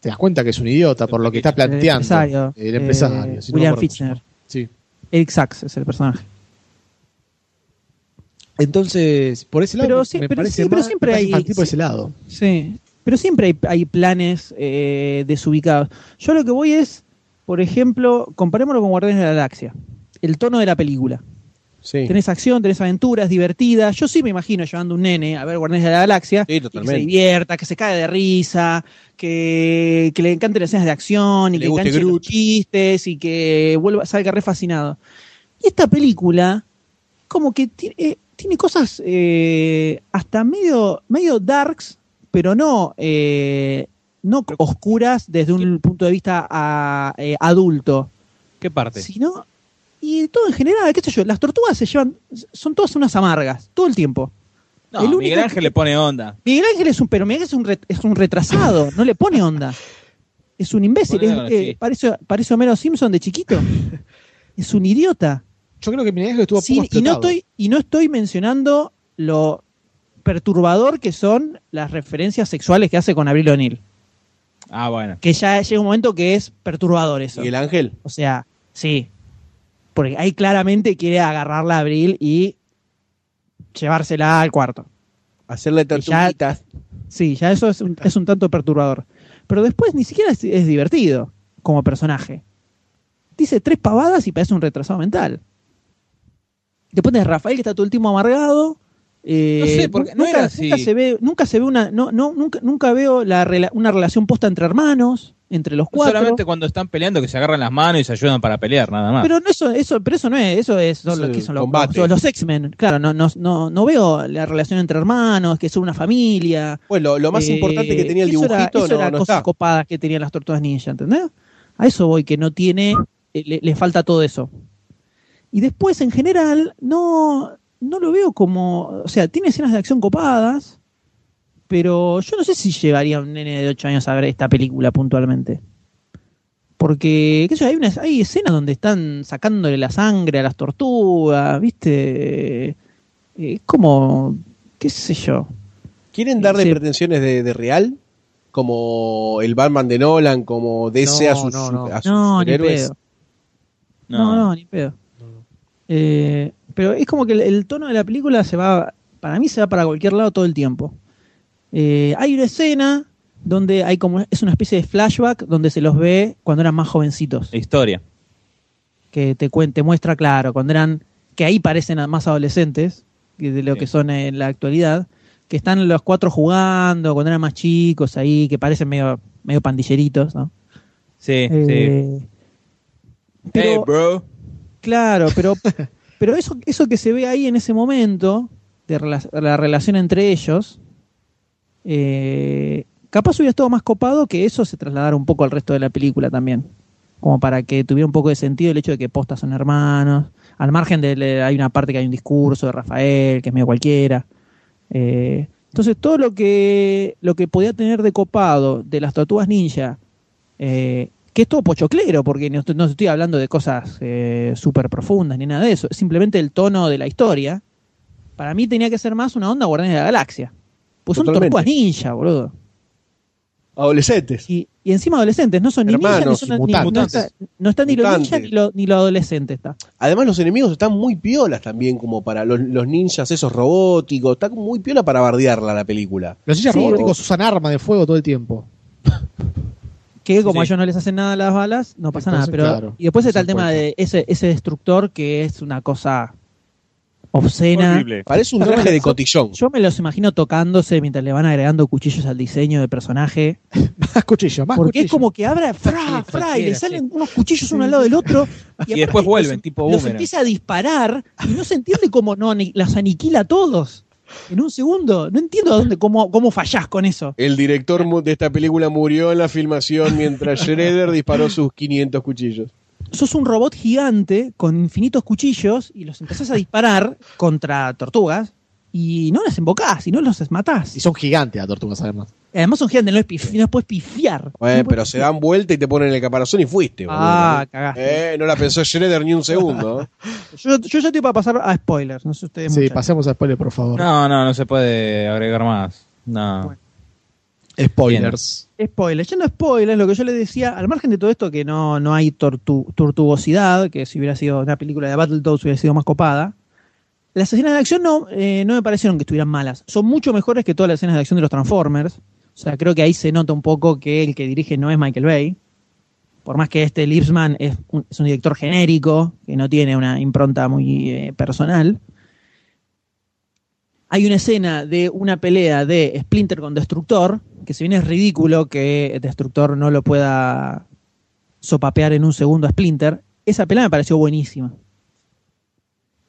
C: Te das cuenta que es un idiota por lo que está planteando.
B: El empresario.
C: El empresario,
B: eh,
C: si no
B: William
C: se
B: Fichtner.
C: Sí.
B: Eric Sachs es el personaje.
C: Entonces, por ese lado
B: Pero
C: me,
B: sí,
C: me
B: pero
C: parece
B: sí, pero
C: más-
B: siempre
C: me parece
B: hay-
C: infantil por
B: sí.
C: ese lado.
B: Sí, pero siempre hay, hay planes eh, desubicados. Yo lo que voy es, por ejemplo, comparémoslo con Guardianes de la Galaxia. el tono de la película.
D: Sí.
B: Tenés acción, tenés aventuras, divertidas. Yo sí me imagino llevando un nene a ver Guardianes de la Galaxia.
D: Sí,
B: y que se
D: totalmente.
B: divierta, que se cae de risa, que, que le encanten las escenas de acción y
D: Le
B: que enganche los chistes y que vuelva, salga re fascinado. Y esta película, como que eh, tiene cosas eh, hasta medio, medio darks, pero no, eh, no oscuras desde un punto de vista a- eh, adulto
E: ¿Qué parte?
B: sino y todo en general, qué sé yo, las tortugas se llevan, son todas unas amargas, todo el tiempo.
E: No,
B: el único
E: Miguel Ángel
B: que-
E: le pone onda.
B: Miguel Ángel es un, pero Miguel Ángel es un, re- es un retrasado, no le pone onda. *laughs* Es un imbécil, es- eh, parece, parece Homero Simpson de chiquito. *laughs* es un idiota.
C: Yo creo que Miguel Ángel estuvo
B: Sí,
C: poco
B: y no estoy, y no estoy mencionando lo perturbador que son las referencias sexuales que hace con Abril O'Neill.
E: Ah, bueno.
B: Que ya llega un momento que es perturbador eso.
D: Miguel Ángel.
B: O sea, sí. Porque ahí claramente quiere agarrarla a Abril y llevársela al cuarto.
D: Hacerle tortuguitas.
B: Sí, ya eso es un, es un tanto perturbador. Pero después ni siquiera es, es divertido como personaje. Dice tres pavadas y parece un retrasado mental. Después tenés Rafael que está todo el tiempo amargado. Eh,
E: No sé, porque no
B: nunca,
E: era así.
B: nunca se ve, nunca se ve una, no, no, nunca, nunca veo la una relación posta entre hermanos, entre los cuatro.
E: Solamente cuando están peleando que se agarran las manos y se ayudan para pelear, nada más.
B: Pero no eso, eso, pero eso no es, eso es son
D: Es
B: los, son los,
D: combate.
B: los- los X-Men. Claro, no, no, no, no veo la relación entre hermanos, que son una familia.
D: Bueno, lo, lo más
B: Eh,
D: importante que tenía el
B: eso era-
D: dibujito
B: eso
D: no,
B: era
D: no
B: cosas
D: está.
B: copadas que tenían las tortugas ninja, ¿entendés? A eso voy, que no tiene, eh, le, le falta todo eso. Y después, en general, no, no lo veo como, o sea, tiene escenas de acción copadas, pero yo no sé si llevaría a un nene de 8 años a ver esta película puntualmente. Porque, qué sé yo, hay, unas, hay escenas donde están sacándole la sangre a las tortugas, ¿viste? Eh, Es como, qué sé yo.
D: ¿Quieren darle
B: Sí.
D: pretensiones de, de real? Como el Batman de Nolan, como DC a
C: No,
D: sus,
C: no, no.
D: a sus
B: No, ni pedo. No, no, ni pedo. Eh, pero es como que el, el tono de la película se va, para mí se va para cualquier lado todo el tiempo. Eh, hay una escena donde hay como, es una especie de flashback donde se los ve cuando eran más jovencitos.
E: La historia.
B: Que te, te muestra, claro, cuando eran, que ahí parecen más adolescentes de lo que son en la actualidad, que están los cuatro jugando, cuando eran más chicos ahí, que parecen medio, medio pandilleritos, ¿no?
E: Sí,
B: Eh,
E: sí.
B: pero-
E: Hey, bro.
B: Claro, pero, *laughs* pero eso, eso que se ve ahí en ese momento, de la relación entre ellos, eh, capaz hubiera estado más copado que eso se trasladara un poco al resto de la película también. Como para que tuviera un poco de sentido el hecho de que postas son hermanos. Al margen de hay una parte que hay un discurso de Rafael, que es medio cualquiera. Eh, entonces todo lo que, lo que podía tener de copado de las tortugas ninja, eh, que es todo pochoclero, porque no, estoy- no estoy hablando de cosas eh, súper profundas ni nada de eso, es simplemente el tono de la historia. Para mí tenía que ser más una onda Guardianes de la Galaxia. Pues son tortugas ninja, boludo.
D: Adolescentes.
B: Y, y encima adolescentes, no son ni ninjas, ni, son-
D: y
B: ni-
D: mutantes.
B: no, está, no está ni lo
D: Mutantes.
B: ninja ni lo, ni lo adolescente está.
D: Además, los enemigos están muy piolas también, como para los, los ninjas esos robóticos. Está muy piola para bardearla la película.
C: Los ninjas
B: Sí,
C: robóticos usan arma de fuego todo el tiempo. *laughs*
B: Que como
E: Sí.
B: a ellos no les hacen nada las balas, no pasa
C: Entonces,
B: nada. Pero,
C: claro,
B: y después está el tema de ese, ese destructor que es una cosa obscena.
E: Horrible.
D: Parece un traje de cotillón.
B: Yo me los imagino tocándose mientras le van agregando cuchillos al diseño de personaje. *laughs*
C: Más cuchillos, más
B: Porque es como que abra, fra, fra, y le
E: sí.
B: salen unos cuchillos uno al lado del otro. *laughs*
E: Y después vuelven,
B: los-
E: tipo
B: Los
E: boomerang.
B: empieza a disparar y no se entiende cómo no, ni- las aniquila a todos. En un segundo. No entiendo dónde, cómo, cómo fallás con eso.
D: El director de esta película murió en la filmación mientras *laughs* Shredder disparó sus 500 cuchillos.
B: sos un robot gigante con infinitos cuchillos y los empezás a disparar contra tortugas y no las embocás y no los matás.
C: Y son gigantes las tortugas, además.
B: Además son gigantes, no, pif- no puedes pifiar.
D: Bueno,
B: No
D: pero se dan vuelta y te ponen el caparazón y fuiste. boludo.
B: Ah, cagaste.
D: Eh, no la pensó Shredder ni un segundo. ¿eh? *laughs*
B: Yo, yo ya estoy para pasar a spoilers, no sé ustedes.
C: Sí,
B: muchachos.
C: pasemos a spoiler, por favor.
E: No, no, no se puede agregar más. No.
B: Bueno.
C: Spoilers.
B: Spoilers. Yendo a spoilers, lo que yo le decía, al margen de todo esto que no, no hay tortu- tortuosidad, que si hubiera sido una película de Battletoads hubiera sido más copada, las escenas de acción no, eh, no me parecieron que estuvieran malas. Son mucho mejores que todas las escenas de acción de los Transformers. O sea, creo que ahí se nota un poco que el que dirige no es Michael Bay. por más que este Lipsman es un, director genérico, que no tiene una impronta muy eh, personal, hay una escena de una pelea de Splinter con Destructor, que si bien es ridículo que Destructor no lo pueda sopapear en un segundo a Splinter, esa pelea me pareció buenísima.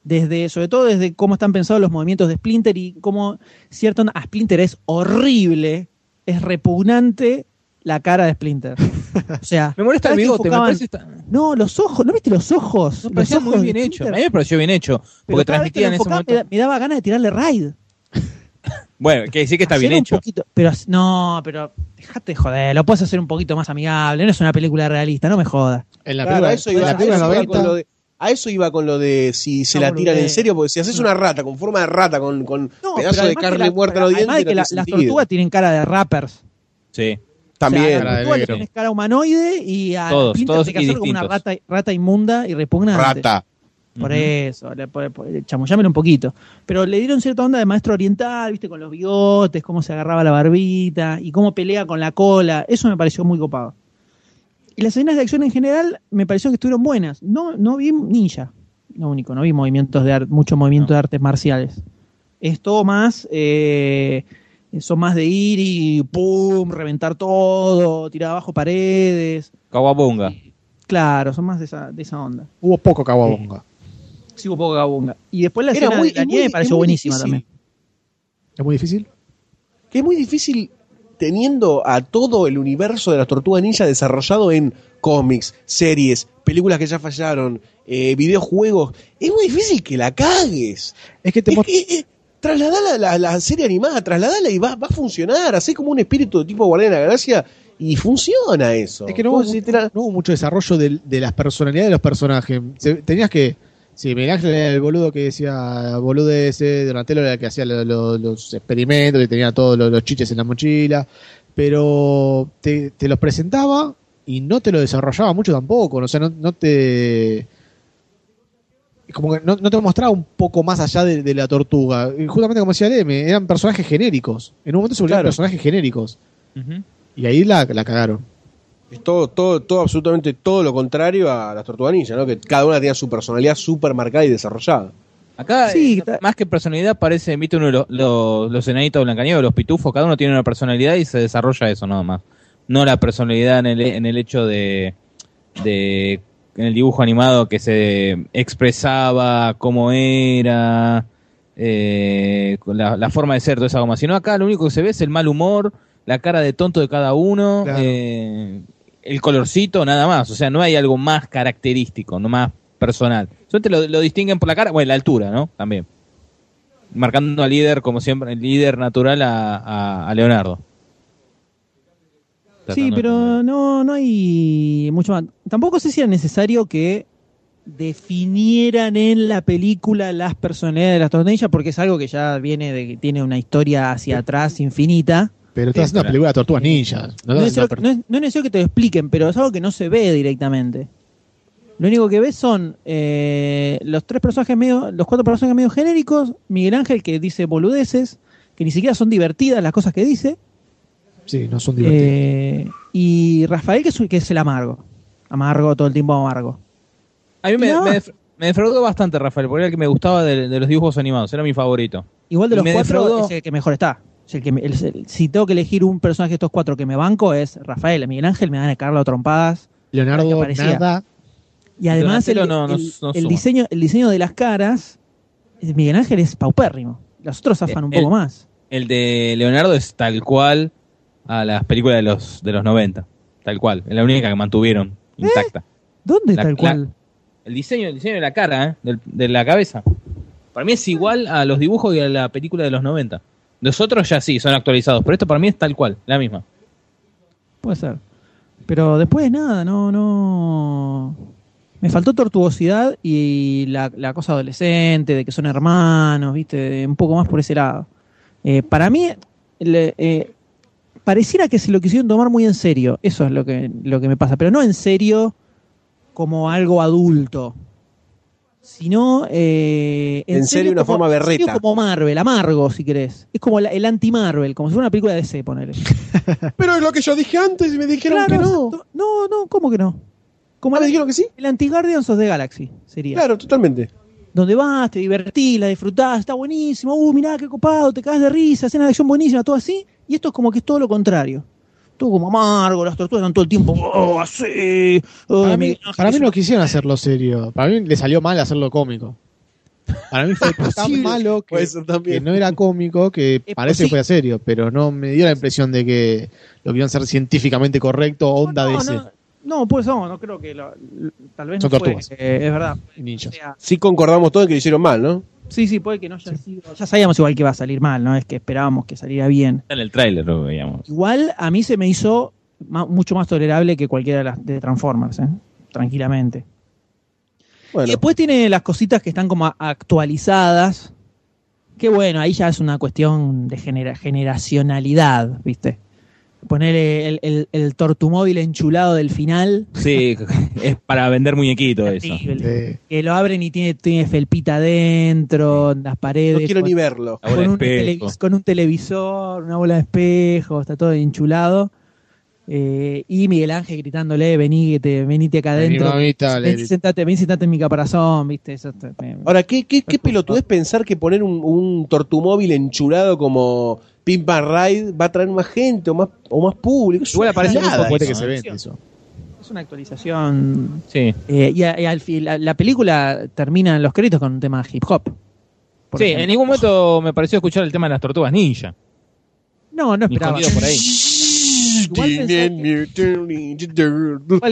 B: Desde, sobre todo desde cómo están pensados los movimientos de Splinter y cómo cierto a Splinter es horrible, es repugnante la cara de Splinter. O sea, *laughs*
E: Me molesta el bigote, me parece esta-
B: No, los ojos, ¿no viste los ojos?
E: Me
B: ojos
E: muy bien hecho. A mí me pareció bien hecho. Porque transmitía en ese momento.
B: me, da- me daba ganas de tirarle raid. *laughs*
E: Bueno, que decir que está
B: Hacer
E: bien
B: un
E: hecho.
B: poquito- pero no, pero dejate de joder, lo puedes hacer un poquito más amigable. No es una película realista, no me jodas.
C: En la
D: Claro,
C: película,
D: eso
C: en
D: iba,
C: la
D: a
C: película
D: eso iba
C: 90,
D: con lo de, a eso iba con lo de si se
B: No,
D: la tiran en serio, porque si haces una rata con forma de rata, con, con
B: No,
D: pedazo de
B: además
D: carne
B: la-
D: muerta en los
B: además
D: dientes,
B: de que
D: no
B: la-
D: tiene
B: las tortugas tienen cara de rappers.
E: Sí.
D: También.
B: O sea, a
C: Cara
B: la humanoide y a
E: Todos,
B: Splinter
E: todos y
B: como una rata, rata inmunda y repugnante.
D: Rata.
B: Por eso, le- por- por- chamullámelo un poquito. Pero le dieron cierta onda de maestro oriental, viste, con los bigotes, cómo se agarraba la barbita y cómo pelea con la cola. Eso me pareció muy copado. Y las escenas de acción en general me pareció que estuvieron buenas. No, no vi ninja, lo único, no vi movimientos de mucho movimiento de artes marciales. Es todo más, eh, son más de ir y pum, reventar todo, tirar abajo paredes.
E: Kawabunga.
B: Claro, son más de esa, de esa onda.
C: hubo poco Kawabonga. *laughs*
B: Sí, un poco gabunga. Y después la
D: Era
B: escena
D: muy-
B: de la nieve me pareció buenísima
D: difícil.
B: también.
C: ¿Es muy difícil?
D: Que es muy difícil teniendo a todo el universo de las tortugas ninja desarrollado en cómics, series, películas que ya fallaron, eh, videojuegos. Es muy difícil que la cagues.
C: Es que te
D: Es que, eh, trasladala la, la serie animada, trasladala y va, va a funcionar. Así como un espíritu tipo Guardián de la Galaxia y funciona eso.
C: Es que no hubo, no hubo mucho desarrollo de, de las personalidades de los personajes. Se- tenías que. Sí, Miguel Ángel era el boludo que decía boludeces, Donatello era el que hacía lo- lo- los experimentos, que tenía todos los, los chiches en la mochila, pero te, te los presentaba y no te lo desarrollaba mucho tampoco, o sea, no, no te... Como que no, no te mostraba un poco más allá de, de la tortuga. Y justamente como decía Leme, eran personajes genéricos. En un momento se volvieron
D: Claro.
C: personajes genéricos. Y ahí la, la cagaron.
D: Es todo, todo, todo, absolutamente todo lo contrario a las tortugas ninja, ¿no? Que cada una tenía su personalidad súper marcada y desarrollada.
E: Acá,
B: Sí,
E: eh, más que personalidad, parece, viste uno de los, los, los enanitos de Blancanieves, los pitufos, cada uno tiene una personalidad y se desarrolla eso nada más. No la personalidad en el, en el hecho de, de en el dibujo animado que se expresaba cómo era, eh, la, la forma de ser, toda esa goma. Sino acá lo único que se ve es el mal humor, la cara de tonto de cada uno,
C: Claro.
E: eh, el colorcito, nada más. O sea, no hay algo más característico, no más personal. Solamente lo, lo distinguen por la cara, bueno, la altura, ¿no? También. Marcando al líder, como siempre, el líder natural a, a- a Leonardo.
B: Sí, pero no, no hay mucho más. Tampoco sé si era necesario que definieran en la película las personalidades de las tornillas, porque es algo que ya viene de que tiene una historia hacia atrás infinita.
C: Pero estás haciendo una película de tortugas ninjas. No,
B: No es, necesario, no es- no es necesario que te lo expliquen, pero es algo que no se ve directamente. Lo único que ves son eh, los tres personajes medio, los cuatro personajes medio genéricos, Miguel Ángel que dice boludeces, que ni siquiera son divertidas las cosas que dice,
C: Sí, no son divertidos.
B: eh, y Rafael que es, que es el amargo, amargo todo el tiempo amargo.
E: A mí me,
B: No.
E: me, me defraudó bastante Rafael, porque era el que me gustaba de, de los dibujos animados, era mi favorito.
B: Igual de
E: Y
B: los
E: me
B: cuatro
E: defraudó-
B: es el que mejor está. Es el que me- el- el- si tengo que elegir un personaje de estos cuatro que me banco es Rafael, Miguel Ángel me dan a cagarlo a trompadas.
C: Leonardo, nada.
B: Y además el,
E: Donatello no- no-
B: el-
E: no
B: el
E: suma.
B: diseño, el diseño de las caras, eh, Miguel Ángel es paupérrimo. Los otros zafan un
E: El-
B: poco más.
E: El de Leonardo es tal cual a las películas de los, de los 90. Tal cual. Es la única que mantuvieron intacta.
B: ¿Dónde
E: La-
B: tal
E: la-
B: cual?
E: El diseño, el diseño de la cara, ¿eh? Del- de la cabeza. Para mí es igual a los dibujos y a la película de los 90. Los otros ya sí, son actualizados, pero esto para mí es tal cual, la misma.
B: Puede ser. Pero después nada, no, no. Me faltó tortuosidad y la, cosa adolescente, de que son hermanos, viste, un poco más por ese lado. Eh, para mí, eh, pareciera que se lo quisieron tomar muy en serio. Eso es lo que, lo que me pasa. Pero no en serio como algo adulto. Sino eh,
D: En serio, una forma
B: en serio
D: berreta.
B: como Marvel, amargo si querés. Es como la- el anti-Marvel, como si fuera una película de DC, ponele. *laughs*
D: Pero es lo que yo dije antes y me dijeron
B: Claro,
D: que no.
B: exacto. No, no, ¿cómo que no? Como
D: Ah, ¿me
B: el,
D: dijeron que sí?
B: el anti-Guardians of the Galaxy sería.
D: Claro, totalmente.
B: Donde vas, te divertís, la disfrutás, está buenísimo, uh, mirá qué copado, te cagas de risa, escena de acción buenísima, todo así. Y esto es como que es todo lo contrario. Todo como amargo, las tortugas están todo el tiempo, oh, así. oh,
C: Para mí, para no quisieron hacerlo serio. Para mí le salió mal hacerlo cómico. Para mí fue *laughs* tan malo que,
D: ser
C: que no era cómico, que
B: Es
C: parece que
B: posible.
C: fue serio, pero no me dio la impresión de que lo querían hacer científicamente correcto, onda de
B: no,
C: ese.
B: no, no, pues no, no creo que lo- tal vez
C: Son
B: no fue, eh, es verdad.
C: Ninjas.
B: O sea,
D: Sí concordamos todos en que lo hicieron mal, ¿no?
B: sí, sí, puede que no haya sido. Ya sabíamos igual que iba a salir mal, ¿no? Es que esperábamos que saliera bien.
E: Está en el tráiler lo veíamos.
B: Igual a mí se me hizo mucho más tolerable que cualquiera de las de Transformers, ¿eh? tranquilamente. Y
D: Bueno,
B: después tiene las cositas que están como actualizadas. Que bueno, ahí ya es una cuestión de genera- generacionalidad, ¿viste? Poner el, el, el tortumóvil enchulado del final.
E: Sí, *laughs* es para vender muñequitos eso.
B: Que lo abren y tiene, tiene felpita adentro, en las paredes.
D: no quiero
B: con,
D: ni verlo.
B: Con un,
E: espejo.
B: televis- con un televisor, una bola de espejo, está todo enchulado. Eh, y Miguel Ángel gritándole, vení, que te, venite acá
C: Vení,
B: adentro.
C: mamita, le
B: Ven,
C: grita.
B: sentate, ven, sentate en mi caparazón, ¿viste? Eso me-
D: Ahora, ¿qué, qué, qué pelotudez pensar que poner un, un tortumóvil enchulado como Pimp and Ride va a traer más gente o más, o más público?
E: Igual aparece
C: puede
D: eso.
C: que se vende eso.
B: es una actualización.
E: Sí.
B: Eh, y, a- y al fin, la, la película termina en los créditos con un tema hip hop.
E: Sí,
B: ejemplo.
E: en ningún momento me pareció escuchar el tema de las tortugas ninja.
B: No, no esperaba.
E: escondido por ahí.
B: Igual Igual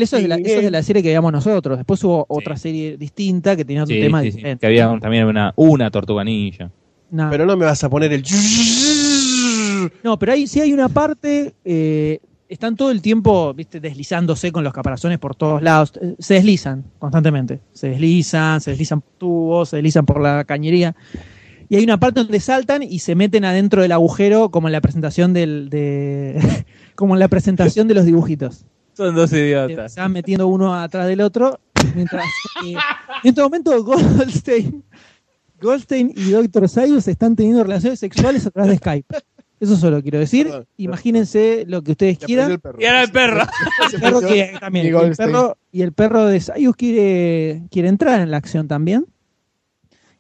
B: eso es, de la, eso es de la serie que veíamos nosotros. Después hubo otra serie distinta que tenía otro
E: Sí,
B: tema
E: sí, sí,
B: diferente.
E: que había un- también una, una tortuga ninja.
B: No.
D: Pero no me vas a poner el...
B: No, pero ahí sí hay una parte. eh, están todo el tiempo, viste, deslizándose con los caparazones por todos lados. Se deslizan constantemente. Se deslizan, se deslizan por tubos, se deslizan por la cañería. Y hay una parte donde saltan y se meten adentro del agujero, como en la presentación del, de, *laughs* como en la presentación de los dibujitos.
E: Son dos idiotas.
B: van metiendo uno atrás del otro. Mientras, eh, en este momento Goldstein, Goldstein y Dr. Sayus están teniendo relaciones sexuales a través de Skype. Eso solo quiero decir.
D: Perdón,
B: Imagínense lo que ustedes quieran.
E: Y ahora el perro. *laughs*
B: El perro también,
C: Y
B: el perro, y el perro de Sayus quiere, quiere entrar en la acción también.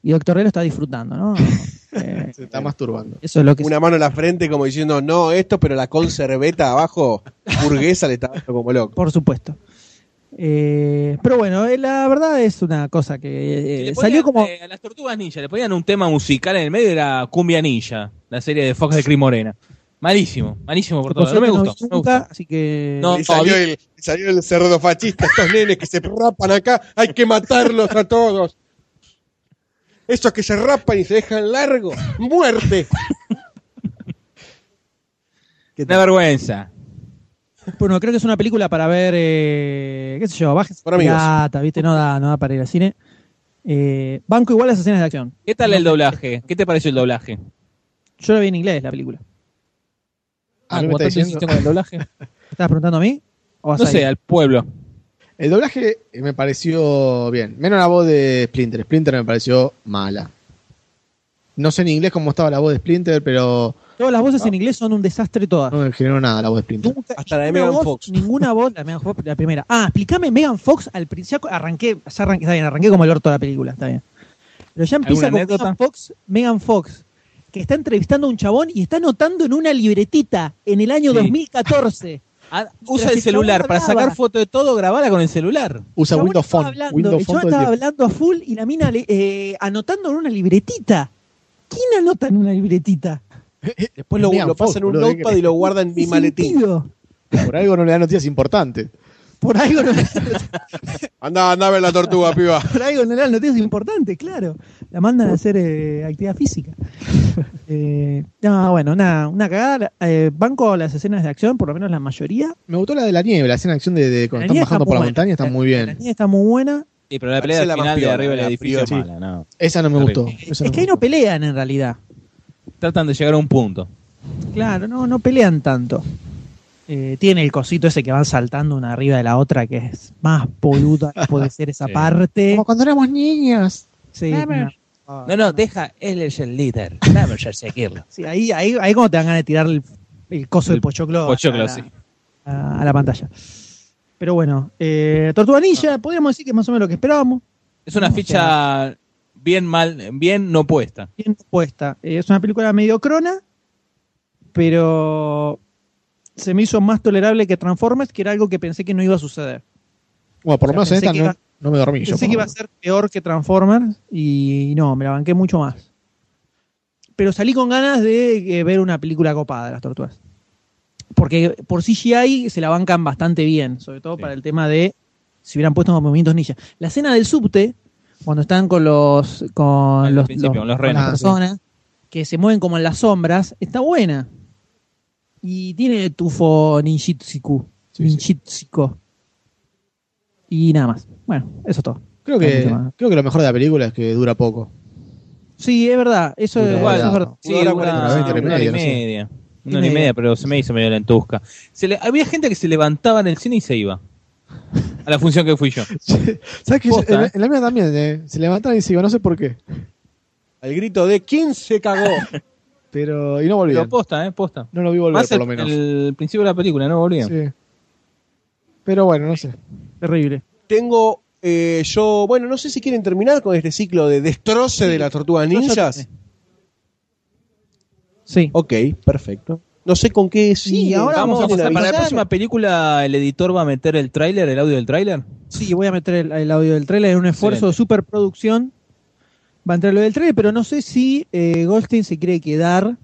B: Y Doctor D lo está disfrutando, ¿no? *laughs* Eh,
C: Se está masturbando.
B: eso es lo que
D: Una mano en la frente como diciendo, no, esto, pero la conserveta abajo, burguesa, le está dando como loco.
B: por supuesto. Eh, pero bueno, eh, la verdad es una cosa que eh,
E: Le
B: salió como.
E: eh, a las tortugas ninja le ponían un tema musical en el medio era Cumbia Ninja, la serie de Fox de Cris Morena. Malísimo, malísimo por todo. No me gustó. no gustó.
B: así que.
E: No,
D: Y salió, el, salió el cerdo fascista, estos nenes que se rapan acá, hay que matarlos a todos. Estos que se rapan y se dejan largo, muerte.
E: Una vergüenza.
B: Bueno, creo que es una película para ver, eh, qué sé yo, bajes pirata, ¿viste? No da, no da para ir al cine. Eh, banco igual las escenas de acción.
E: ¿Qué tal el doblaje? ¿Qué te pareció el doblaje?
B: Yo lo vi en inglés, la película.
C: A mí me
E: ¿cómo
C: está
E: tanto
C: diciendo-
E: insiste con el doblaje? *laughs*
B: ¿Me estabas preguntando a mí? ¿O vas
E: No sé, al pueblo.
C: El doblaje me pareció bien. Menos la voz de Splinter. Splinter me pareció mala. No sé en inglés cómo estaba la voz de Splinter, pero
B: Todas las voces en inglés son un desastre todas.
C: no me generó nada la voz de Splinter.
B: Nunca-
D: Hasta la de Megan
B: voz-
D: Fox.
B: Ninguna *laughs* voz, la, Megan Fox, la primera. Ah, explícame Megan Fox al principio. Arranqué, ya arranqué, está bien, arranqué como el orto de la película, está bien. Pero ya empieza
E: ¿Alguna
B: con
E: anécdota?
B: Megan Fox, Megan Fox, que está entrevistando a un chabón y está anotando en una libretita en el año
E: Sí.
B: 2014. *laughs*
E: Ah, usa
B: el
E: el celular para sacar foto de todo, grabala con el celular.
C: Usa
B: El
C: Windows Phone.
B: hablando,
C: Windows
B: el
C: Phone
B: estaba hablando a full y la mina le- eh, anotando en una libretita. ¿Quién anota en una libretita? *laughs*
D: Después lo, pasa en un
C: boludo, ¿qué
D: notepad y lo guarda en mi
B: ¿Qué
D: maletín.
B: sentido?
C: Por algo no le da noticias importantes.
B: Por algo no,
D: Anda, *laughs* anda a ver la tortuga, piba.
B: por algo no le dan noticias importantes, claro. La mandan a hacer eh, actividad física. *laughs* Eh, no, bueno, una, una cagada. Eh, banco las escenas de acción, por lo menos la mayoría.
C: Me gustó la de la nieve, la escena de acción de, de cuando
B: La
C: están
B: nieve
C: bajando
B: está
C: por la
B: muy
C: montaña, está
B: buena.
C: muy
B: La
C: bien.
B: niña está muy buena.
E: Sí, pero la pelea del
D: la más
E: final de
D: piola,
E: arriba del
D: la
E: edificio es mala, no.
C: Esa no me gustó.
B: Es
C: no
B: que ahí no pelean en realidad.
E: Tratan de llegar a un punto.
B: Claro, no, no pelean tanto. Eh, tiene el cosito ese que van saltando una arriba de la otra, que es más boluda que puede ser esa *laughs*
E: Sí.
B: parte.
C: Como cuando éramos niños.
B: Sí,
E: Vamos.
B: No.
E: No, no, deja, él es el líder. Vamos a seguirlo.
B: Sí, ahí, ahí, ahí como te dan ganas de tirar el, el coso del
E: El
B: pochoclo,
E: pochoclo,
B: a, la,
E: sí.
B: a- a la pantalla. Pero bueno, eh, Tortuga Ninja, podríamos decir que es más o menos lo que esperábamos.
E: Es una ficha bien mal, bien no puesta.
B: bien puesta. Eh, es una película medio crona, pero se me hizo más tolerable que Transformers, que era algo que pensé que no iba a suceder.
C: Bueno, por lo
B: sea,
C: menos en esta no,
B: iba-
C: no me dormí yo.
B: Pensé que iba a ser peor que Transformers y no, me la banqué mucho más. Pero salí con ganas de eh, ver una película copada de las tortugas. Porque por CGI se la bancan bastante bien, sobre todo para el tema de si hubieran puesto los movimientos ninja. La escena del subte, cuando están con los con los,
E: con los renos.
B: las personas que se mueven como en las sombras, está buena. Y tiene tufo ninjitsuku. ninjitsuko. Y nada más. Bueno, eso es todo.
C: Creo que, creo que lo mejor de la película es que dura poco.
B: Sí, es verdad. Eso,
C: Dura
B: es,
C: igual,
B: eso es verdad.
E: Sí,
D: Una hora
E: dura una
C: veinte,
E: hora y
C: media, no sé.
E: media. Una hora y
B: media.
E: pero se me hizo medio lentusca. Se le- había gente que se levantaba en el cine y se iba. A la función que fui yo. *laughs*
C: ¿Sabes qué? En,
E: ¿eh?
C: en la mía también eh, se levantaban y se iban, no sé por qué.
D: Al grito de ¿quién se cagó?
C: Pero. Y no volvían.
E: Pero posta, ¿eh? Posta.
C: No lo vi volver,
E: Más
C: por
E: el,
C: lo menos.
E: el principio de la película, no volvían.
C: Sí. Pero bueno, no sé.
B: Terrible.
D: Tengo eh, yo, bueno, no sé si quieren terminar con este ciclo de destroce de las tortugas ninjas.
B: Sí.
D: Ok, perfecto. No sé con qué sí.
B: Y ahora vamos a
E: Vamos,
B: pasar
E: para la próxima película, el editor va a meter el tráiler, el audio del tráiler.
B: Sí, voy a meter el, el audio del trailer en un esfuerzo
E: Excelente.
B: de superproducción. Va a entrar lo del trailer, pero no sé si eh, Goldstein se quiere quedar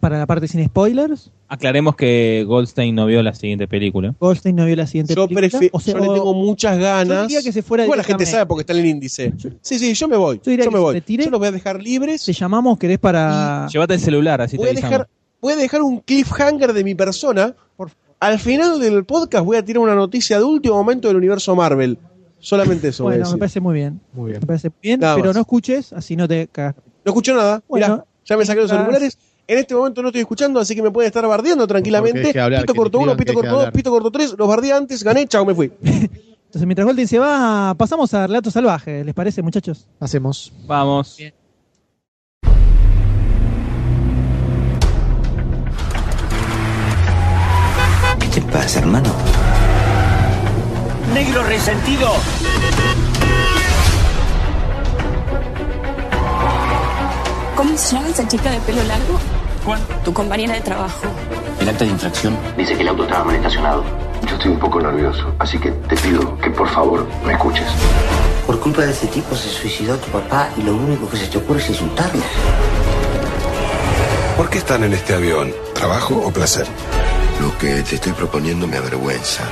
B: para la parte sin spoilers.
E: Aclaremos que Goldstein no vio la siguiente película.
B: Goldstein no vio la siguiente
D: Yo,
B: película. O sea,
D: yo le tengo muchas ganas.
B: yo diría que se fuera
D: Igual la gente sabe porque está en el índice. Sí, sí, yo me voy.
B: Yo
D: Yo,
B: diría que
D: me
B: se
D: voy.
B: retire.
D: Yo los voy a dejar libres.
B: Te llamamos, querés para.
E: Llévate el celular, así te
D: Voy a,
E: avisamos.
D: dejar, voy a dejar un cliffhanger de mi persona.
B: Por-
D: Al final del podcast voy a tirar una noticia de último momento del universo Marvel. Solamente eso voy a
B: Bueno, me parece muy bien.
C: Muy bien.
B: Me parece bien,
D: Nada
B: pero
D: más.
B: no escuches, así no te cagas.
D: No escucho nada.
B: Bueno,
D: Mirá, ya me saqué los auriculares. En este momento no estoy escuchando, así que me pueden estar bardeando tranquilamente.
C: deje hablar,
D: pito
C: que
D: corto
C: le
D: 1,
C: escriban,
D: pito
C: que
D: corto
C: deje
D: 2,
C: hablar.
D: pito corto 3. Los bardeé antes, gané, chao, me fui. *laughs*
B: Entonces, mientras Goldstein se va, pasamos a Relatos Salvajes. ¿Les parece, muchachos?
C: Hacemos.
E: Vamos.
K: ¿Qué te pasa, hermano?
F: Negro resentido.
Q: ¿Cómo se llama esa chica de pelo largo?
F: ¿Cuál?
Q: Tu compañera de trabajo.
K: El acta de infracción
L: Dice que el auto estaba mal estacionado. Yo estoy un poco nervioso, así que te pido que por favor me escuches.
K: Por culpa de ese tipo se suicidó tu papá y lo único que se te ocurre es insultarlo.
R: ¿Por qué están en este avión? ¿Trabajo o placer?
L: Lo que te estoy proponiendo me avergüenza.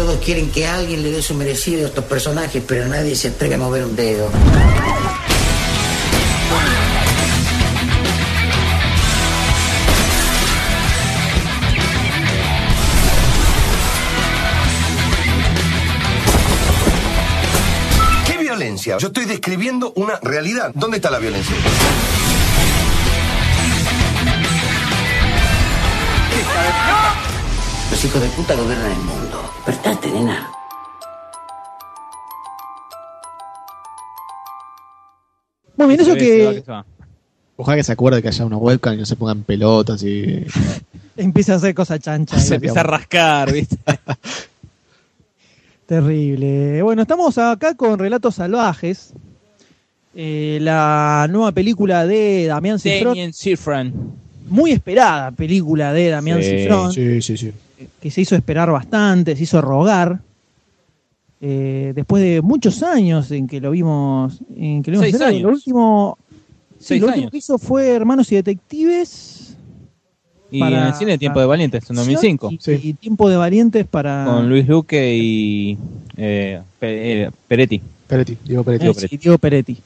K: Todos quieren que alguien le dé su merecido a estos personajes, pero nadie se atreve a mover un dedo.
R: ¿Qué violencia? Yo estoy describiendo una realidad. ¿Dónde está la violencia?
K: Los hijos de puta gobiernan el mundo. Despertate, nena.
B: Muy bien, eso que.
C: Ojalá que se acuerde que haya una webcam y no se pongan pelotas y. *laughs*
B: empieza a hacer cosas chanchas.
E: Se empieza a rascar, ¿viste? *laughs*
B: Terrible. Bueno, estamos acá con Relatos Salvajes. Eh, la nueva película de Damián Cifrón.
E: Damien Cifran.
B: Muy esperada película de Damián
E: Sí,
B: Cifrón.
C: Sí, sí, sí.
B: Que se hizo esperar bastante, se hizo rogar. Eh, después de muchos años en que lo vimos. En que lo vimos
E: Seis
B: estrenar.
E: años.
B: Lo último, sí,
E: Seis
B: lo último
E: años.
B: que hizo fue Hermanos y Detectives.
E: Y
B: Para-
E: en el cine Tiempo de Valientes, en 2005.
B: Y, y Tiempo de Valientes para.
E: Con Luis Luque y eh, eh, Peretti.
C: Peretti, Diego Peretti.
B: Eh, sí, Diego Peretti.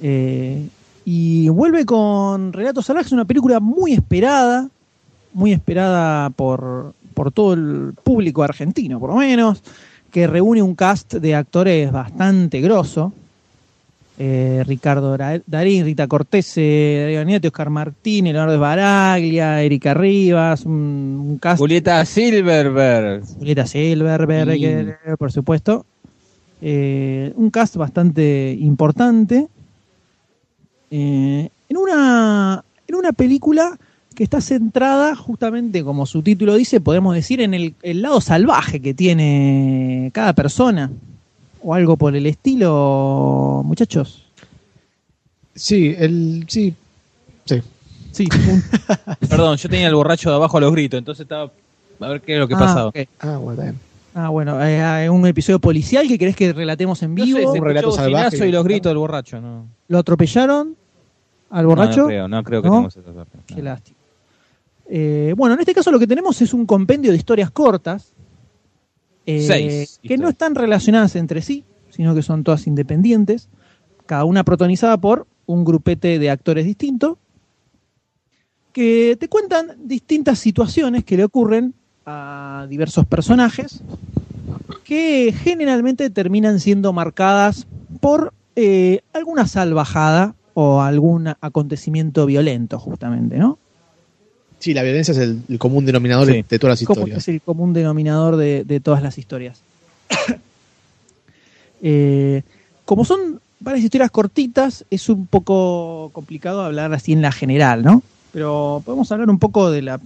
B: Eh, y vuelve con Relatos Salvajes, una película muy esperada, muy esperada por, por todo el público argentino, por lo menos, que reúne un cast de actores bastante grosso. eh, Ricardo Darín, Rita Cortese, Darío Nieto, Oscar Martínez, Leonardo Baraglia, Erika Rivas, un, un cast
E: Julieta Silverberg.
B: Julieta Silverberg,
E: Sí.
B: que- por supuesto. Eh, un cast bastante importante. Eh, en, una, en una película que está centrada justamente, como su título dice, podemos decir, en el, el lado salvaje que tiene cada persona. O algo por el estilo, muchachos.
C: Sí, el. Sí. Sí.
B: Sí, *laughs*
E: Perdón, yo tenía el borracho de abajo a los gritos, entonces estaba a ver qué es lo que
B: Ah,
E: pasaba.
B: ok.
C: Ah, bueno.
B: Ah, bueno, eh, hay un episodio policial que querés que relatemos en
E: No sé,
B: vivo.
E: se
C: Un relato salvaje.
E: y los gritos del borracho, ¿no?
B: Lo atropellaron al
E: No,
B: borracho.
E: No, creo, no creo que
B: ¿No?
E: tengamos esa suerte.
B: Qué lástima. Eh, bueno, en este caso lo que tenemos es un compendio de historias cortas. eh,
E: Seis
B: que no están relacionadas entre sí, sino que son todas independientes. Cada una protagonizada por un grupete de actores distintos. Que te cuentan distintas situaciones que le ocurren a diversos personajes. Que generalmente terminan siendo marcadas por eh, alguna salvajada o algún acontecimiento violento, justamente, ¿no?
C: Sí, la violencia es el, el común denominador de-
E: Sí.
C: de todas las historias.
B: es el común denominador de, de todas las historias. *coughs* Eh, como son varias historias cortitas, es un poco complicado hablar así en la general, ¿no? Pero podemos hablar un poco de la,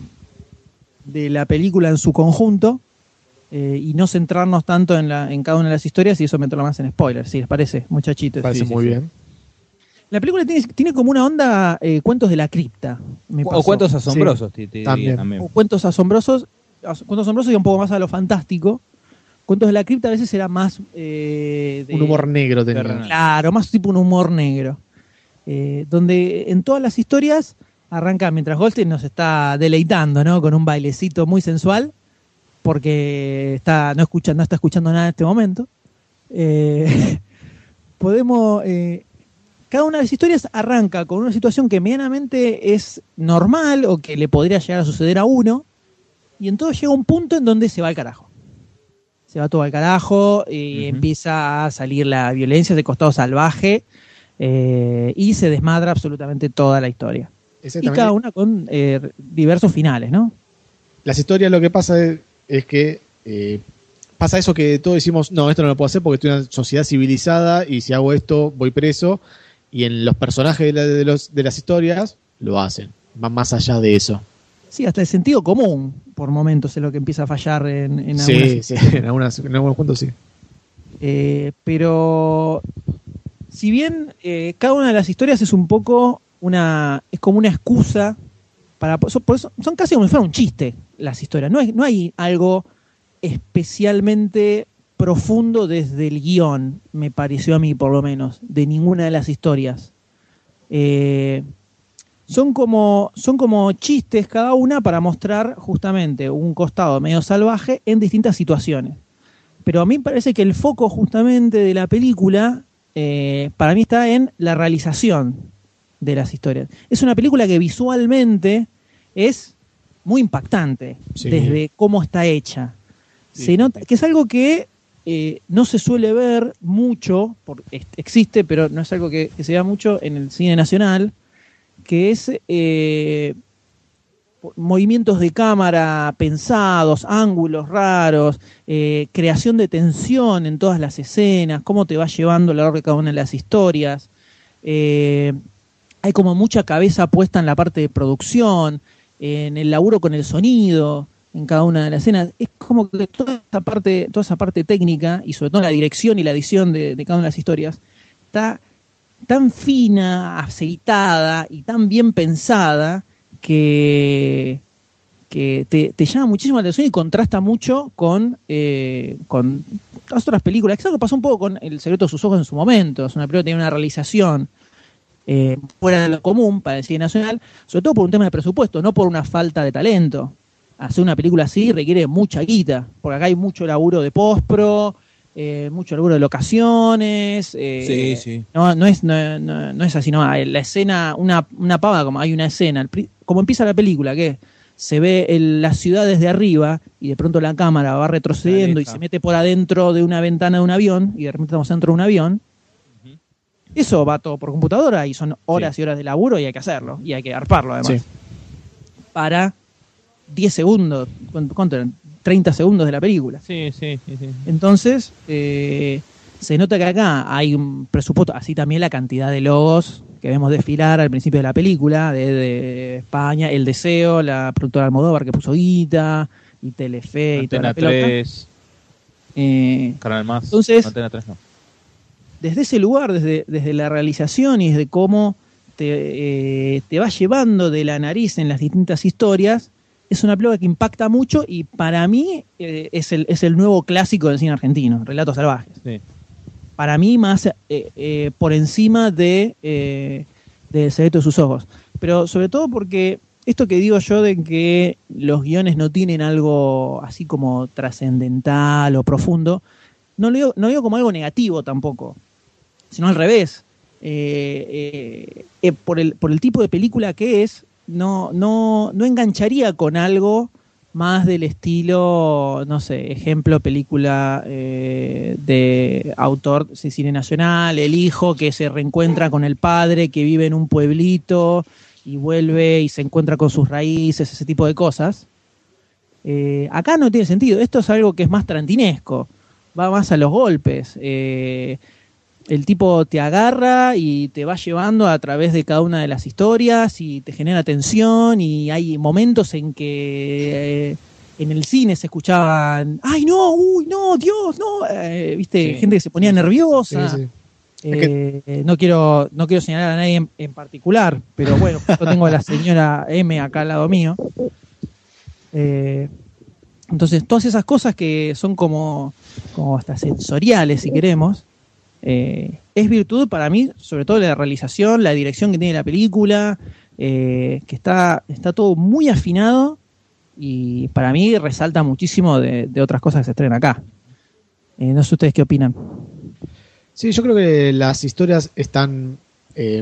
B: de la película en su conjunto eh, y no centrarnos tanto en, la, en cada una de las historias y eso meterlo más en spoilers, si les parece, muchachitos.
C: Parece
B: sí,
C: muy
B: sí.
C: bien.
B: La película tiene, tiene como una onda eh, cuentos de la cripta. me
E: O cuentos asombrosos, te- te diría
C: también.
E: también.
B: o cuentos asombrosos, as- cuentos asombrosos y un poco más a lo fantástico. Cuentos de la cripta a veces era más eh, de-
C: Un humor negro tenía.
B: claro, más tipo un humor negro. Eh, donde en todas las historias arranca mientras Goldstein nos está deleitando, ¿no? Con un bailecito muy sensual, porque está no escucha, no está escuchando nada en este momento. Eh, *laughs* podemos eh, cada una de las historias arranca con una situación que medianamente es normal o que le podría llegar a suceder a uno, y en todo llega un punto en donde se va al carajo. Se va todo al carajo y empieza a salir la violencia de costado salvaje eh, y se desmadra absolutamente toda la historia. Y cada una con eh, diversos finales, ¿no?
C: Las historias lo que pasa es, es que eh, pasa eso que todos decimos, no, esto no lo puedo hacer porque estoy en una sociedad civilizada y si hago esto voy preso. Y en los personajes de, la- de los, de las historias lo hacen. Van más allá de eso.
B: Sí, hasta el sentido común, por momentos, es lo que empieza a fallar en, en algunas
C: Sí, sí, en, algunas, en algunos puntos sí.
B: Eh, pero si bien eh, cada una de las historias es un poco una es como una excusa para por eso- por eso- son casi como si fuera un chiste las historias no, es- no hay algo especialmente profundo desde el guion me pareció a mí por lo menos de ninguna de las historias Eh, son como, son como chistes cada una para mostrar justamente un costado medio salvaje en distintas situaciones. Pero a mí me parece que el foco justamente de la película, eh, para mí está en la realización de las historias. Es una película que visualmente es muy impactante
C: Sí.
B: desde cómo está hecha. Se nota que es algo que eh, no se suele ver mucho, por- ex- existe, pero no es algo que, que se vea mucho en el cine nacional, que es eh, movimientos de cámara pensados, ángulos raros, eh, creación de tensión en todas las escenas, cómo te va llevando a lo largo de cada una de las historias. Eh, hay como mucha cabeza puesta en la parte de producción, en el laburo con el sonido, en cada una de las escenas. Es como que toda esa parte, toda esa parte técnica, y sobre todo la dirección y la edición de, cada una de las historias, está tan fina, aceitada y tan bien pensada que, te, llama muchísimo la atención y contrasta mucho con, eh, con otras películas. Es algo que pasó un poco con El secreto de sus ojos en su momento. Es una película que tiene una realización eh, fuera de lo común para el cine nacional, sobre todo por un tema de presupuesto, no por una falta de talento. Hacer una película así requiere mucha guita, porque acá hay mucho laburo de postpro, eh, mucho laburo de locaciones. eh,
E: Sí, sí.
B: No, no, es, no, no- no es así, no. La escena, una, una pava, como hay una escena, el como empieza la película, que se ve el- la ciudad desde arriba y de pronto la cámara va retrocediendo y se mete por adentro de una ventana de un avión y de repente estamos dentro de un avión. Eso va todo por computadora y son horas y horas de laburo y hay que hacerlo. Y hay que arparlo además.
C: Sí.
B: Para 10 segundos, ¿cuánto eran? 30 segundos de la película.
E: Sí, sí, sí. sí.
B: Entonces, eh, se nota que acá hay un presupuesto, así también la cantidad de logos que vemos desfilar al principio de la película, de, de España, El Deseo, la productora Almodóvar que puso guita, y Telefe y toda la
E: Antena
B: pelota.
E: 3,
B: Eh,
E: Canal Más.
B: Entonces-
E: Antena 3 no.
B: desde ese lugar, desde, desde la realización y desde cómo te, eh, te va llevando de la nariz en las distintas historias, es una película que impacta mucho y para mí eh, es, el, es el nuevo clásico del cine argentino, Relatos Salvajes.
E: Sí.
B: Para mí más eh, eh, por encima de, de secreto de sus ojos. Pero sobre todo porque esto que digo yo de que los guiones no tienen algo así como trascendental o profundo, no lo digo, no lo digo como algo negativo tampoco, sino al revés. Por, el, por el tipo de película que es, no, no, no engancharía con algo más del estilo, no sé, ejemplo, película eh, de autor de cine nacional, el hijo que se reencuentra con el padre que vive en un pueblito y vuelve y se encuentra con sus raíces, ese tipo de cosas. Eh, acá no tiene sentido, esto es algo que es más trantinesco, va más a los golpes. Eh, el tipo te agarra y te va llevando a través de cada una de las historias y te genera tensión y hay momentos en que eh, en el cine se escuchaban, ay no, uy no, Dios, no, Eh, viste,
E: Sí.
B: gente que se ponía nerviosa.
C: Sí, sí.
B: Eh, no quiero no quiero señalar a nadie en, en particular, pero bueno, *laughs* yo tengo a la señora M acá al lado mío. Entonces, todas esas cosas que son como, como hasta sensoriales, si queremos, eh, es virtud para mí, sobre todo la realización, la dirección que tiene la película, eh, que está, está todo muy afinado y para mí resalta muchísimo de, otras cosas que se estrenan acá. Eh, no sé ustedes qué opinan.
C: Sí, yo creo que las historias están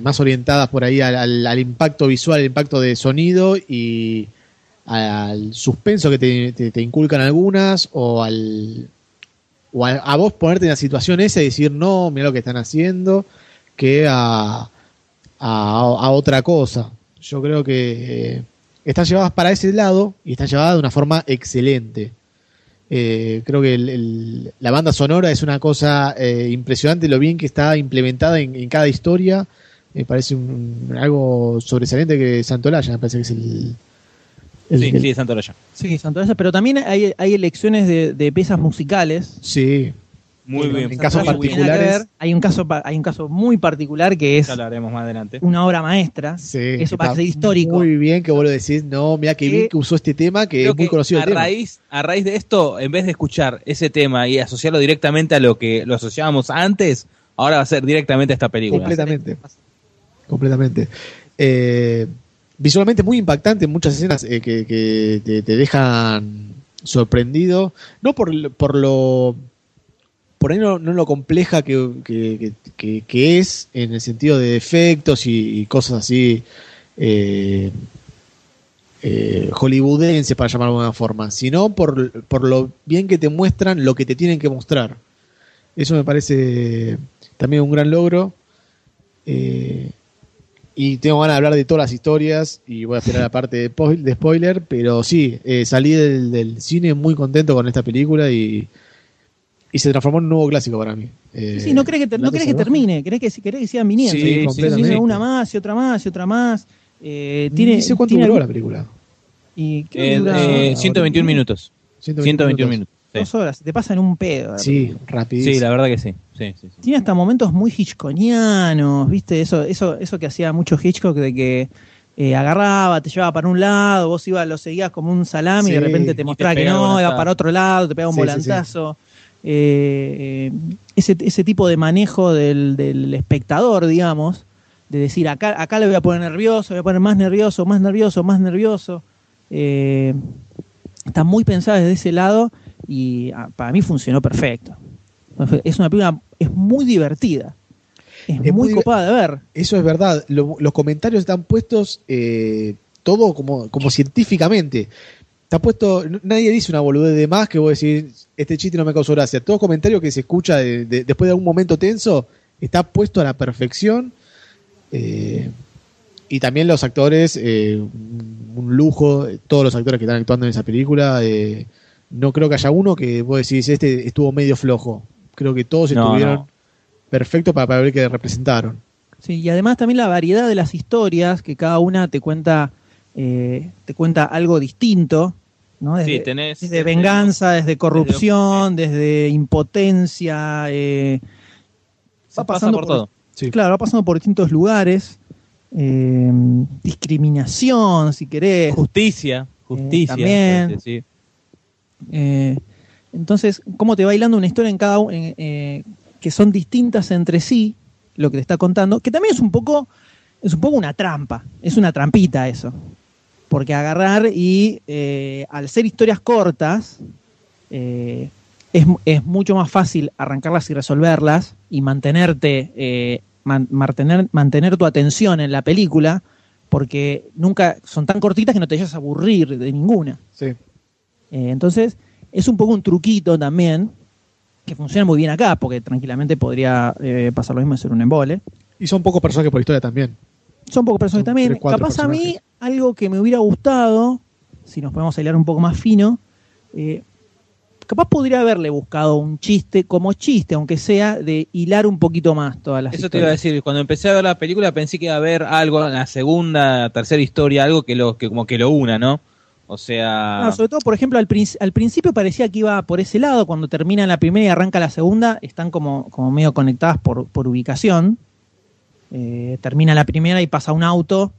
C: más orientadas por ahí al, impacto visual, al impacto de sonido y al suspenso que te inculcan algunas o al o a, vos ponerte en la situación esa y decir no, mira lo que están haciendo que a, a, otra cosa. Yo creo que eh, están llevadas para ese lado y están llevadas de una forma excelente. Eh, creo que el- la banda sonora es una cosa eh, impresionante, lo bien que está implementada en, en cada historia. Me parece un- algo sobresaliente que Santolaya, me parece que es el. El-
E: Sí,
C: el-
E: sí, Santolaya.
B: Sí, pero también hay, hay elecciones de, de piezas musicales.
C: sí.
E: Muy
C: En-
E: bien.
C: en casos particulares.
B: ver. Hay un caso hay un caso muy particular que es
E: haremos más adelante.
B: una obra maestra.
C: Sí,
B: Eso
C: está
B: para ser histórico.
C: Muy bien que vos lo decís. No, mira que bien que usó este tema, que
E: Creo
C: es muy
E: que
C: conocido
E: a
C: el tema.
E: raíz, a raíz de esto, en vez de escuchar ese tema y asociarlo directamente a lo que lo asociábamos antes, ahora va a ser directamente a esta película.
C: Completamente. Completamente. Eh, visualmente muy impactante, muchas escenas eh, que, te, dejan sorprendido. No por, por lo. Por no, no lo compleja que, que- que- es en el sentido de efectos y, cosas así eh, eh, hollywoodenses, para llamarlo de alguna forma, sino por, por lo bien que te muestran lo que te tienen que mostrar. Eso me parece también un gran logro. Y tengo ganas de hablar de todas las historias y voy a esperar la parte de, spoil- de spoiler, pero sí, eh, salí del, del cine muy contento con esta película y, y se transformó en un nuevo clásico para mí. Eh,
B: Sí, no crees que, no crees que termine, crees que, querés que sigan viniendo.
C: Sí,
B: Sí,
C: completamente.
B: Una más y otra más y otra más. Eh, tiene,
C: sé cuánto
B: tiene
C: duró
B: algún-
C: la película.
B: Y que
E: Eh,
B: dura
E: eh, 121 minutos. 121 minutos. Sí.
B: dos horas, te pasan un pedo.
C: Sí, rapidísimo.
E: Sí, la verdad que sí. Sí, sí, sí.
B: Tiene hasta momentos muy hitchconianos, ¿viste? Eso, eso, eso que hacía mucho Hitchcock de que eh, agarraba, te llevaba para un lado, vos ibas, lo seguías como un salami y de repente te
E: te
B: mostraba que no, iba para otro lado, te pegaba un
C: Sí, sí, sí.
B: volantazo. Eh, eh, ese, ese tipo de manejo del, del espectador, digamos, de decir, acá, acá le voy a poner nervioso, voy a poner más nervioso, más nervioso, más nervioso. Eh, está muy pensada desde ese lado y ah, para mí funcionó perfecto. Es una película, es muy divertida. Es,
C: Es
B: muy,
C: muy-
B: copada de ver.
C: Eso es verdad. Lo- los comentarios están puestos eh, todo como, como científicamente. Está puesto, nadie dice una boludez de más que vos decís, este chiste no me causó gracia. Todo comentario que se escucha de- de- después de algún momento tenso está puesto a la perfección. eh, y también los actores, eh, un- un lujo, todos los actores que están actuando en esa película. eh, no creo que haya uno que vos decís, este estuvo medio flojo. Creo que todos
E: No,
C: estuvieron
E: no.
C: perfectos para, para ver que representaron.
B: Sí, y además también la variedad de las historias, que cada una te cuenta, eh, te cuenta algo distinto, ¿no? Desde,
E: Sí, tenés-
B: desde
E: desde-
B: venganza, desde corrupción, desde impotencia, eh, va
E: pasa
B: pasando
E: por todo.
B: Claro, va pasando por distintos lugares, eh, discriminación, si querés.
E: Justicia, justicia.
B: también.
E: puede decir.
B: Eh, entonces, cómo te va hilando una historia en cada eh, que son distintas entre sí, lo que te está contando, que también es un poco, es un poco una trampa, es una trampita eso. Porque agarrar y eh, al ser historias cortas, es, es mucho más fácil arrancarlas y resolverlas y mantenerte, man- mantener, mantener tu atención en la película, porque nunca son tan cortitas que no te vayas a aburrir de ninguna.
C: Sí.
B: Eh, entonces, es un poco un truquito también, que funciona muy bien acá, porque tranquilamente podría eh, pasar lo mismo de ser un embole.
C: Y son pocos personajes por historia también.
B: Son pocos personajes también. Capaz a mí, algo que me hubiera gustado, si nos podemos hilar un poco más fino, eh, capaz podría haberle buscado un chiste, como chiste, aunque sea, de hilar un poquito más todas las
E: Eso te iba a decir, cuando empecé a ver la película pensé que iba a haber algo en la segunda, tercera historia, algo que lo que como que lo una, ¿no? O sea,
B: No, sobre todo, por ejemplo, al, princ- al principio parecía que iba por ese lado, cuando termina la primera y arranca la segunda, están como, como medio conectadas por, por ubicación. Eh, termina la primera y pasa un auto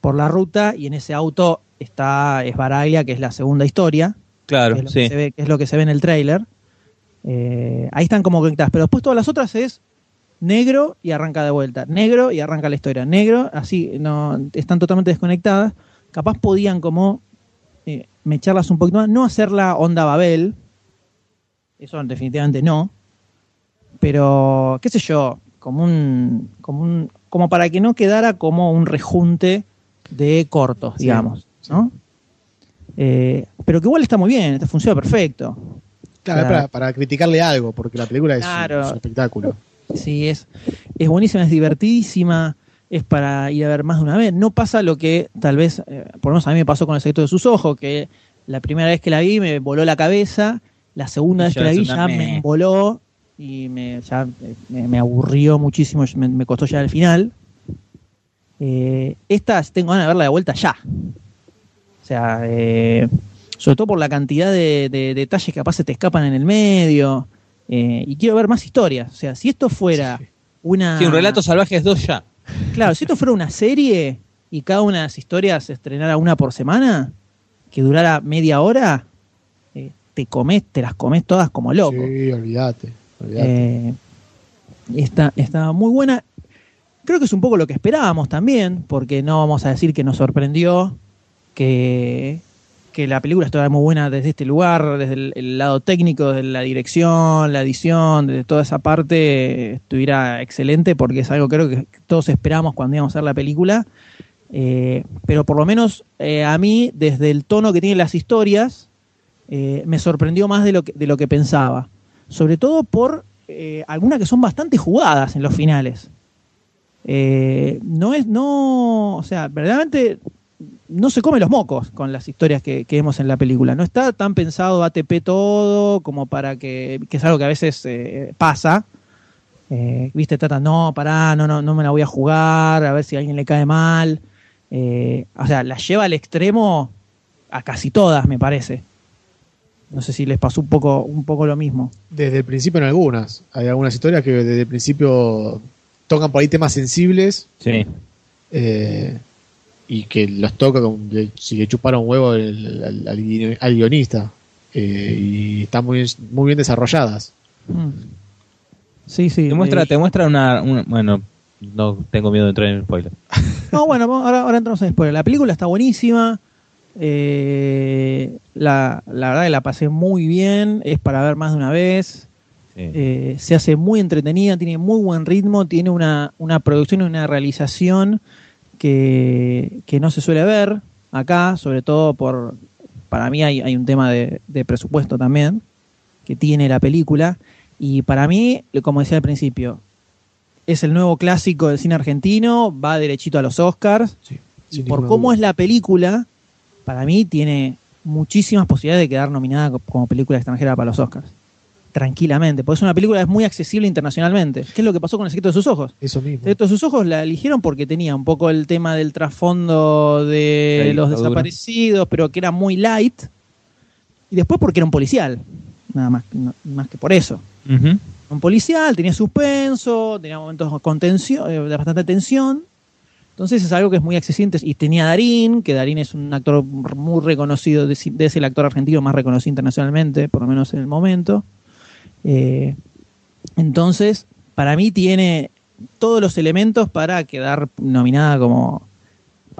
B: por la ruta y en ese auto está Esbaraglia, que es la segunda historia,
E: claro,
B: que es lo,
E: sí.
B: que, se ve, que es lo que se ve en el tráiler. Eh, ahí están como conectadas, pero después todas las otras es negro y arranca de vuelta, negro y arranca la historia, negro, así, no están totalmente desconectadas. Capaz podían como eh, mecharlas un poquito más, no hacerla onda Babel, eso definitivamente no, pero qué sé yo, como un, como un, como para que no quedara como un rejunte de cortos,
C: Sí,
B: digamos, ¿no? Eh, pero que igual está muy bien, funciona perfecto.
C: Claro,
B: O sea,
C: para, para criticarle algo, porque la película es, un- es un espectáculo.
B: Sí, es, es buenísima, es divertidísima, es para ir a ver más de una vez. No pasa lo que tal vez, eh, por lo menos a mí me pasó con el secreto de sus ojos, que la primera vez que la vi me voló la cabeza, la segunda
E: Y
B: vez que la
E: es
B: vi ya me voló y me, ya, eh, me, me aburrió muchísimo, me, me costó ya el final. Eh, esta tengo ganas de verla de vuelta ya. O sea, eh, sobre todo por la cantidad de, de detalles que capaz se te escapan en el medio. eh, y quiero ver más historias. O sea, si esto fuera una.
E: Sí, un relato salvajes 2 ya.
B: Claro, si esto fuera una serie y cada una de las historias se estrenara una por semana, que durara media hora, eh, te comes, te las comes todas como loco.
C: Sí, olvídate. olvídate.
B: Eh, está, está muy buena. Creo que es un poco lo que esperábamos también, porque no vamos a decir que nos sorprendió que, que la película estuviera muy buena desde este lugar, desde el, lado técnico, desde la dirección, la edición, desde toda esa parte, estuviera excelente, porque es algo creo que todos esperamos cuando íbamos a ver la película. Eh, pero por lo menos eh, a mí, desde el tono que tienen las historias, eh, me sorprendió más de lo que, de lo que pensaba. Sobre todo por algunas que son bastante jugadas en los finales. No es, no, o sea, verdaderamente no se come los mocos con las historias que, que vemos en la película. No está tan pensado ATP todo como para que, que es algo que a veces eh, pasa. Eh, Viste, trata, no, pará, no, no, no me la voy a jugar, a ver si a alguien le cae mal. Eh, o sea, la lleva al extremo a casi todas, me parece. No sé si les pasó un poco, un poco lo mismo.
C: Desde el principio en algunas. Hay algunas historias que desde el principio tocan por ahí temas sensibles.
E: Sí.
C: eh, y que los toca como le- si le chuparon huevo al, al- al al guionista. eh, y están muy, muy bien desarrolladas.
B: Mm. Sí, sí.
E: Te muestra, te muestra una, una- Bueno, no tengo miedo de entrar en el spoiler. *laughs*
B: No, bueno, ahora, ahora entramos en spoiler. La película está buenísima. eh, la, la verdad que la pasé muy bien. Es para ver más de una vez. Eh, se hace muy entretenida, tiene muy buen ritmo, tiene una, una producción y una realización que, que no se suele ver acá, sobre todo por. Para mí hay, hay un tema de, de presupuesto también que tiene la película. Y para mí, como decía al principio, es el nuevo clásico del cine argentino, va derechito a los Oscars. y por cómo
C: duda.
B: es la película, para mí tiene muchísimas posibilidades de quedar nominada co- como película extranjera para los Oscars. Tranquilamente, porque es una película que es muy accesible internacionalmente. ¿Qué es lo que pasó con El secreto de sus ojos?
C: Eso mismo.
B: El secreto de sus ojos la eligieron porque tenía un poco el tema del trasfondo de
E: La
B: los
E: dictadura.
B: desaparecidos, pero que era muy light. Y después porque era un policial. Nada más, no- más que por eso.
E: Ujú.
B: Un policial, tenía suspenso, tenía momentos con tensión, eh, de bastante tensión. Entonces es algo que es muy accesible. Y tenía Darín, que Darín es un actor muy reconocido, es el actor argentino más reconocido internacionalmente, por lo menos en el momento. Eh, entonces, para mí tiene todos los elementos para quedar nominada como...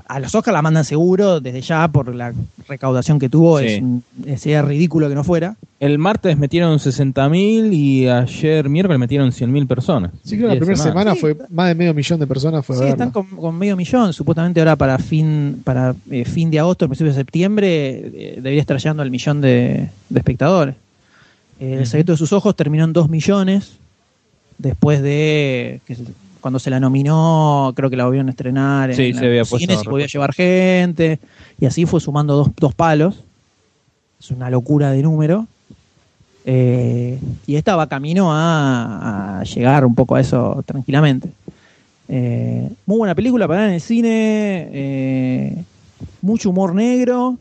B: A los Oscars la mandan seguro desde ya por la recaudación que tuvo.
E: Sí.
B: Es un- sería ridículo que no fuera.
E: El martes metieron 60.000 y ayer miércoles metieron 100.000 personas.
C: Sí, creo que la primera semana fue más de medio millón de personas fue
B: Sí,
C: verla.
B: están con, con medio millón. Supuestamente ahora para fin para eh, fin de agosto, principio de septiembre, eh, debería estar llegando al millón de, de espectadores. Eh, el secreto de sus ojos terminó en 2 millones. Después de que cuando se la nominó, creo que la volvieron a estrenar en,
E: Sí, se había
B: cines y podía llevar gente. Y así fue sumando dos, dos palos. Es una locura de número. Eh, y esta va camino a, a llegar un poco a eso tranquilamente. Eh, muy buena película para ver en el cine. eh, mucho humor negro.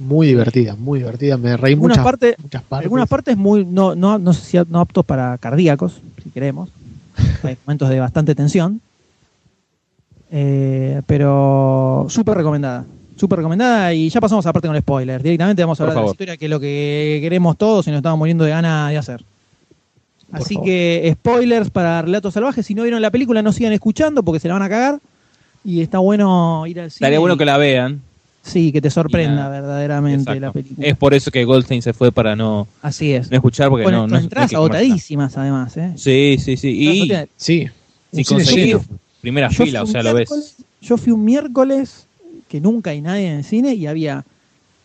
C: Muy divertida, muy divertida. Me reí
B: Algunas
C: muchas,
B: partes,
C: muchas partes.
B: algunas partes muy no, no, no sé si no aptos para cardíacos, si queremos. *laughs* Hay momentos de bastante tensión. Eh, pero súper recomendada. Súper recomendada y ya pasamos aparte con el spoiler. Directamente vamos a hablar de la historia, que es lo que queremos todos y nos estamos muriendo de ganas de hacer. Así que spoilers para Relatos Salvajes. Si no vieron la película, no sigan escuchando porque se la van a cagar. Y está bueno ir al cine.
E: estaría bueno que la vean.
B: Sí, que te sorprenda
E: nada.
B: verdaderamente
E: Exacto.
B: la película.
E: Es por eso que Goldstein se fue para no,
B: Así es.
E: no escuchar porque
B: Con,
E: no, no,
B: entradas agotadísimas, además. ¿eh?
E: Sí, sí, sí. Y
C: Sí.
E: si conseguís primera
B: Yo
E: fila, o sea, lo ves.
B: Yo fui un miércoles que nunca hay nadie en el cine y había,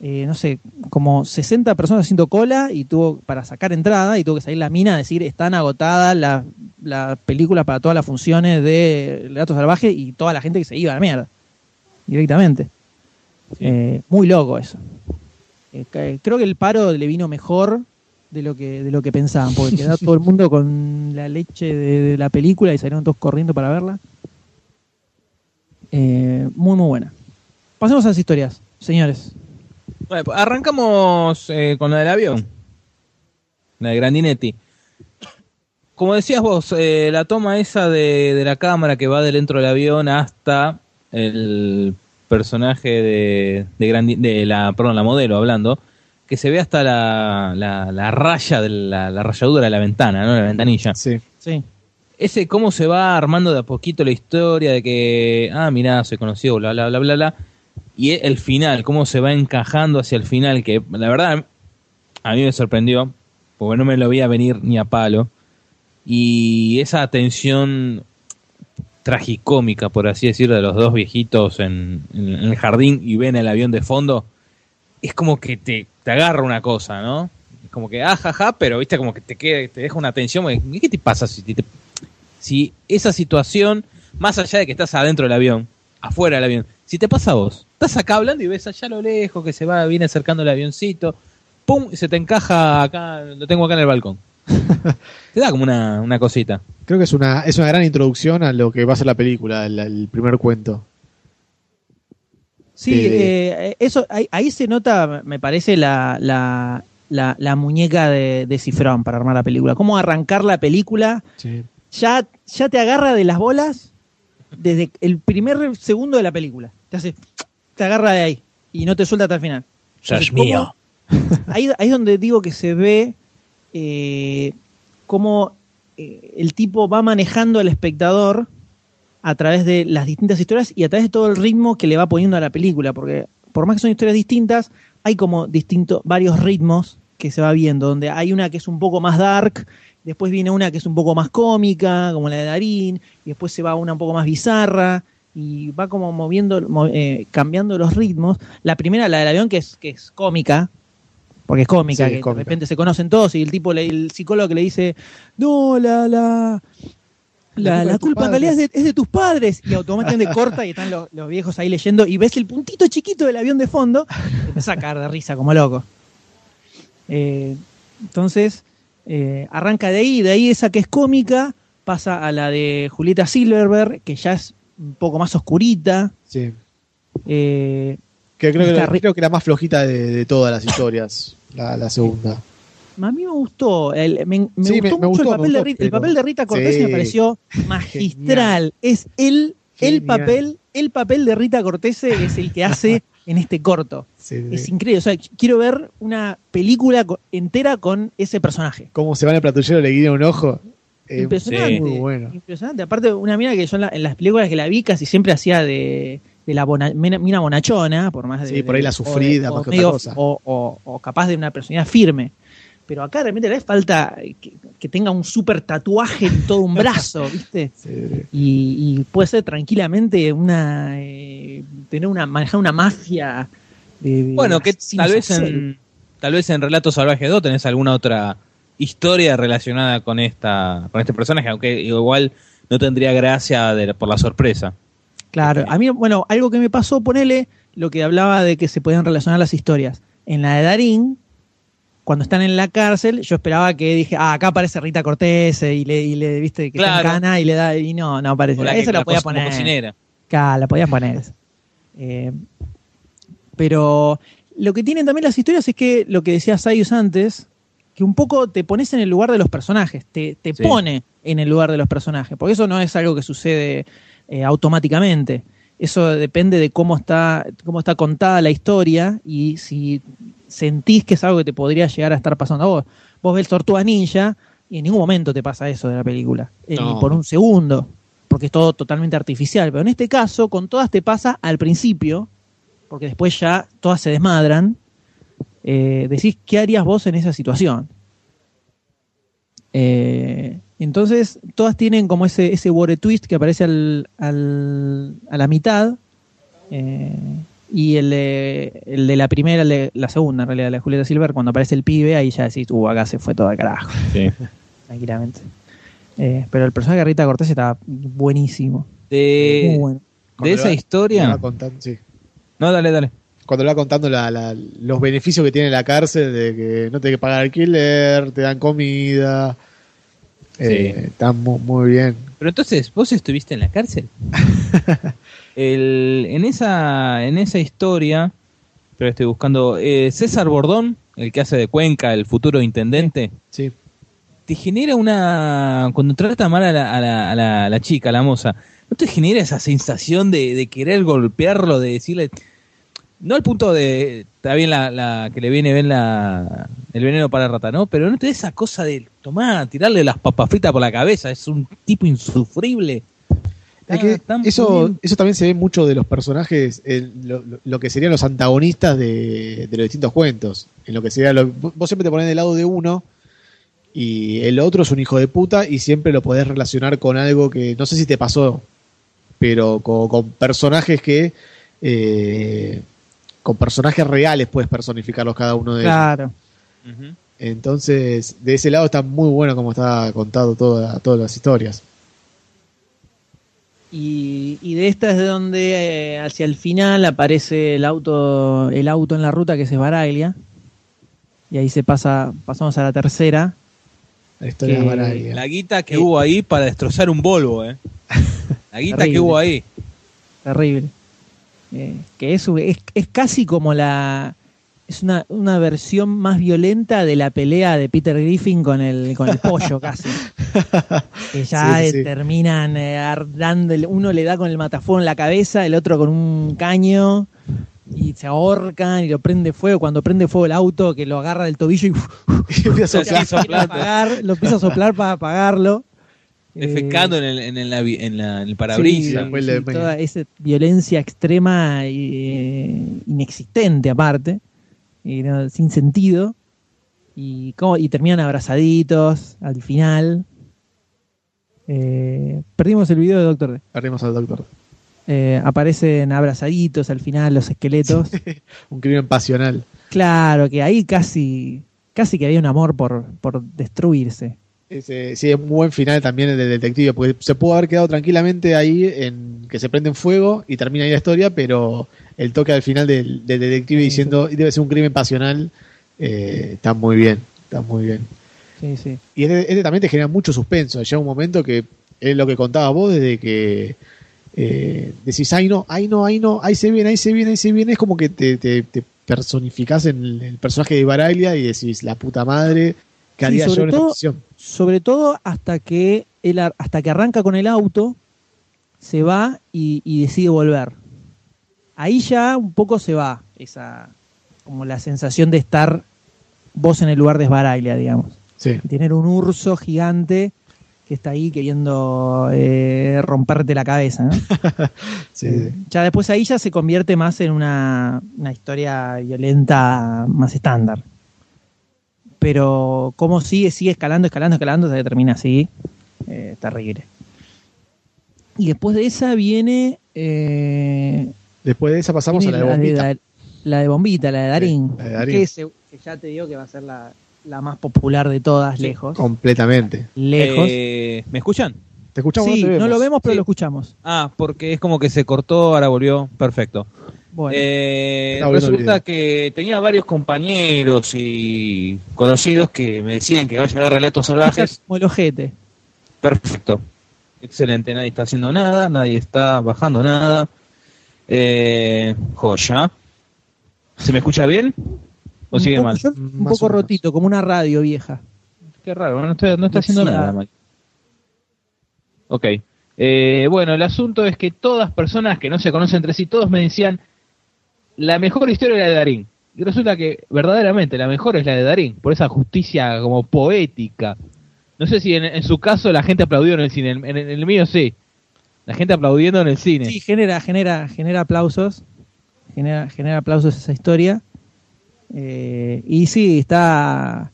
B: eh, no sé, como 60 personas haciendo cola y tuvo para sacar entrada y tuvo que salir la mina a decir están agotadas las las películas para todas las funciones de Relatos Salvaje y toda la gente que se iba a la mierda directamente. Eh, muy loco eso. Eh, creo que el paro le vino mejor de lo que de lo que pensaban, porque quedó *laughs* todo el mundo con la leche de, de la película y salieron todos corriendo para verla. Eh, muy, muy buena. Pasemos a las historias, señores.
E: Bueno, pues arrancamos eh, con la del avión. La de Grandinetti. Como decías vos, eh, la toma esa de, de la cámara que va de dentro del avión hasta el personaje de, de, Grandi- de la, perdón, la modelo hablando, que se ve hasta la, la, la raya de la, la rayadura de la ventana, ¿no? La ventanilla.
C: Sí.
B: Sí.
E: Ese cómo se va armando de a poquito la historia de que, ah, mirá, soy conocido, bla, bla, bla, bla, bla. Y el final, cómo se va encajando hacia el final, que la verdad a mí me sorprendió, porque no me lo veía venir ni a palo. Y esa tensión tragicómica, por así decirlo, de los dos viejitos en, el jardín y ven el avión de fondo, es como que te, te agarra una cosa, ¿no? Es como que, ah, jaja, pero viste, como que te, queda, te deja una tensión. ¿Qué te pasa si, te- si esa situación, más allá de que estás adentro del avión, afuera del avión, si te pasa a vos, estás acá hablando y ves allá a lo lejos que se va, viene acercando el avioncito, pum, se te encaja acá, lo tengo acá en el balcón. *laughs* te da como una, una cosita.
C: Creo que es una, es una gran introducción a lo que va a ser la película, el, el primer cuento.
B: Sí,
C: Eh,
B: eh, eso ahí, ahí se nota, me parece, la, la, la, la muñeca de, de Cifrón para armar la película. Cómo arrancar la película
C: Sí.
B: ya, ya te agarra de las bolas desde el primer segundo de la película. Te hace, te agarra de ahí y no te suelta hasta el final.
E: Ya es mío.
B: Ahí, ahí es donde digo que se ve eh, cómo eh, el tipo va manejando al espectador a través de las distintas historias y a través de todo el ritmo que le va poniendo a la película, porque por más que son historias distintas, hay como distintos, varios ritmos que se va viendo, donde hay una que es un poco más dark, después viene una que es un poco más cómica, como la de Darín, y después se va una un poco más bizarra, y va como moviendo, mo- eh, cambiando los ritmos. La primera, la del avión, que es, que es cómica, porque es cómica,
C: Sí,
B: que
C: es cómica.
B: de repente se conocen todos y el tipo, le- el psicólogo que le dice, no, la, la, la, la culpa en realidad es de, es de tus padres. Y automáticamente *laughs* corta y están los, los viejos ahí leyendo y ves el puntito chiquito del avión de fondo. Te a caer de risa como loco. Eh, entonces, eh, arranca de ahí, de ahí esa que es cómica, pasa a la de Julieta Silverberg, que ya es un poco más oscurita.
C: Sí.
B: Eh,
C: Que creo, que, la-
B: ri-
C: creo que la más flojita de, de todas las historias, la, la segunda.
B: a mí me gustó, el- me, me
C: Sí, me-
B: gustó
C: me
B: mucho
C: gustó,
B: el, papel de Rita, el
C: pero-
B: papel de Rita Cortés
C: Sí.
B: me pareció *laughs* magistral. Es el, el papel, el papel de Rita Cortés es el que hace *laughs* en este corto.
C: Sí, sí.
B: Es increíble. O sea, quiero ver una película entera con ese personaje.
C: Cómo se va en el patrullero, le guiña un ojo. Eh,
B: Impresionante.
C: Muy bueno.
B: Impresionante. Aparte, una mina que yo en, la- en las películas que la vi casi siempre hacía de, de la bona- mina, bonachona, por más de.
C: Sí, por ahí la sufrida,
B: o
C: más
B: o
C: que
B: medio-
C: otra cosa.
B: O, o- o capaz de una personalidad firme. Pero acá realmente le falta que, que tenga un súper tatuaje en todo un *laughs* brazo, ¿viste? Y, y puede ser tranquilamente una. eh, tener una. manejar una mafia. de- de
E: Bueno, que tal vez en tal vez en Relatos Salvajes 2 tenés alguna otra historia relacionada con esta con este personaje, aunque igual no tendría gracia de- por la sorpresa.
B: Claro, a mí, bueno, algo que me pasó, ponele lo que hablaba de que se podían relacionar las historias. En la de Darín, cuando están en la cárcel, yo esperaba que dije, ah, acá aparece Rita Cortés y le, y le viste, que está en
E: Claro.
B: cana y le da, y no, no aparece.
E: La
B: la,
E: la
B: podía poner.
E: cocinera.
B: Claro, la podías poner. Eh, pero lo que tienen también las historias es que lo que decía Sayus antes, que un poco te pones en el lugar de los personajes, te, te
E: Sí.
B: pone en el lugar de los personajes, porque eso no es algo que sucede eh, automáticamente. Eso depende de cómo está, cómo está contada la historia y si sentís que es algo que te podría llegar a estar pasando a vos. Vos ves Tortuga Ninja y en ningún momento te pasa eso de la película, eh,
C: No.
B: ni por un segundo, porque es todo totalmente artificial. Pero en este caso, con todas te pasa al principio, porque después ya todas se desmadran. Eh, decís, ¿qué harías vos en esa situación? Eh, entonces, todas tienen como ese, ese water twist que aparece al, al- a la mitad. eh, y el de, el de la primera, el de la segunda, en realidad, la de Julieta Silver, cuando aparece el pibe, ahí ya decís, uh, acá se fue todo al carajo. *laughs* Tranquilamente. Eh, pero el personaje de Rita Cortés está buenísimo.
E: De,
B: Muy bueno.
E: de esa historia.
C: la va contando, sí.
E: No, dale, dale.
C: Cuando le va contando la- la- los beneficios que tiene la cárcel, de que no te hay que pagar alquiler, te dan comida. Eh, está mu- muy, bien.
E: Pero entonces, ¿vos estuviste en la cárcel? *laughs* El- en, esa, en esa historia, pero estoy buscando, eh, César Bordón, el que hace de Cuenca, el futuro intendente,
C: Sí.
E: te genera una... Cuando trata mal a la, a la, a la- a la chica, a la moza, ¿no te genera esa sensación de, de querer golpearlo, de decirle... No al punto de... Está bien la, la que le viene bien la, el veneno para rata, ¿no? Pero no te esa cosa de tomar, tirarle las papas fritas por la cabeza. Es un tipo insufrible.
C: Es que eso, eso también se ve mucho de los personajes, en lo, lo- lo que serían los antagonistas de, de los distintos cuentos. En lo que sería lo- vos siempre te pones del lado de uno y el otro es un hijo de puta y siempre lo podés relacionar con algo que no sé si te pasó, pero con, con personajes que eh, con personajes reales puedes personificarlos cada uno de ellos.
B: Claro.
C: Entonces, de ese lado está muy bueno como está contado toda, todas las historias.
B: Y, y de esta es de donde eh, hacia el final aparece el auto, el auto en la ruta que es Baraglia. Y ahí se pasa, pasamos a la tercera.
C: La historia
B: Que-
C: de Baraglia.
E: La guita que hubo ahí para destrozar un Volvo, ¿eh? La guita
B: Terrible.
E: que hubo ahí.
B: Terrible. Eh, que es, es, es casi como la. Es una, una versión más violenta de la pelea de Peter Griffin con el, con el pollo, casi. *laughs* Que ya
C: Sí, sí.
B: terminan eh, dándole- uno le da con el matafuego en la cabeza, el otro con un caño, y se ahorcan y lo prende fuego. Cuando prende fuego el auto, que lo agarra del tobillo y, *laughs*
C: Y empieza a
B: lo quiere
C: soplar.
B: apagar, lo empieza a soplar para apagarlo. Eh,
E: Defecando en el, en el, en la- en el parabrisas.
B: Sí, sí, toda esa violencia extrema eh, inexistente aparte, y no- sin sentido, y, cómo- y terminan abrazaditos al final. Eh, perdimos el video de Doctor D.
C: Perdimos al doctor.
B: Eh, aparecen abrazaditos al final los esqueletos. *laughs*
C: Un crimen pasional.
B: claro que ahí casi, casi que había un amor por, por destruirse.
C: Ese, sí, es un buen final también el del detective, porque se pudo haber quedado tranquilamente ahí en que se prende en fuego y termina ahí la historia, pero el toque al final del, del detective diciendo debe ser un crimen pasional eh, está muy bien, está muy bien.
B: Sí, sí.
C: Y este, este también te genera mucho suspenso. Llega un momento que es lo que contaba vos desde que eh, decís, ay no, ay no, ay no, ahí se viene, ahí se viene, ahí se viene. Es como que te, te, te personificás en el, personaje de Baraglia y decís, la puta madre, ¿qué
B: Sí,
C: haría yo
B: sobre
C: en esta
B: todo-? Sobre todo hasta que él hasta que arranca con el auto, se va y, y decide volver. Ahí ya un poco se va esa como la sensación de estar vos en el lugar de Sbaraglia, digamos.
C: Sí.
B: Tener un urso gigante que está ahí queriendo eh, romperte la cabeza. ¿no? *laughs*
C: Sí, sí.
B: Ya después ahí ya se convierte más en una, una historia violenta más estándar. Pero como sigue, sigue escalando, escalando, escalando, se termina así. Eh, terrible. Y después de esa viene, eh,
C: Después de esa pasamos a la de Bombita.
B: La de Bombita, la de Darín.
C: la de Darín.
B: Que, se- que ya te digo que va a ser la, la más popular de todas, lejos.
C: Completamente.
B: Lejos.
E: Eh, ¿Me escuchan?
C: Te escuchamos,
B: sí,
C: no te
B: no
C: vemos.
B: lo vemos, pero
E: Sí.
B: lo escuchamos.
E: Ah, porque es como que se cortó, ahora volvió. Perfecto.
B: Bueno,
E: Eh,
F: Resulta que tenía varios compañeros y conocidos que me decían que vayan a ver relatos salvajes.
B: como el ojete.
E: Perfecto. Excelente. Nadie está haciendo nada, nadie está bajando nada. Eh, joya. ¿Se me escucha bien? ¿O
B: Un
E: sigue
B: poco-
E: mal?
B: yo- un poco rotito, como una radio vieja.
E: Qué raro, no está, no está haciendo nada mal. Ok. Eh, bueno, el asunto es que todas personas que no se conocen entre sí, todos me decían, la mejor historia es la de Darín. Y resulta que verdaderamente la mejor es la de Darín, por esa justicia como poética. No sé si en, su caso la gente aplaudió en el cine, en, el mío sí. La gente aplaudiendo en el cine.
B: Sí, genera, genera, genera aplausos. Genera, genera aplausos esa historia. Eh, y sí, está.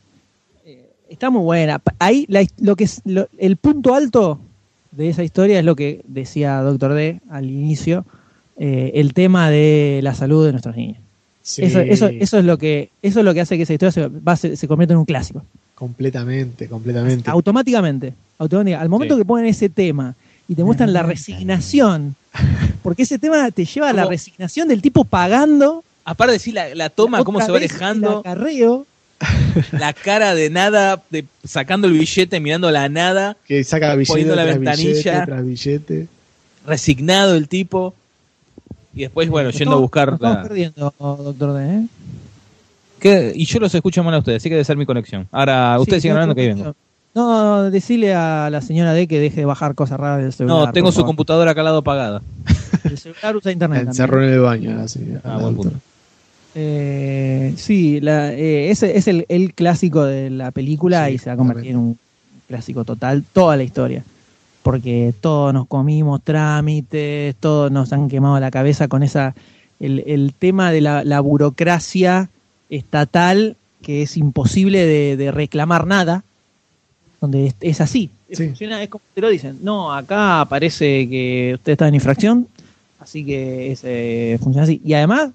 B: eh, Está muy buena. Ahí la lo que es, lo- el punto alto de esa historia es lo que decía Doctor D al inicio. Eh, el tema de la salud de nuestros niños.
C: Sí,
B: Eso, eso, eso es lo que, eso es lo que hace que esa historia se, va, se convierta en un clásico.
C: Completamente, completamente.
B: Automáticamente, automáticamente. Al momento
E: Sí.
B: que ponen ese tema y te muestran la resignación, porque ese tema te lleva a la resignación del tipo pagando.
E: Aparte de decir la, la toma, cómo se va
B: el
E: alejando,
B: acarreo. *laughs*
E: la cara de nada, de, sacando el billete, mirando la nada,
C: Que saca billete
E: Poniendo la
C: tras
E: ventanilla.
C: billete tras billete.
E: resignado el tipo. Y después, bueno,
B: Nos
E: yendo a
B: estamos-
E: buscar
B: nos estamos
E: la...
B: perdiendo, doctor D. ¿eh?
E: ¿Qué? Y yo los escucho mal a ustedes, así que debe ser mi conexión. Ahora, ustedes
B: Sí,
E: sigan hablando que ahí vengo.
B: No, decirle a la señora D que deje de bajar cosas raras del celular.
E: No, tengo su
B: favor.
E: computadora acá al lado apagada. *laughs*
B: El celular usa internet. también.
C: Encerró en el baño. Así,
E: Ah, buen punto.
B: Eh, sí, la, eh, ese es el, el clásico de la película
C: Sí,
B: y se va a convertir en un clásico total toda la historia. Porque todos nos comimos trámites, todos nos han quemado la cabeza con esa el, el tema de la, la burocracia estatal que es imposible de, de reclamar nada, donde es, es así.
C: Sí.
B: Funciona, es como te lo dicen. No, acá parece que usted está en infracción, así que es, eh, funciona así. Y además,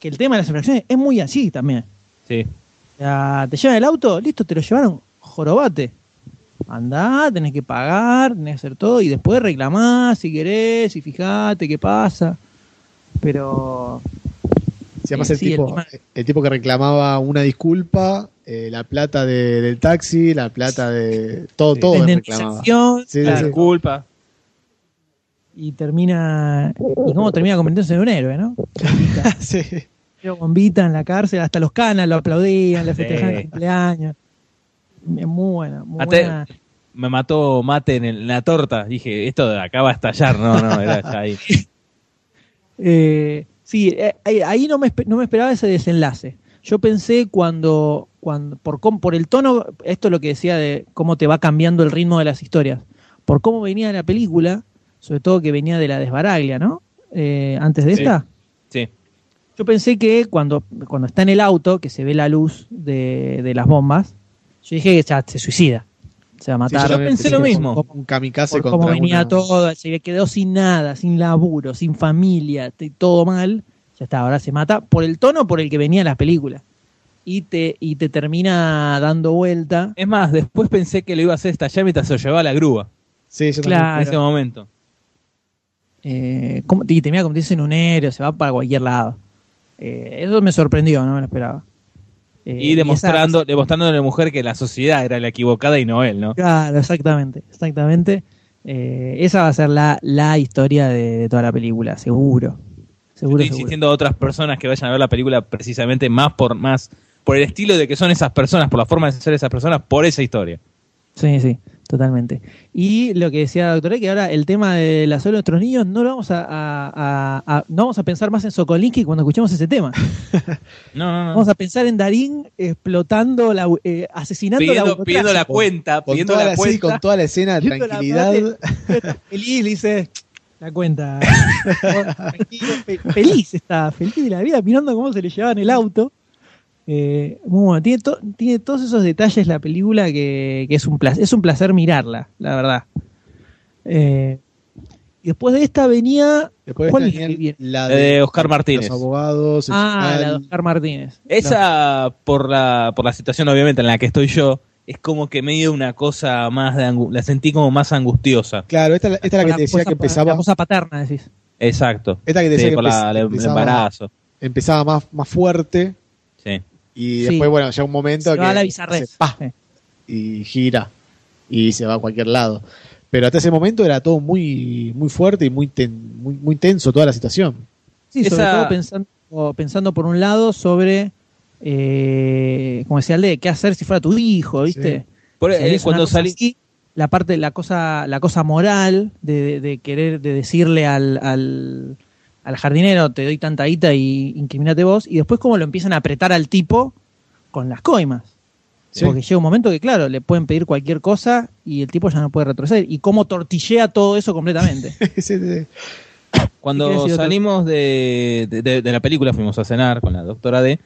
B: que el tema de las infracciones es muy así también.
E: Sí.
B: O sea, te llevan el auto, listo, te lo llevaron, jorobate. Andá, tenés que pagar, tenés que hacer todo y después reclamás si querés y fijate qué pasa. Pero
C: Si además
B: Sí,
C: el,
B: sí, el
C: tipo,
B: tema-
C: el tipo que reclamaba una disculpa, eh, la plata de- del taxi, la plata de. Todo, todo
B: la
C: reclamaba.
B: indemnización,
C: Sí, sí,
B: la
C: sí.
E: Disculpa.
B: y termina. ¿Y cómo termina convirtiéndose en un héroe, no? *laughs*
C: Sí.
B: Bombita en la cárcel, hasta los canas lo aplaudían, le
E: Sí.
B: festejaban el cumpleaños. Es muy buena, muy buena.
E: Me mató mate en, el- en la torta. Dije, esto de acá va a estallar. No, no, era ya ahí. *laughs*
B: Eh, sí, eh, ahí, no, me, no me esperaba ese desenlace. Yo pensé cuando, cuando por, por el tono, esto es lo que decía de cómo te va cambiando el ritmo de las historias, por cómo venía la película, sobre todo que venía de la desbaraglia, ¿no? Eh, antes de
E: Sí.
B: esta.
E: Sí.
B: Yo pensé que cuando, cuando está en el auto, que se ve la luz de, de las bombas, yo dije que ya se suicida. Se va a
C: Sí,
B: matar.
C: yo
E: pensé lo mismo.
C: como Un kamikaze
B: por
C: contra
B: cómo venía
C: una-
B: todo, se quedó sin nada, sin laburo, sin familia, todo mal. Ya está, ahora se mata por el tono por el que venía la película. y te, y te termina dando vuelta.
E: Es más, después pensé que lo iba a hacer estallar mientras se lo llevaba a la grúa.
C: Sí, yo
B: Claro.
E: En ese momento.
B: Eh, como, y termina convertirse en un héroe, se va para cualquier lado. Eh, eso me sorprendió, no me lo esperaba. Eh,
E: y demostrando, demostrando a la mujer que la sociedad era la equivocada y no él, ¿no?
B: Claro, exactamente, exactamente. Eh, esa va a ser la, la historia de, de toda la película, seguro. Seguro,
E: Estoy
B: seguro.
E: insistiendo a otras personas que vayan a ver la película precisamente más por más por el estilo de que son esas personas, por la forma de ser esas personas, por esa historia.
B: Sí, sí, totalmente. Y lo que decía la doctora, que ahora el tema de la salud de nuestros niños no lo vamos a, a- a- a- no vamos a pensar más en Sokolinsky cuando escuchemos ese tema. *laughs*
E: No, no, no.
B: Vamos a pensar en Darín explotando, la, eh, asesinando la
E: Pidiendo,
B: burocracia.
E: pidiendo la cuenta,
C: Con
E: pidiendo la
C: la, sí,
E: cuenta.
C: con toda la escena de
B: la
C: tranquilidad. *laughs*
B: Feliz, le dice la cuenta. *laughs* Feliz está, feliz de la vida, mirando cómo se le llevaban el auto. Eh, muy bueno, tiene, to- tiene todos esos detalles la película que, que es, un placer, es un placer mirarla, la verdad. Eh, y después de esta venía.
C: Después
B: ¿Cuál
C: esta venía la
E: de Oscar Martínez.
C: Los abogados. el
B: Ah,
C: final.
B: la de Oscar Martínez.
E: Esa, por la, por la situación obviamente en la que estoy yo, es como que medio una cosa más de angu- la sentí como más angustiosa.
C: Claro, esta, esta es la que
B: La
C: te decía
B: cosa
C: que empezaba,
B: La cosa paterna, decís.
E: Exacto.
C: Esta que te
E: Sí,
C: decía que
E: por la-
C: empe-
E: el-
C: empezaba-
E: embarazo.
C: empezaba más, más fuerte
E: Sí.
C: Y
B: Sí.
C: después, bueno, llega un momento
B: Se
C: que
B: va a la
C: hace y gira y se va a cualquier lado. Pero hasta ese momento era todo muy muy fuerte y muy ten- muy, muy tenso toda la situación.
B: Sí, sobre
E: Esa-
B: todo pensando, pensando por un lado sobre, eh, como decía Alde, qué hacer si fuera tu hijo, ¿viste?
E: Por-
B: Si
E: eh,
B: harías una
E: cuando salí,
B: así, la parte, la cosa, la cosa moral de, de- de querer, de decirle al, al, al jardinero, te doy tanta guita y incriminate vos, y después cómo lo empiezan a apretar al tipo con las coimas.
C: Sí.
B: Porque llega un momento que, claro, le pueden pedir cualquier cosa y el tipo ya no puede retroceder. Y cómo tortillea todo eso completamente. *laughs* ¿Qué quiere
E: Cuando salimos de, de- de- de la película, fuimos a cenar con la doctora D.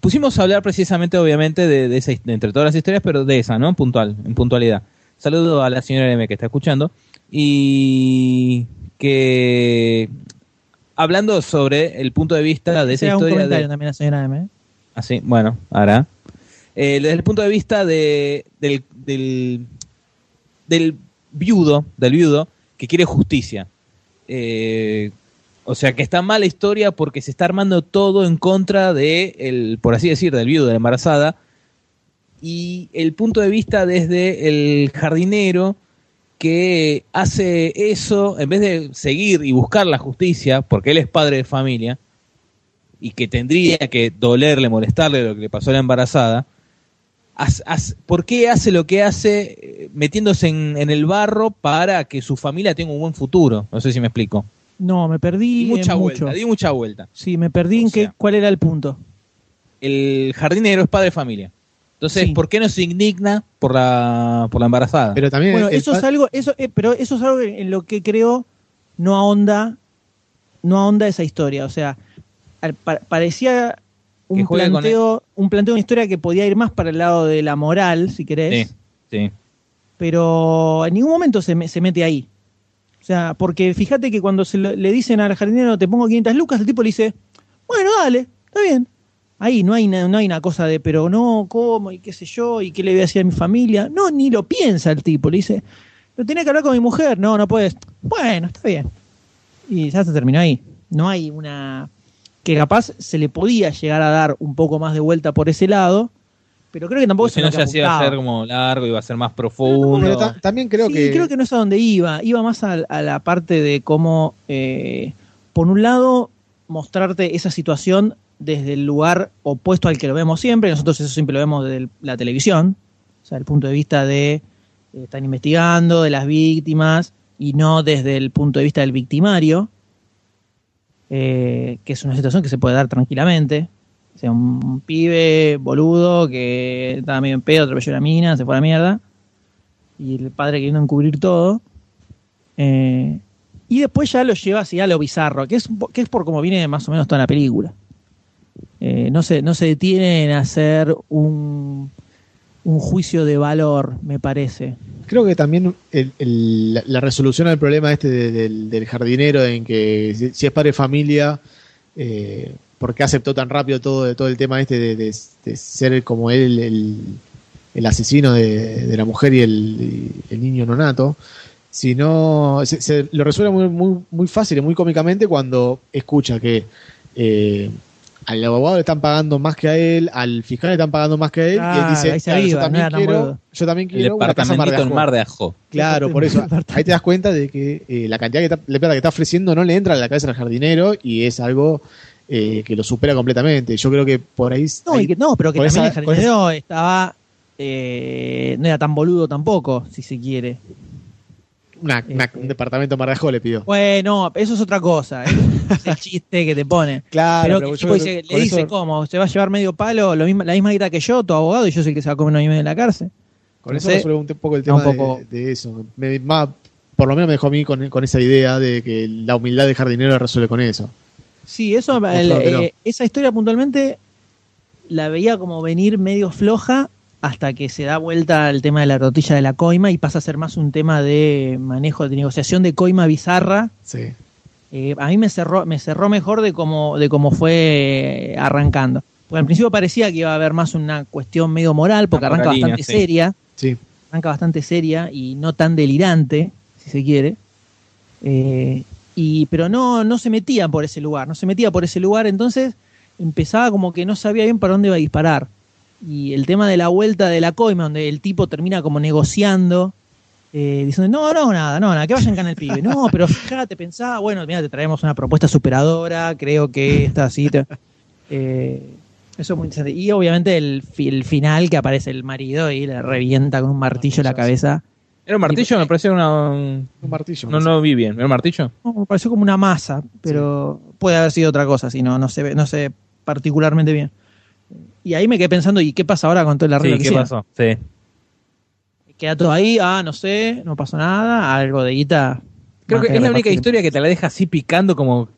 E: Pusimos a hablar precisamente, obviamente, de, de esa, de entre todas las historias, pero de esa, ¿no? Puntual, en puntualidad. Saludo a la señora M que está escuchando. Y que hablando sobre el punto de vista de esa
B: Sea un
E: historia
B: comentario
E: de,
B: también la señora M. ¿eh?
E: Así, bueno, ahora. Eh, desde el punto de vista de, del, del, del viudo, del viudo que quiere justicia. Eh, o sea, que está mal la historia porque se está armando todo en contra de, el, por así decir, del viudo, de la embarazada. Y el punto de vista desde el jardinero que hace eso, en vez de seguir y buscar la justicia, porque él es padre de familia, y que tendría que dolerle, molestarle lo que le pasó a la embarazada, ¿por qué hace lo que hace eh, metiéndose en, en el barro para que su familia tenga un buen futuro? No sé si me explico.
B: No, me perdí
E: Di mucha
B: en
E: vuelta,
B: mucho.
E: di mucha vuelta.
B: Sí, me perdí en qué, cuál era el punto.
E: El jardinero es padre de familia. Entonces,
B: Sí.
E: ¿por qué no se indigna por la, por la embarazada?
C: Pero también
B: Bueno, eso es algo, eso, eh, pero eso es algo en lo que creo no ahonda, no ahonda esa historia. O sea, al- pa- parecía un planteo, un planteo de una historia que podía ir más para el lado de la moral, si querés,
E: sí, sí.
B: pero en ningún momento se, me- se mete ahí. O sea, porque fíjate que cuando se lo- le dicen al jardinero te pongo 500 lucas, el tipo le dice, bueno, dale, está bien. Ahí no hay, no hay una cosa de, pero no, ¿cómo? Y qué sé yo, y qué le voy a decir a mi familia. No, ni lo piensa el tipo. Le dice, lo tenía que hablar con mi mujer. No, no puedes. Bueno, está bien. Y ya se terminó ahí. No hay una... que capaz se le podía llegar a dar un poco más de vuelta por ese lado, pero creo que tampoco
E: si
B: se
E: no ya se iba a ser como largo, iba a ser más profundo.
C: pero ta- también creo
B: Sí,
C: que
B: creo que no es a donde iba. Iba más a, a la parte de cómo, eh, por un lado, mostrarte esa situación desde el lugar opuesto al que lo vemos siempre. Nosotros eso siempre lo vemos desde la televisión. O sea, el punto de vista de eh, están investigando, de las víctimas, y no desde el punto de vista del victimario, eh, que es una situación que se puede dar tranquilamente. O sea, un pibe boludo que estaba medio en pedo, atropelló una mina, se fue a la mierda y el padre queriendo encubrir todo. Eh, y después ya lo lleva así a lo bizarro, que es, que es por como viene más o menos toda la película. Eh, no, se, no se en hacer un, un juicio de valor, me parece.
C: creo que también la, resolución al problema este de- del, jardinero en que si, es padre de familia, eh, por qué aceptó tan rápido todo, todo el tema este de, de- ser como él el, el asesino de, la mujer y el, el niño nonato, sino se, lo resuelve muy, muy, muy fácil y muy cómicamente cuando escucha que eh, al abogado le están pagando más que a él, al fiscal le están pagando más que a él, y él dice,
B: ahí se
C: "Claro, yo,
B: no
C: también quiero,
B: boludo".
C: yo también
E: El
C: quiero una casa en Mar de
E: departamentito en
C: Ajó".
E: Mar de Ajó.
C: Claro, por eso. Ahí te das cuenta de que eh, la cantidad que está- de plata que está ofreciendo no le entra a la cabeza al jardinero y es algo eh, que lo supera completamente. Yo creo que por ahí.
B: No,
C: ahí-
B: y que, no pero que también
C: esa-
B: el
C: esa-
B: jardinero estaba. eh, no era tan boludo tampoco, si se quiere.
C: Una- una- un departamento en Mar de Ajó le pidió.
B: Bueno, eso es otra cosa. ¿eh? *laughs* es el chiste que te pone.
C: Claro,
B: pero,
C: pero yo
B: dice- le dice,
C: eso-
B: ¿cómo? ¿Se va a llevar medio palo, lo mismo, la misma guita que yo, tu abogado, y yo soy el que se va a comer un año en la cárcel?
C: Con eso resuelve un, poco el tema
B: poco-
C: de, de eso. Me- más- por lo menos me dejó a mí con, con esa idea de que la humildad del jardinero resuelve con eso.
B: Sí, eso, el- eh, esa historia puntualmente la veía como venir medio floja hasta que se da vuelta el tema de la tortilla de la coima y pasa a ser más un tema de manejo de negociación de coima bizarra.
C: Sí.
B: Eh, a mí me cerró, me cerró mejor de cómo, de cómo fue arrancando. Porque al principio parecía que iba a haber más una cuestión medio moral, porque arranca
E: moralina,
B: bastante
E: sí.
B: seria.
C: Sí.
B: Arranca bastante seria y no tan delirante, si se quiere. Eh, y, pero no, no se metía por ese lugar, no se metía por ese lugar, entonces empezaba como que no sabía bien para dónde iba a disparar. Y el tema de la vuelta de la coima, donde el tipo termina como negociando, eh, diciendo, no, no, nada, no, nada, que vayan con el pibe. No, pero fíjate, pensaba, bueno, mira, te traemos una propuesta superadora, creo que está así. te- eh, eso es muy interesante. Y obviamente el, fi- el final que aparece el marido y le revienta con un martillo en la cabeza.
E: ¿Era un martillo? Me pareció una. Un
C: martillo.
E: No, no vi bien. ¿Era un martillo?
B: No, me pareció como una masa, pero puede haber sido otra cosa, si no, no se ve, no sé particularmente bien. Y ahí me quedé pensando, ¿y qué pasa ahora con todo el arreglo
E: Sí,
B: que
E: ¿qué pasó? Sí.
B: Queda todo ahí, ah, no sé, no pasó nada, algo de guita.
E: Creo que es la única historia que te la deja así picando, como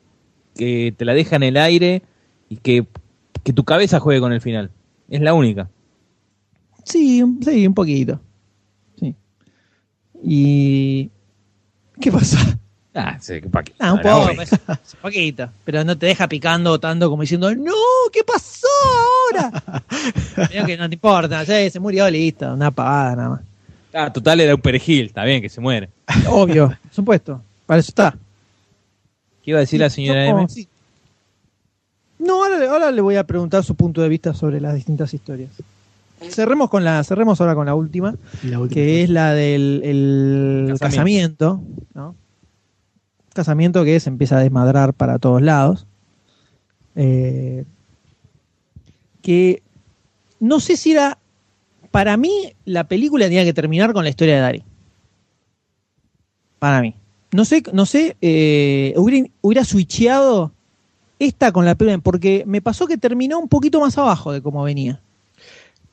E: que te la deja en el aire y que, que tu cabeza juegue con el final. Es la única.
B: Sí, sí, un poquito. Sí. Y. ¿Qué pasa?
E: Ah, sí, que pa' qué.
B: Ah, un poco, pues, un poquito. Pero no te deja picando tanto como diciendo, ¡No! ¿Qué pasó ahora? *laughs* Que no te importa, sí, se murió, listo, una pavada nada más.
E: Ah, total era un perejil, está bien que se muere. *laughs*
B: Obvio, por supuesto. Para eso está.
E: ¿Qué iba a decir la señora
B: No,
E: M?
B: sí. No, ahora, le- ahora le voy a preguntar su punto de vista sobre las distintas historias. Cerremos con la, cerremos ahora con la última,
C: La última.
B: que es la del el
E: Casamiento.
B: casamiento, ¿no? Casamiento que se empieza a desmadrar para todos lados. Eh, que no sé si era. Para mí, la película tenía que terminar con la historia de Dari. Para mí. No sé, no sé, eh, hubiera, hubiera switcheado esta con la película, porque me pasó que terminó un poquito más abajo de cómo venía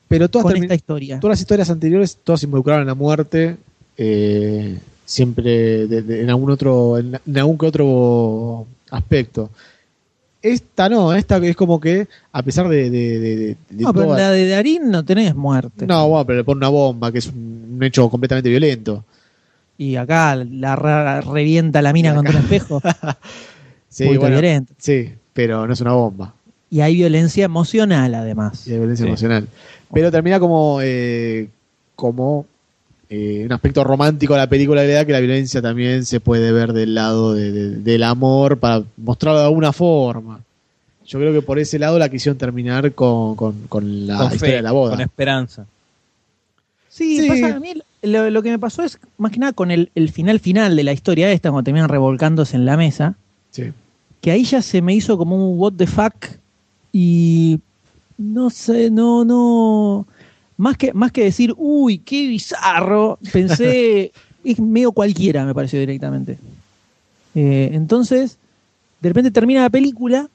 C: Pero todas,
B: con
C: termi-
B: esta historia.
C: todas las historias anteriores, todas involucraron la muerte, eh, siempre de- de- en algún otro, en, en algún que otro aspecto. Esta no, esta es como que, a pesar de, de, de- de- de
B: No, pero la de Darín no tenés muerte.
C: No, bueno, pero le pone una bomba, que es un, un hecho completamente violento.
B: Y acá la revienta la mina contra el espejo. *laughs* *laughs*
C: Sí, bueno,
B: violento.
C: sí, pero no es una bomba.
B: Y hay violencia emocional además.
C: Y hay violencia
E: Sí.
C: emocional. Pero termina como, eh, como eh, un aspecto romántico de la película, la idea que la violencia también se puede ver del lado de- de- del amor para mostrarlo de alguna forma. Yo creo que por ese lado la quisieron terminar con, con- con la
E: con
C: historia
E: fe,
C: de la boda.
E: con esperanza.
B: Sí,
C: Sí.
B: pasa a mí lo, lo que me pasó es más que nada con el, el final final de la historia esta, cuando terminan revolcándose en la mesa,
C: Sí.
B: que ahí ya se me hizo como un what the fuck y no sé, no, no, más que, más que decir, uy, qué bizarro, pensé, *laughs* es medio cualquiera, me pareció directamente. Eh, entonces, de repente termina la película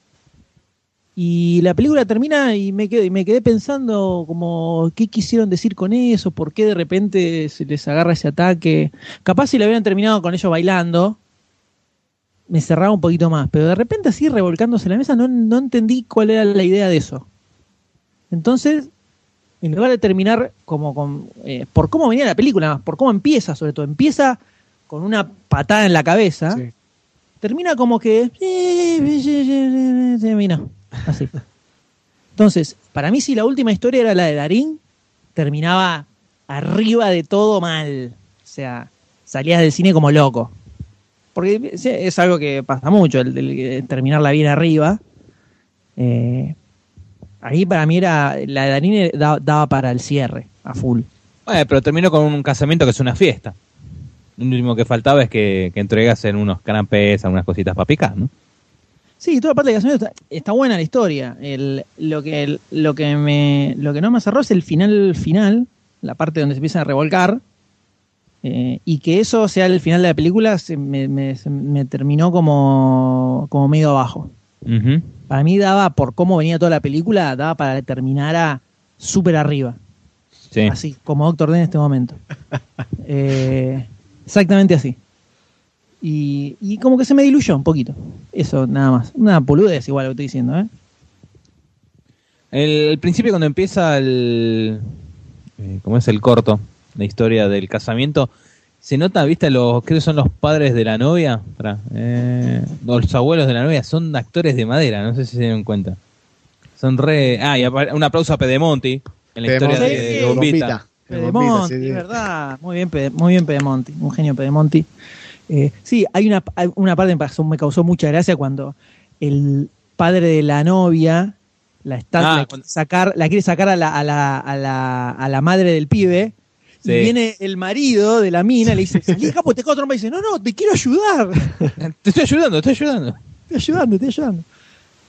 B: y la película termina y me quedé, me quedé pensando como qué quisieron decir con eso, por qué de repente se les agarra ese ataque. Capaz si la hubieran terminado con ellos bailando, me cerraba un poquito más, pero de repente así revolcándose en la mesa no, no entendí cuál era la idea de eso. Entonces, en lugar de terminar como con, eh, por cómo venía la película, por cómo empieza sobre todo, empieza con una patada en la cabeza, termina como que termina. Así. Entonces, para mí si la última historia era la de Darín, terminaba arriba de todo mal. O sea, salías del cine como loco. Porque es algo que pasa mucho, el, el- el terminarla bien arriba. Eh, ahí para mí era, la de Darín da- daba para el cierre, a full.
E: Bueno, pero terminó con un casamiento que es una fiesta. Lo último que faltaba es que, que entregasen unos canapés, algunas cositas para picar, ¿no?
B: Sí, toda la parte de casamiento está, está buena la historia. El- lo, que, el- lo, que me, lo que no me cerró es el final final, la parte donde se empiezan a revolcar. eh, y que eso sea el final de la película se me, me- se me terminó como, como medio abajo. Para mí daba, por cómo venía toda la película, daba para que terminara súper arriba.
E: Sí.
B: Así, como Doctor D en este momento. *laughs* Eh, exactamente así. Y, y como que se me diluyó un poquito. Eso, nada más. Una poludez igual lo que estoy diciendo, ¿eh?
E: El, el principio cuando empieza el... eh, ¿Cómo es el corto? La historia del casamiento. Se nota, viste, los creo que son los padres de la novia. Eh, los abuelos de la novia son actores de madera, no sé si se dieron cuenta. Son re... Ah, y un aplauso a Pedemonti en la historia de, de Bombita.
B: Pedemonti, es verdad. Muy bien, muy bien Pedemonti. Un genio Pedemonti. Eh, sí, hay una, hay una parte que me, pasó- me causó mucha gracia cuando el padre de la novia la está
E: Ah,
B: la quiere sacar, la quiere sacar a la, a la, a la, a la madre del pibe.
E: Sí.
B: Y viene el marido de la mina y le dice, salí porque te cago trompa", y dice, no, no, te quiero ayudar. *laughs*
E: Te estoy ayudando, te estoy ayudando.
B: Estoy ayudando, estoy ayudando.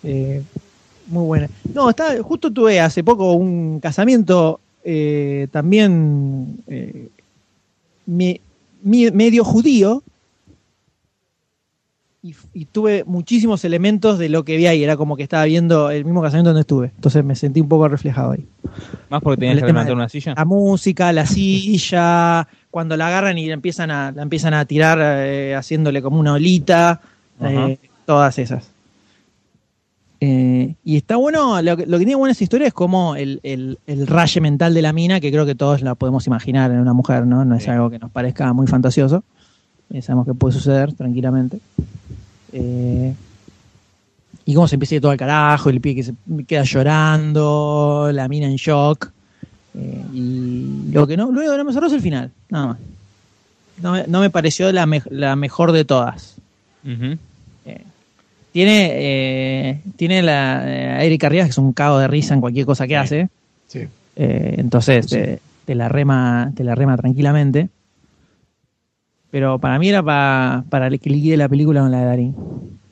B: Eh, muy buena. No, está, justo tuve hace poco un casamiento eh, también eh, me- medio judío y, y tuve muchísimos elementos de lo que vi ahí. Era como que estaba viendo el mismo casamiento donde estuve. Entonces me sentí un poco reflejado ahí.
E: Más porque tenías
B: El
E: que levantar una silla.
B: La música, la silla, *laughs* cuando la agarran y la empiezan a, la empiezan a tirar eh, haciéndole como una olita, eh, todas esas. Eh, y está bueno, lo que, lo que tiene buena esa historia es como el, el, el raye mental de la mina, que creo que todos la podemos imaginar en una mujer, ¿no? No es algo que nos parezca muy fantasioso. Eh, sabemos que puede suceder tranquilamente. Eh, y cómo se empieza a ir todo al carajo, el pie que se queda llorando, la mina en shock. Eh, y lo que no, luego no me cerró es el final, nada más. No me, no me pareció la, me- la mejor de todas. Eh, tiene la, a Erika Rivas, que es un cago de risa en cualquier cosa que hace.
C: Sí.
B: Entonces te, te la rema, te la rema tranquilamente. Pero para mí era pa- para que liquide la película con la de Darín.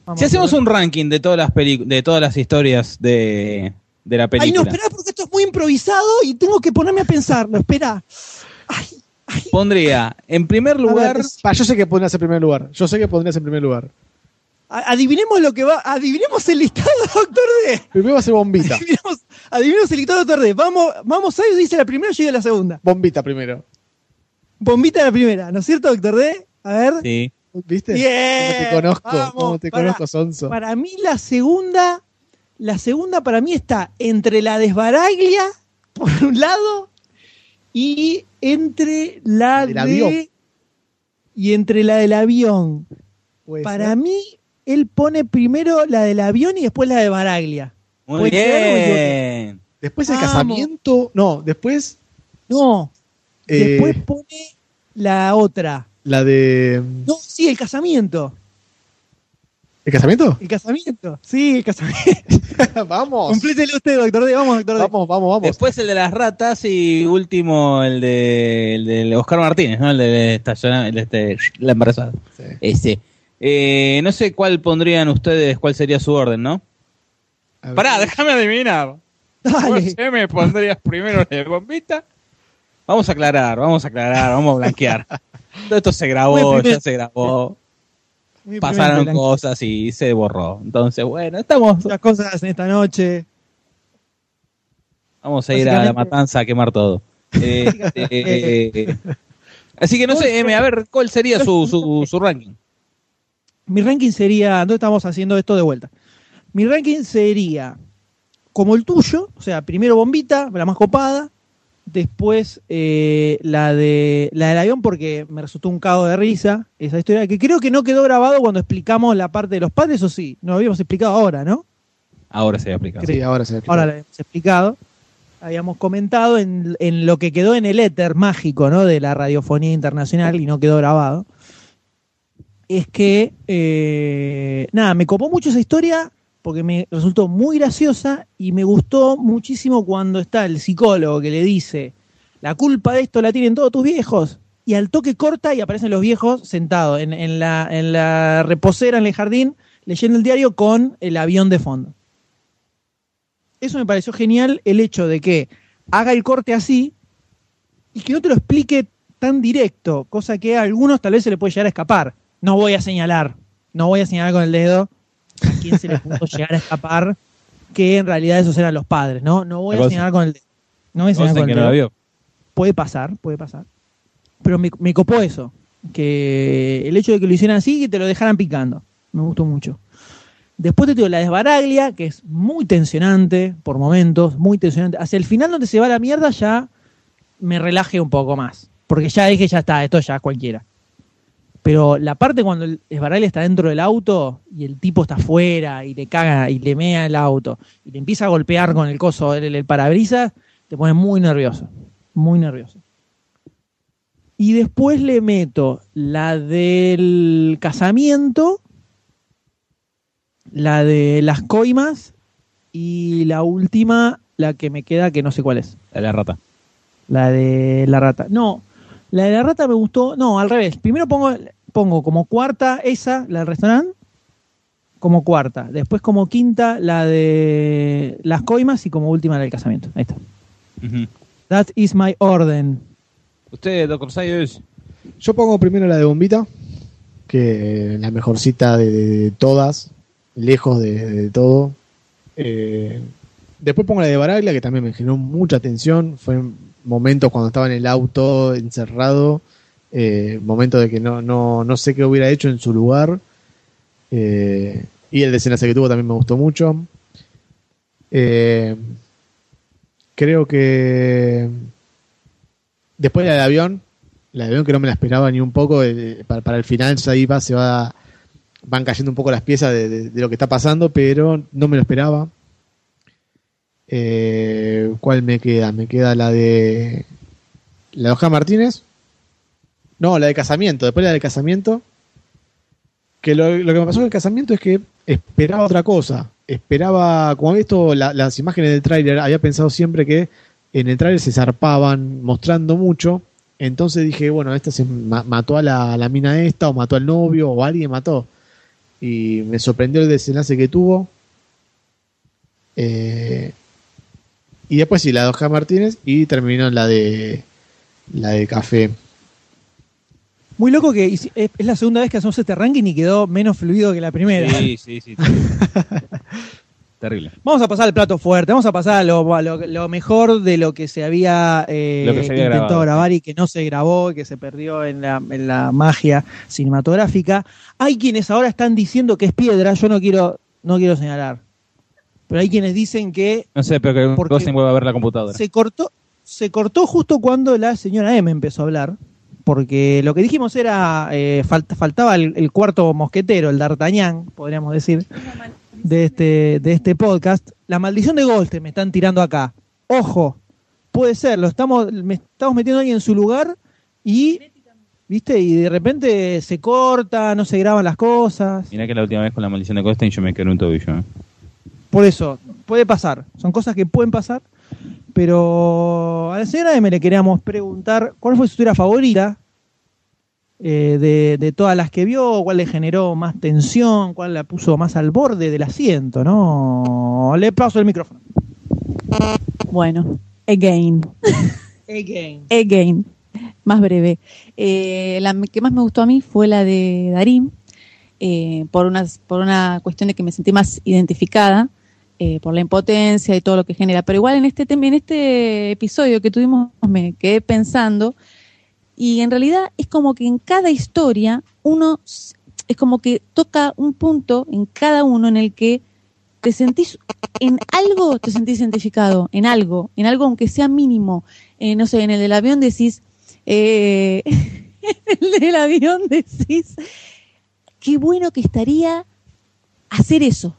B: Vamos
E: Si hacemos un ranking de todas las de todas las historias de, de la
B: Ay,
E: película,
B: no, espera, porque esto es muy improvisado y tengo que ponerme a pensarlo. Espera.
E: pondría en primer lugar
C: Pa, yo sé que pondrías en primer lugar. Yo sé que pondrías en primer lugar.
B: Adivinemos lo que va. Adivinemos el listado, *laughs* doctor D.
C: Primero va a ser bombita.
B: Adivinemos, adivinemos el listado, doctor D. Vamos, vamos a ir, dice la primera, yo digo la segunda.
C: Bombita primero.
B: Bombita la primera, ¿no es cierto, doctor D? A ver.
E: sí.
C: ¿Viste?
B: Bien,
C: ¿Cómo te conozco?
B: vamos,
C: ¿Cómo te
B: para-
C: conozco, Sonso?
B: Para mí la segunda, la segunda para mí está entre la desbaraglia, por un lado, y entre la
C: Del
B: de...
C: avión.
B: Y entre la del avión. Para mí, él pone primero la del avión y después la de Baraglia.
E: Muy bien.
C: Después el
B: Vamos.
C: casamiento. No, después
B: No,
C: eh,
B: después pone la otra.
C: la de.
B: No, sí, el casamiento.
C: ¿El casamiento?
B: El casamiento. Sí, el casamiento. *laughs*
C: vamos.
B: Complételo usted, doctor D. Vamos, doctor D.
C: Vamos, vamos, vamos.
E: Después el de las ratas y último el de, el de Oscar Martínez, ¿no? El de estacionar, el de este, la embarazada.
C: Sí.
E: Ese. Eh, no sé cuál pondrían ustedes, cuál sería su orden, ¿no? Pará, déjame adivinar.
B: Dale.
E: ¿Qué me pondrías primero el bombita? Vamos a aclarar, vamos a aclarar, vamos a blanquear. *laughs* Todo esto se grabó, ya se grabó,
B: Muy
E: pasaron cosas y se borró. Entonces, bueno, estamos,
B: Muchas cosas en esta noche.
E: vamos a ir a la matanza a quemar todo. *laughs* Eh, eh, así que no sé, M, a ver, ¿cuál sería su, su, su ranking?
B: Mi ranking sería. ¿Dónde estamos haciendo esto de vuelta? Mi ranking sería como el tuyo, o sea, primero Bombita, la más copada. Después eh, la de la del avión, porque me resultó un cago de risa esa historia, que creo que no quedó grabado cuando explicamos la parte de los padres, o sí, no lo habíamos explicado ahora, ¿no?
E: Ahora se ha aplicado.
C: Sí, ahora se
B: Ahora lo hemos explicado. Habíamos comentado en, en lo que quedó en el éter mágico ¿no? de la radiofonía internacional y no quedó grabado. Es que, eh, nada, me copó mucho esa historia porque me resultó muy graciosa y me gustó muchísimo cuando está el psicólogo que le dice, la culpa de esto la tienen todos tus viejos. Y al toque corta y aparecen los viejos sentados en, la, en la reposera, en el jardín, leyendo el diario con el avión de fondo. Eso me pareció genial el hecho de que haga el corte así y que no te lo explique tan directo, cosa que a algunos tal vez se le puede llegar a escapar. No voy a señalar, no voy a señalar con el dedo a quién se le pudo *laughs* llegar a escapar que en realidad esos eran los padres, ¿no? No voy a señalar con el dedo. No voy a señalar con el dedo. Puede pasar, puede pasar. Pero me, me copó eso, que el hecho de que lo hicieran así y que te lo dejaran picando. Me gustó mucho. Después te digo la desbaraglia, que es muy tensionante por momentos, muy tensionante. Hacia el final donde se va la mierda ya me relaje un poco más. Porque ya dije, ya está, esto ya es cualquiera. Pero la parte cuando el desbaraglia está dentro del auto y el tipo está afuera y le caga y le mea el auto y le empieza a golpear con el coso, el, el parabrisas, te pone muy nervioso. Muy nervioso. Y después le meto la del casamiento, la de las coimas y la última, la que me queda, que no sé cuál es.
E: La de la rata.
B: La de la rata. No, la de la rata me gustó. No, al revés. Primero pongo, pongo como cuarta esa, la del restaurante, como cuarta. Después como quinta la de las coimas y como última la del casamiento. Ahí está. That is my orden.
E: Usted, doctor Sayers.
C: Yo pongo primero la de Bombita, que es la mejor cita de, de todas, lejos de, de todo. Eh, después pongo la de Baraglia, que también me generó mucha tensión. Fue en momentos cuando estaba en el auto encerrado, eh, momentos de que no, no, no sé qué hubiera hecho en su lugar. Eh, y el desenlace que tuvo también me gustó mucho. Eh, creo que después la del avión, la del avión que no me la esperaba ni un poco, para, para el final ahí va, se va, van cayendo un poco las piezas de, lo que está pasando, pero no me lo esperaba. ¿Cuál me queda? Me queda la de la de Martínez. No, la de casamiento. Después la de casamiento. Que lo, que me pasó en el casamiento es que esperaba otra cosa. Esperaba, como había visto la- las imágenes del tráiler, había pensado siempre que en el tráiler se zarpaban mostrando mucho. Entonces dije, bueno, esta se ma- mató a la, la mina esta, o mató al novio, o alguien mató. Y me sorprendió el desenlace que tuvo. Eh, y después sí, la de Oscar Martínez, y terminó la de la de café.
B: Muy loco que es la segunda vez que hacemos este ranking y quedó menos fluido que la primera.
E: Sí, sí, sí. *laughs* Terrible.
B: Vamos a pasar al plato fuerte, vamos a pasar a lo, a lo- lo mejor de lo que se había, eh,
E: Lo que se había
B: intentado
E: grabado,
B: grabar y que no se grabó, que se perdió en la, en la magia cinematográfica. Hay quienes ahora están diciendo que es piedra, yo no quiero, no quiero señalar. Pero hay quienes dicen que
E: No sé, pero que Gosen vuelva a ver la computadora.
B: se cortó, se cortó justo cuando la señora M empezó a hablar. Porque lo que dijimos era, eh, falt- faltaba el, el cuarto mosquetero, el D'Artagnan, podríamos decir, de este, de este podcast. La maldición de Goldstein me están tirando acá. Ojo, puede ser, lo estamos, me estamos metiendo ahí en su lugar y, viste, y de repente se corta, no se graban las cosas.
E: Mirá que la última vez con la maldición de Goldstein yo me quedé en un tobillo. ¿eh?
B: Por eso, puede pasar. Son cosas que pueden pasar. Pero a la señora M le queríamos preguntar cuál fue su historia favorita eh, de, de todas las que vio, cuál le generó más tensión, cuál la puso más al borde del asiento, ¿no? Le paso el micrófono.
S: Bueno, again. *laughs*
B: Again.
S: Again. Más breve. Eh, la que más me gustó a mí fue la de Darín, eh, por, una, por una cuestión de que me sentí más identificada, eh, por la impotencia y todo lo que genera. Pero igual en este, en este episodio que tuvimos me quedé pensando y en realidad es como que en cada historia uno es como que toca un punto en cada uno en el que te sentís en algo, te sentís identificado, en algo, en algo aunque sea mínimo. Eh, no sé, en el del avión decís, eh, *laughs* el del avión decís, qué bueno que estaría hacer eso.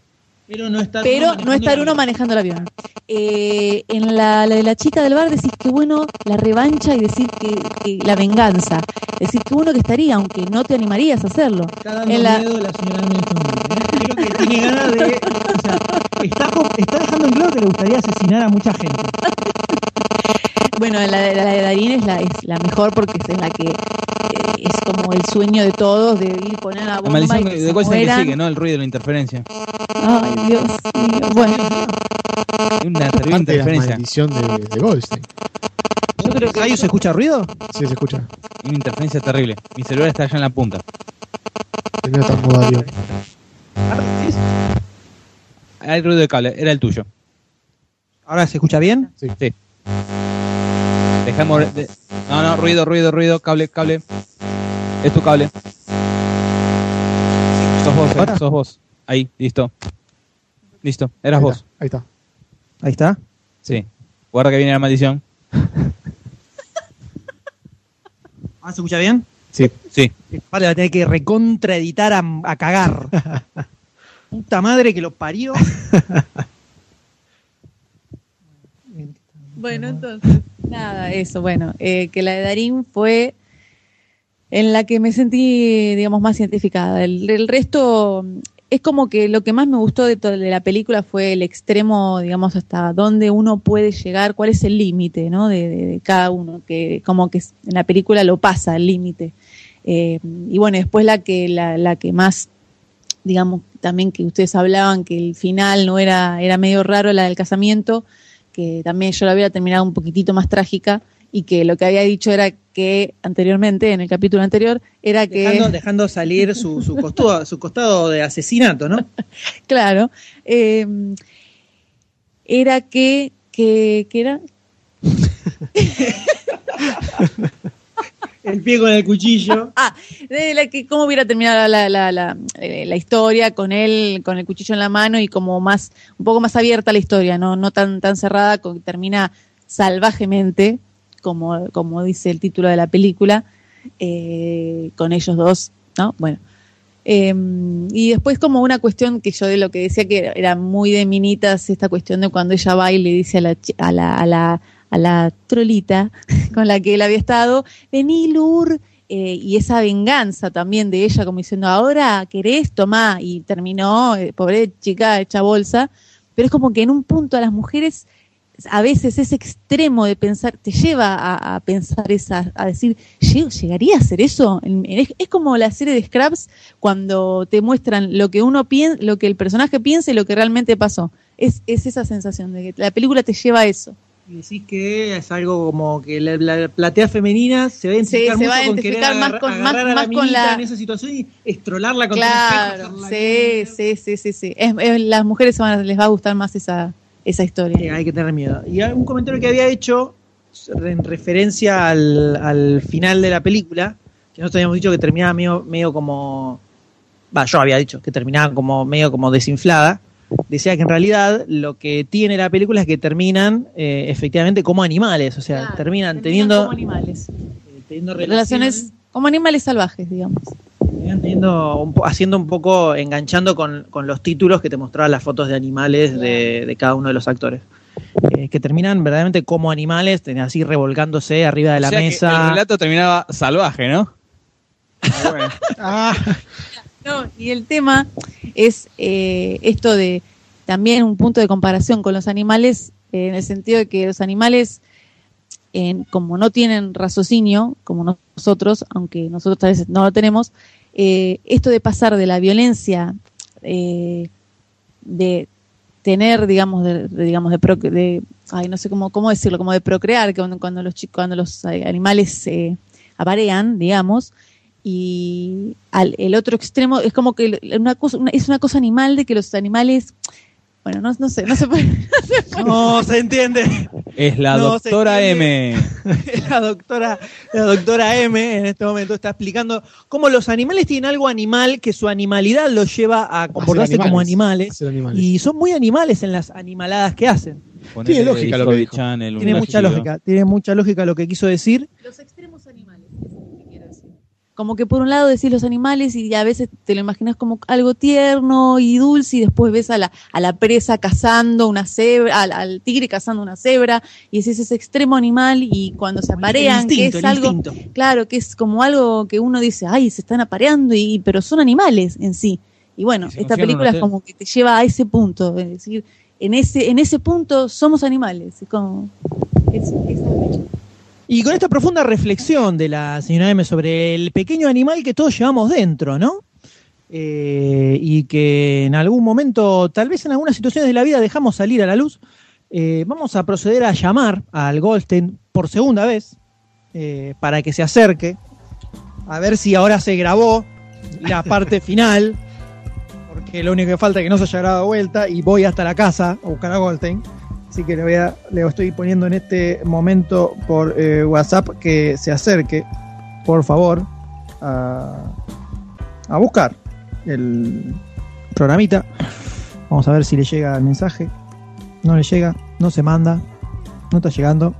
B: Pero no estar
S: pero
B: uno
S: no
B: manejando
S: estar
B: el
S: uno
B: avión.
S: manejando el avión. Eh, en la, la de la chica del bar decís que bueno la revancha y decir que, que la venganza. Decir que bueno que estaría, aunque no te animarías a hacerlo.
B: Está dando
S: En la-
B: miedo la señora ¿eh? Creo que tiene ganas de. O sea, está, dejando en claro que le gustaría asesinar a mucha gente.
S: Bueno, la, de- la de Darín es la, es la mejor porque es en la que eh, es como el sueño de todos de ir poner la
E: La
S: bomba
E: maldición
S: y que
E: de
S: se
E: el que
S: mueran.
E: sigue, ¿no? El ruido de la interferencia.
S: Ay, Dios mío. Bueno,
E: Una terrible
C: de la
E: interferencia.
C: maldición de, de Goldstein.
B: Yo creo que se escucha ruido.
C: Sí, se escucha.
E: Una interferencia terrible. Mi celular está allá en la punta.
C: Modo avión.
E: Hay ruido de cable, era el tuyo.
B: ¿Ahora se escucha bien?
E: Sí. sí. Dejamos. de- No, no, ruido, ruido, ruido, cable, cable. Es tu cable. Sos vos, eh, sos vos. Ahí, listo. Listo, eras
C: Ahí
E: vos.
C: está, Ahí está.
B: Ahí está.
E: Sí. Guarda que viene la maldición. *laughs*
B: ¿Ahora se escucha bien?
E: Sí. Sí.
B: Vale, va a tener que recontraeditar a, a cagar. *laughs* Puta madre que lo parió. *laughs*
S: bueno, entonces, nada, eso, bueno, eh, que la de Darín fue en la que me sentí, digamos, más identificada. El, resto es como que lo que más me gustó de, de la película fue el extremo, digamos, hasta dónde uno puede llegar, cuál es el límite, ¿no? De, de- de cada uno, que como que en la película lo pasa el límite. Eh, y bueno, después la que, la, la que más, digamos, también que ustedes hablaban que el final no era, era medio raro, la del casamiento, que también yo la hubiera terminado un poquitito más trágica y que lo que había dicho era que anteriormente, en el capítulo anterior, era que...
B: Dejando, dejando salir su, su, costado, su costado de asesinato, ¿no? *laughs*
S: Claro. eh, era que, que, que era... *laughs*
B: El pie con el cuchillo. *laughs*
S: Ah, de la que cómo hubiera terminado la, eh, la historia con él, con el cuchillo en la mano y como más, un poco más abierta la historia, no, no tan, tan cerrada, con, termina salvajemente, como, como dice el título de la película, eh, con ellos dos, ¿no? Bueno. Eh, y después como una cuestión que yo de lo que decía que era muy de minitas, esta cuestión de cuando ella va y le dice a la, a a la, a la trolita *laughs* con la que él había estado, vení Lur, eh, y esa venganza también de ella como diciendo, ahora querés, tomá, y terminó, eh, pobre chica hecha bolsa, pero es como que en un punto a las mujeres a veces ese extremo de pensar te lleva a, pensar esa, a decir, "¿Lle- ¿llegaría a hacer eso? Es, como la serie de Scraps cuando te muestran lo que uno piensa, lo que el personaje piensa y lo que realmente pasó. Es esa sensación de que la película te lleva a eso.
B: Y decís que es algo como que la, la platea femenina se va a identificar
S: se
B: mucho
S: va a
B: con
S: identificar más con- más-
B: agarrar a la
S: más con la-
B: en esa situación y estrolarla el
S: Claro,
B: espejo.
S: sí, sí, sí, sí, sí. Es, es- las mujeres van les va a gustar más esa, esa historia.
B: Sí, hay que tener miedo. Y un comentario que había hecho en referencia al, al final de la película, que nosotros habíamos dicho que terminaba medio, medio como. Va, yo había dicho que terminaba como medio como desinflada. Decía que en realidad lo que tiene la película es que terminan eh, efectivamente como animales, o sea,
S: Claro,
B: terminan
S: terminan
B: teniendo,
S: como animales.
B: eh, teniendo
S: Relaciones como animales salvajes, digamos.
B: Terminan teniendo un po- haciendo un poco, enganchando con, con los títulos que te mostraban las fotos de animales de, de cada uno de los actores. Eh, que terminan verdaderamente como animales, así revolcándose arriba de la
E: que
B: mesa.
E: el relato terminaba salvaje, ¿no? *laughs*
B: Ah, *laughs*
S: No, y el tema es eh, esto de también un punto de comparación con los animales, eh, en el sentido de que los animales, en- como no tienen raciocinio, como nosotros, aunque nosotros tal vez no lo tenemos, eh, esto de pasar de la violencia, eh, de tener, digamos, de, digamos, de, proc- de- ay, no sé cómo, cómo decirlo, como de procrear, cuando, cuando los chicos, cuando los eh, animales se aparean, digamos, y al, el otro extremo es como que una cosa, una- es una cosa animal de que los animales, bueno, no, no sé, no se puede, *laughs*
B: no se entiende.
E: Es la
B: No,
E: doctora M. *laughs*
B: la doctora, la doctora M en este momento está explicando cómo los animales tienen algo animal que su animalidad los lleva a comportarse como animales, y son muy animales en las animaladas que hacen.
C: Tiene lógica lo que dijo.
E: Channel,
B: Tiene mucha lógica, tiene mucha lógica lo que quiso decir.
S: Los extremos animales, eso es lo que quiero decir. Como que por un lado decís los animales y a veces te lo imaginas como algo tierno y dulce y después ves a la, a la presa cazando una cebra, al, al tigre cazando una cebra y decís ese extremo animal y cuando se aparean, que es algo,
B: instinto.
S: claro, que es como algo que uno dice, ay, se están apareando y, pero son animales en sí. Y bueno, esta película es como que te lleva a ese punto, es decir, en ese, en ese punto somos animales, es como, es- es
B: Y con esta profunda reflexión de la señora M sobre el pequeño animal que todos llevamos dentro, ¿no? Eh, y que en algún momento, tal vez en algunas situaciones de la vida, dejamos salir a la luz, eh, vamos a proceder a llamar al Goldstein por segunda vez eh, para que se acerque, a ver si ahora se grabó la *laughs* parte final, porque lo único que falta es que no se haya grabado vuelta y voy hasta la casa a buscar a Goldstein. Así que le, voy a, le estoy poniendo en este momento por eh, WhatsApp que se acerque, por favor, a, a buscar el programita. Vamos a ver si le llega el mensaje. No le llega, no se manda, no está llegando.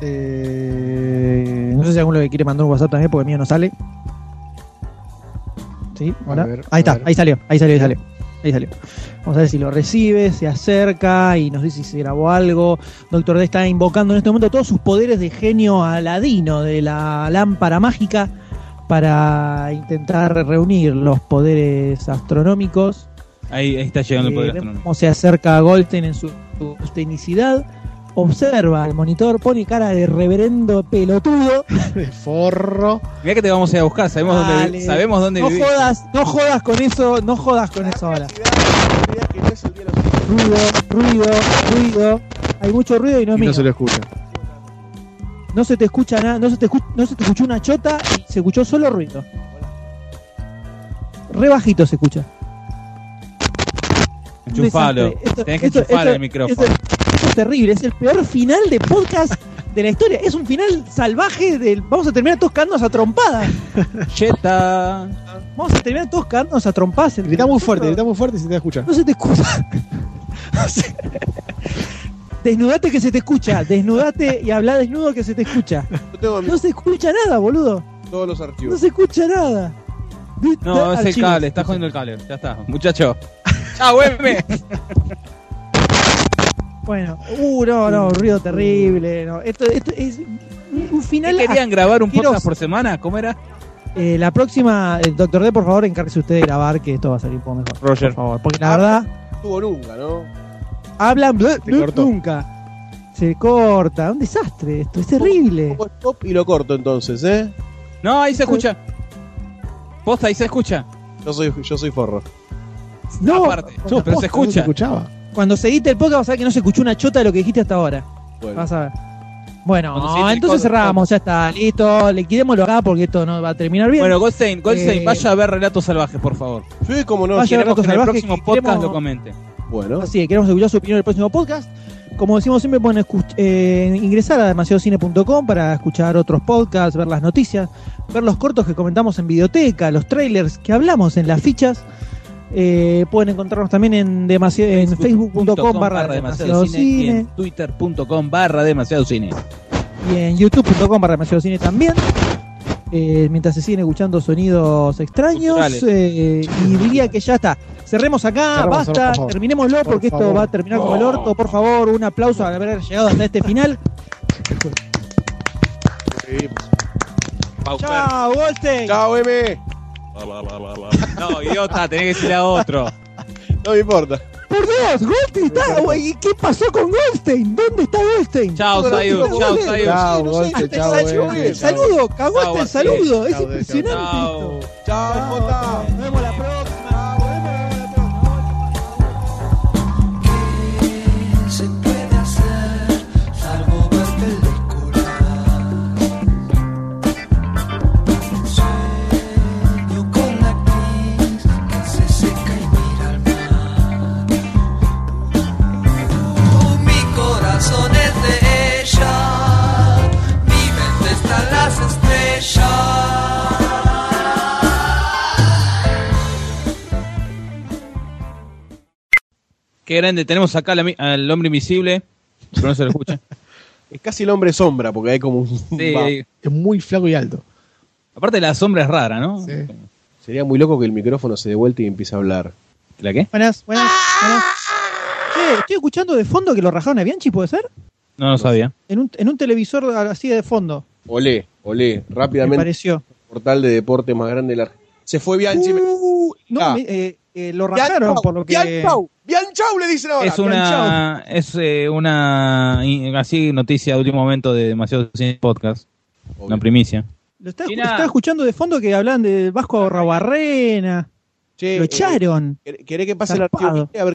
B: Eh, no sé si alguno le quiere mandar un WhatsApp también porque el mío no sale. Sí, hola.
C: ver,
B: ahí está,
C: ver.
B: ahí salió, ahí salió, ahí salió. Ahí salió. Vamos a ver si lo recibe, se acerca y nos dice si se grabó algo. Doctor D está invocando en este momento todos sus poderes de genio aladino de la lámpara mágica para intentar reunir los poderes astronómicos.
E: Ahí, ahí está llegando el poder
B: Eh,
E: astronómico.
B: cómo se acerca a Goldstein en su, su tecnicidad. Observa el monitor, pone cara de reverendo pelotudo. *laughs*
C: De forro.
E: Mira que te vamos a ir a buscar, sabemos
B: Dale.
E: dónde, sabemos dónde
B: no
E: vivís.
B: jodas, no jodas con eso, no jodas con eso ahora. Ruido, ruido, ruido. Hay mucho ruido y no es
C: Y
B: mío.
C: no se lo escucha.
B: No se te escucha nada, no se te, escu- no se te escuchó una chota y se escuchó solo ruido. Re bajito se escucha.
E: Enchufalo.
B: Esto-
E: Tenés que
B: esto-
E: enchufar
B: esto-
E: el micrófono.
B: Terrible, es el peor final de podcast de la historia. Es un final salvaje del. Vamos a terminar todos cagándonos a trompadas.
E: Jetta.
B: Vamos a terminar todos cagándonos a trompadas.
C: Grita muy fuerte, grita muy fuerte y se te escucha.
B: No se te escucha. *laughs* Desnudate que se te escucha. Desnudate y habla desnudo que se te escucha. No se escucha nada, boludo.
D: todos los
B: No
D: archivos.
B: se escucha nada.
E: No, es el cable, está jodiendo el cable. Ya está, muchacho. *laughs* ¡Chao, M!
B: Bueno, uh, no, no, ruido terrible. No. Esto, esto es un final.
E: ¿Qué querían grabar un podcast por semana? ¿Cómo era?
B: Eh, la próxima, el doctor D, por favor, encárguese usted de grabar, que esto va a salir un poco mejor.
E: Roger.
B: Por favor, porque la verdad,
D: No tuvo nunca, ¿no?
B: hablan nunca. Se corta, un desastre esto, es terrible.
D: Pongo stop y lo corto entonces, ¿eh?
E: No, ahí se escucha. Posta, ahí se escucha.
D: Yo soy, yo soy forro.
B: No,
E: Aparte.
B: cuando-
E: pero se
C: No se
E: escucha.
C: escuchaba.
B: Cuando se edite el podcast vas a ver que no se escuchó una chota de lo que dijiste hasta ahora.
D: Bueno.
B: Vas a ver. Bueno, entonces cerramos, ya está, listo, liquidémoslo acá porque esto no va a terminar bien.
E: Bueno, Goldstein, Goldstein,
B: Eh,
E: vaya a ver Relatos Salvajes, por favor.
D: Sí, como no.
B: Vaya a ver
E: Queremos que en el
B: Salvajes,
E: próximo podcast
B: queremos-
E: lo comente.
D: Bueno.
B: Así que queremos escuchar su opinión en el próximo podcast. Como decimos siempre, pueden eh, ingresar a demasiadocine.com para escuchar otros podcasts, ver las noticias, ver los cortos que comentamos en videoteca, los trailers que hablamos en las fichas. Eh, pueden encontrarnos también en, en facebook.com barra demasiado
E: y
B: cine
E: en twitter.com barra demasiado cine.
B: y en youtube.com barra demasiado cine también. Eh, mientras se siguen escuchando sonidos extraños. Eh, y diría que ya está. Cerremos acá,
C: Cerramos,
B: basta,
C: cerramos, por favor.
B: terminémoslo
C: Por
B: porque esto va a terminar como el orto. Por favor, un aplauso al haber llegado hasta este final. Chao, Goldstein.
D: Chao, M.
E: No, idiota, tenés que decirle a otro.
D: No me importa.
B: Por Dios, Goldstein está. güey, ¿Qué pasó con Goldstein? ¿Dónde está Goldstein?
E: Chao,
D: no,
E: chao,
D: no,
E: Sayus.
C: Chao, Goldstein,
D: saludo,
B: cagaste el saludo. Es impresionante
E: Chao.
D: Jota.
B: Nos vemos
E: Qué grande, tenemos acá al, hombre invisible, pero no se lo escucha. *laughs*
D: Es casi el hombre sombra, porque hay como un.
E: Sí.
C: Es muy flaco y alto.
E: Aparte la sombra es rara, ¿no?
D: Sería muy loco que el micrófono se dé vuelta y empiece a hablar.
E: ¿La qué?
B: Buenas, buenas, buenas. Che, estoy escuchando de fondo que lo rajaron a Bianchi, ¿puede ser?
E: No lo sabía.
B: En un, en un televisor así de fondo.
D: Olé, olé, rápidamente.
B: Me pareció.
D: Portal de deporte más grande de la Se fue Bianchi.
B: Uh, no,
D: Ah.
B: me- eh, eh, lo rajaron
D: Bianchau,
B: por lo que.
D: Bianchau, Bianchau le dicen ahora.
E: Es una, es eh, una así noticia de último momento de demasiado Cine podcast. Una primicia.
B: Lo estaba escuchando de fondo que hablan de Vasco Rabarrena.
D: Che,
B: lo
D: eh,
B: echaron.
D: ¿Querés querés que pase
B: Zarpado.
D: el archivo? A ver,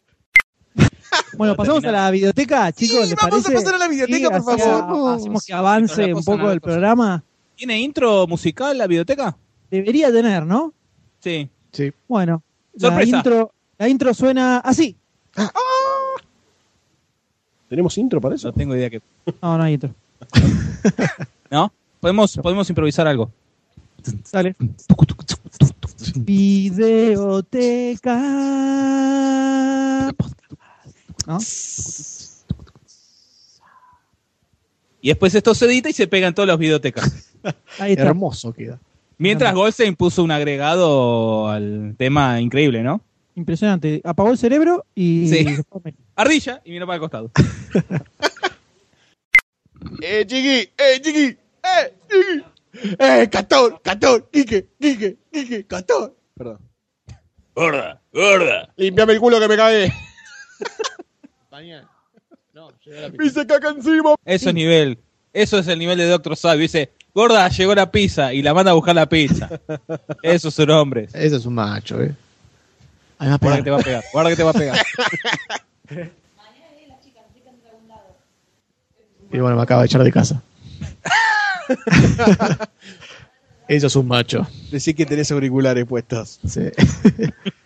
B: Bueno, pasamos a la videoteca, chicos. ¿les
D: vamos a
B: parece?
D: pasar a la videoteca, por favor.
B: a- Hacemos que avance un poco el
E: cosa.
B: programa.
E: ¿Tiene intro musical la videoteca?
B: Debería tener, ¿no?
E: Sí.
C: Sí.
B: Bueno, la
E: Sorpresa.
B: intro, la intro suena así.
D: ¿Tenemos intro para eso?
E: No tengo idea que.
B: No, no hay intro. *laughs*
E: ¿No? Podemos, podemos improvisar algo.
B: Dale. Videoteca. ¿No?
E: Y después esto se edita y se pega en todas las videotecas.
B: Ahí está.
C: Hermoso queda.
E: Mientras Goldstein puso un agregado al tema increíble, ¿no?
B: Impresionante. Apagó el cerebro y.
E: Sí. *laughs* Ardilla y vino para el costado. *laughs*
D: ¡Eh, chiqui! ¡Eh, chiqui! ¡Eh, chiqui! ¡Eh, Castor! ¡Castor! ¡Quique! ¡Quique! ¡Quique! ¡Castor! Perdón.
E: Gorda, gorda.
D: Limpiame el culo que me cae. Me hice caca encima.
E: Eso es nivel. Eso es el nivel de Doctor Sabio. Dice, gorda, llegó la pizza y la manda a buscar la pizza. *laughs* Esos son hombres.
C: Ese es un macho, eh. Ahí va a
E: Guarda que
C: pegar.
E: te va a pegar. Guarda que te va a pegar.
C: Y bueno, me acaba de echar de casa. *laughs* Eso es un macho.
D: Decí que tenés auriculares puestos.
C: Sí. *laughs*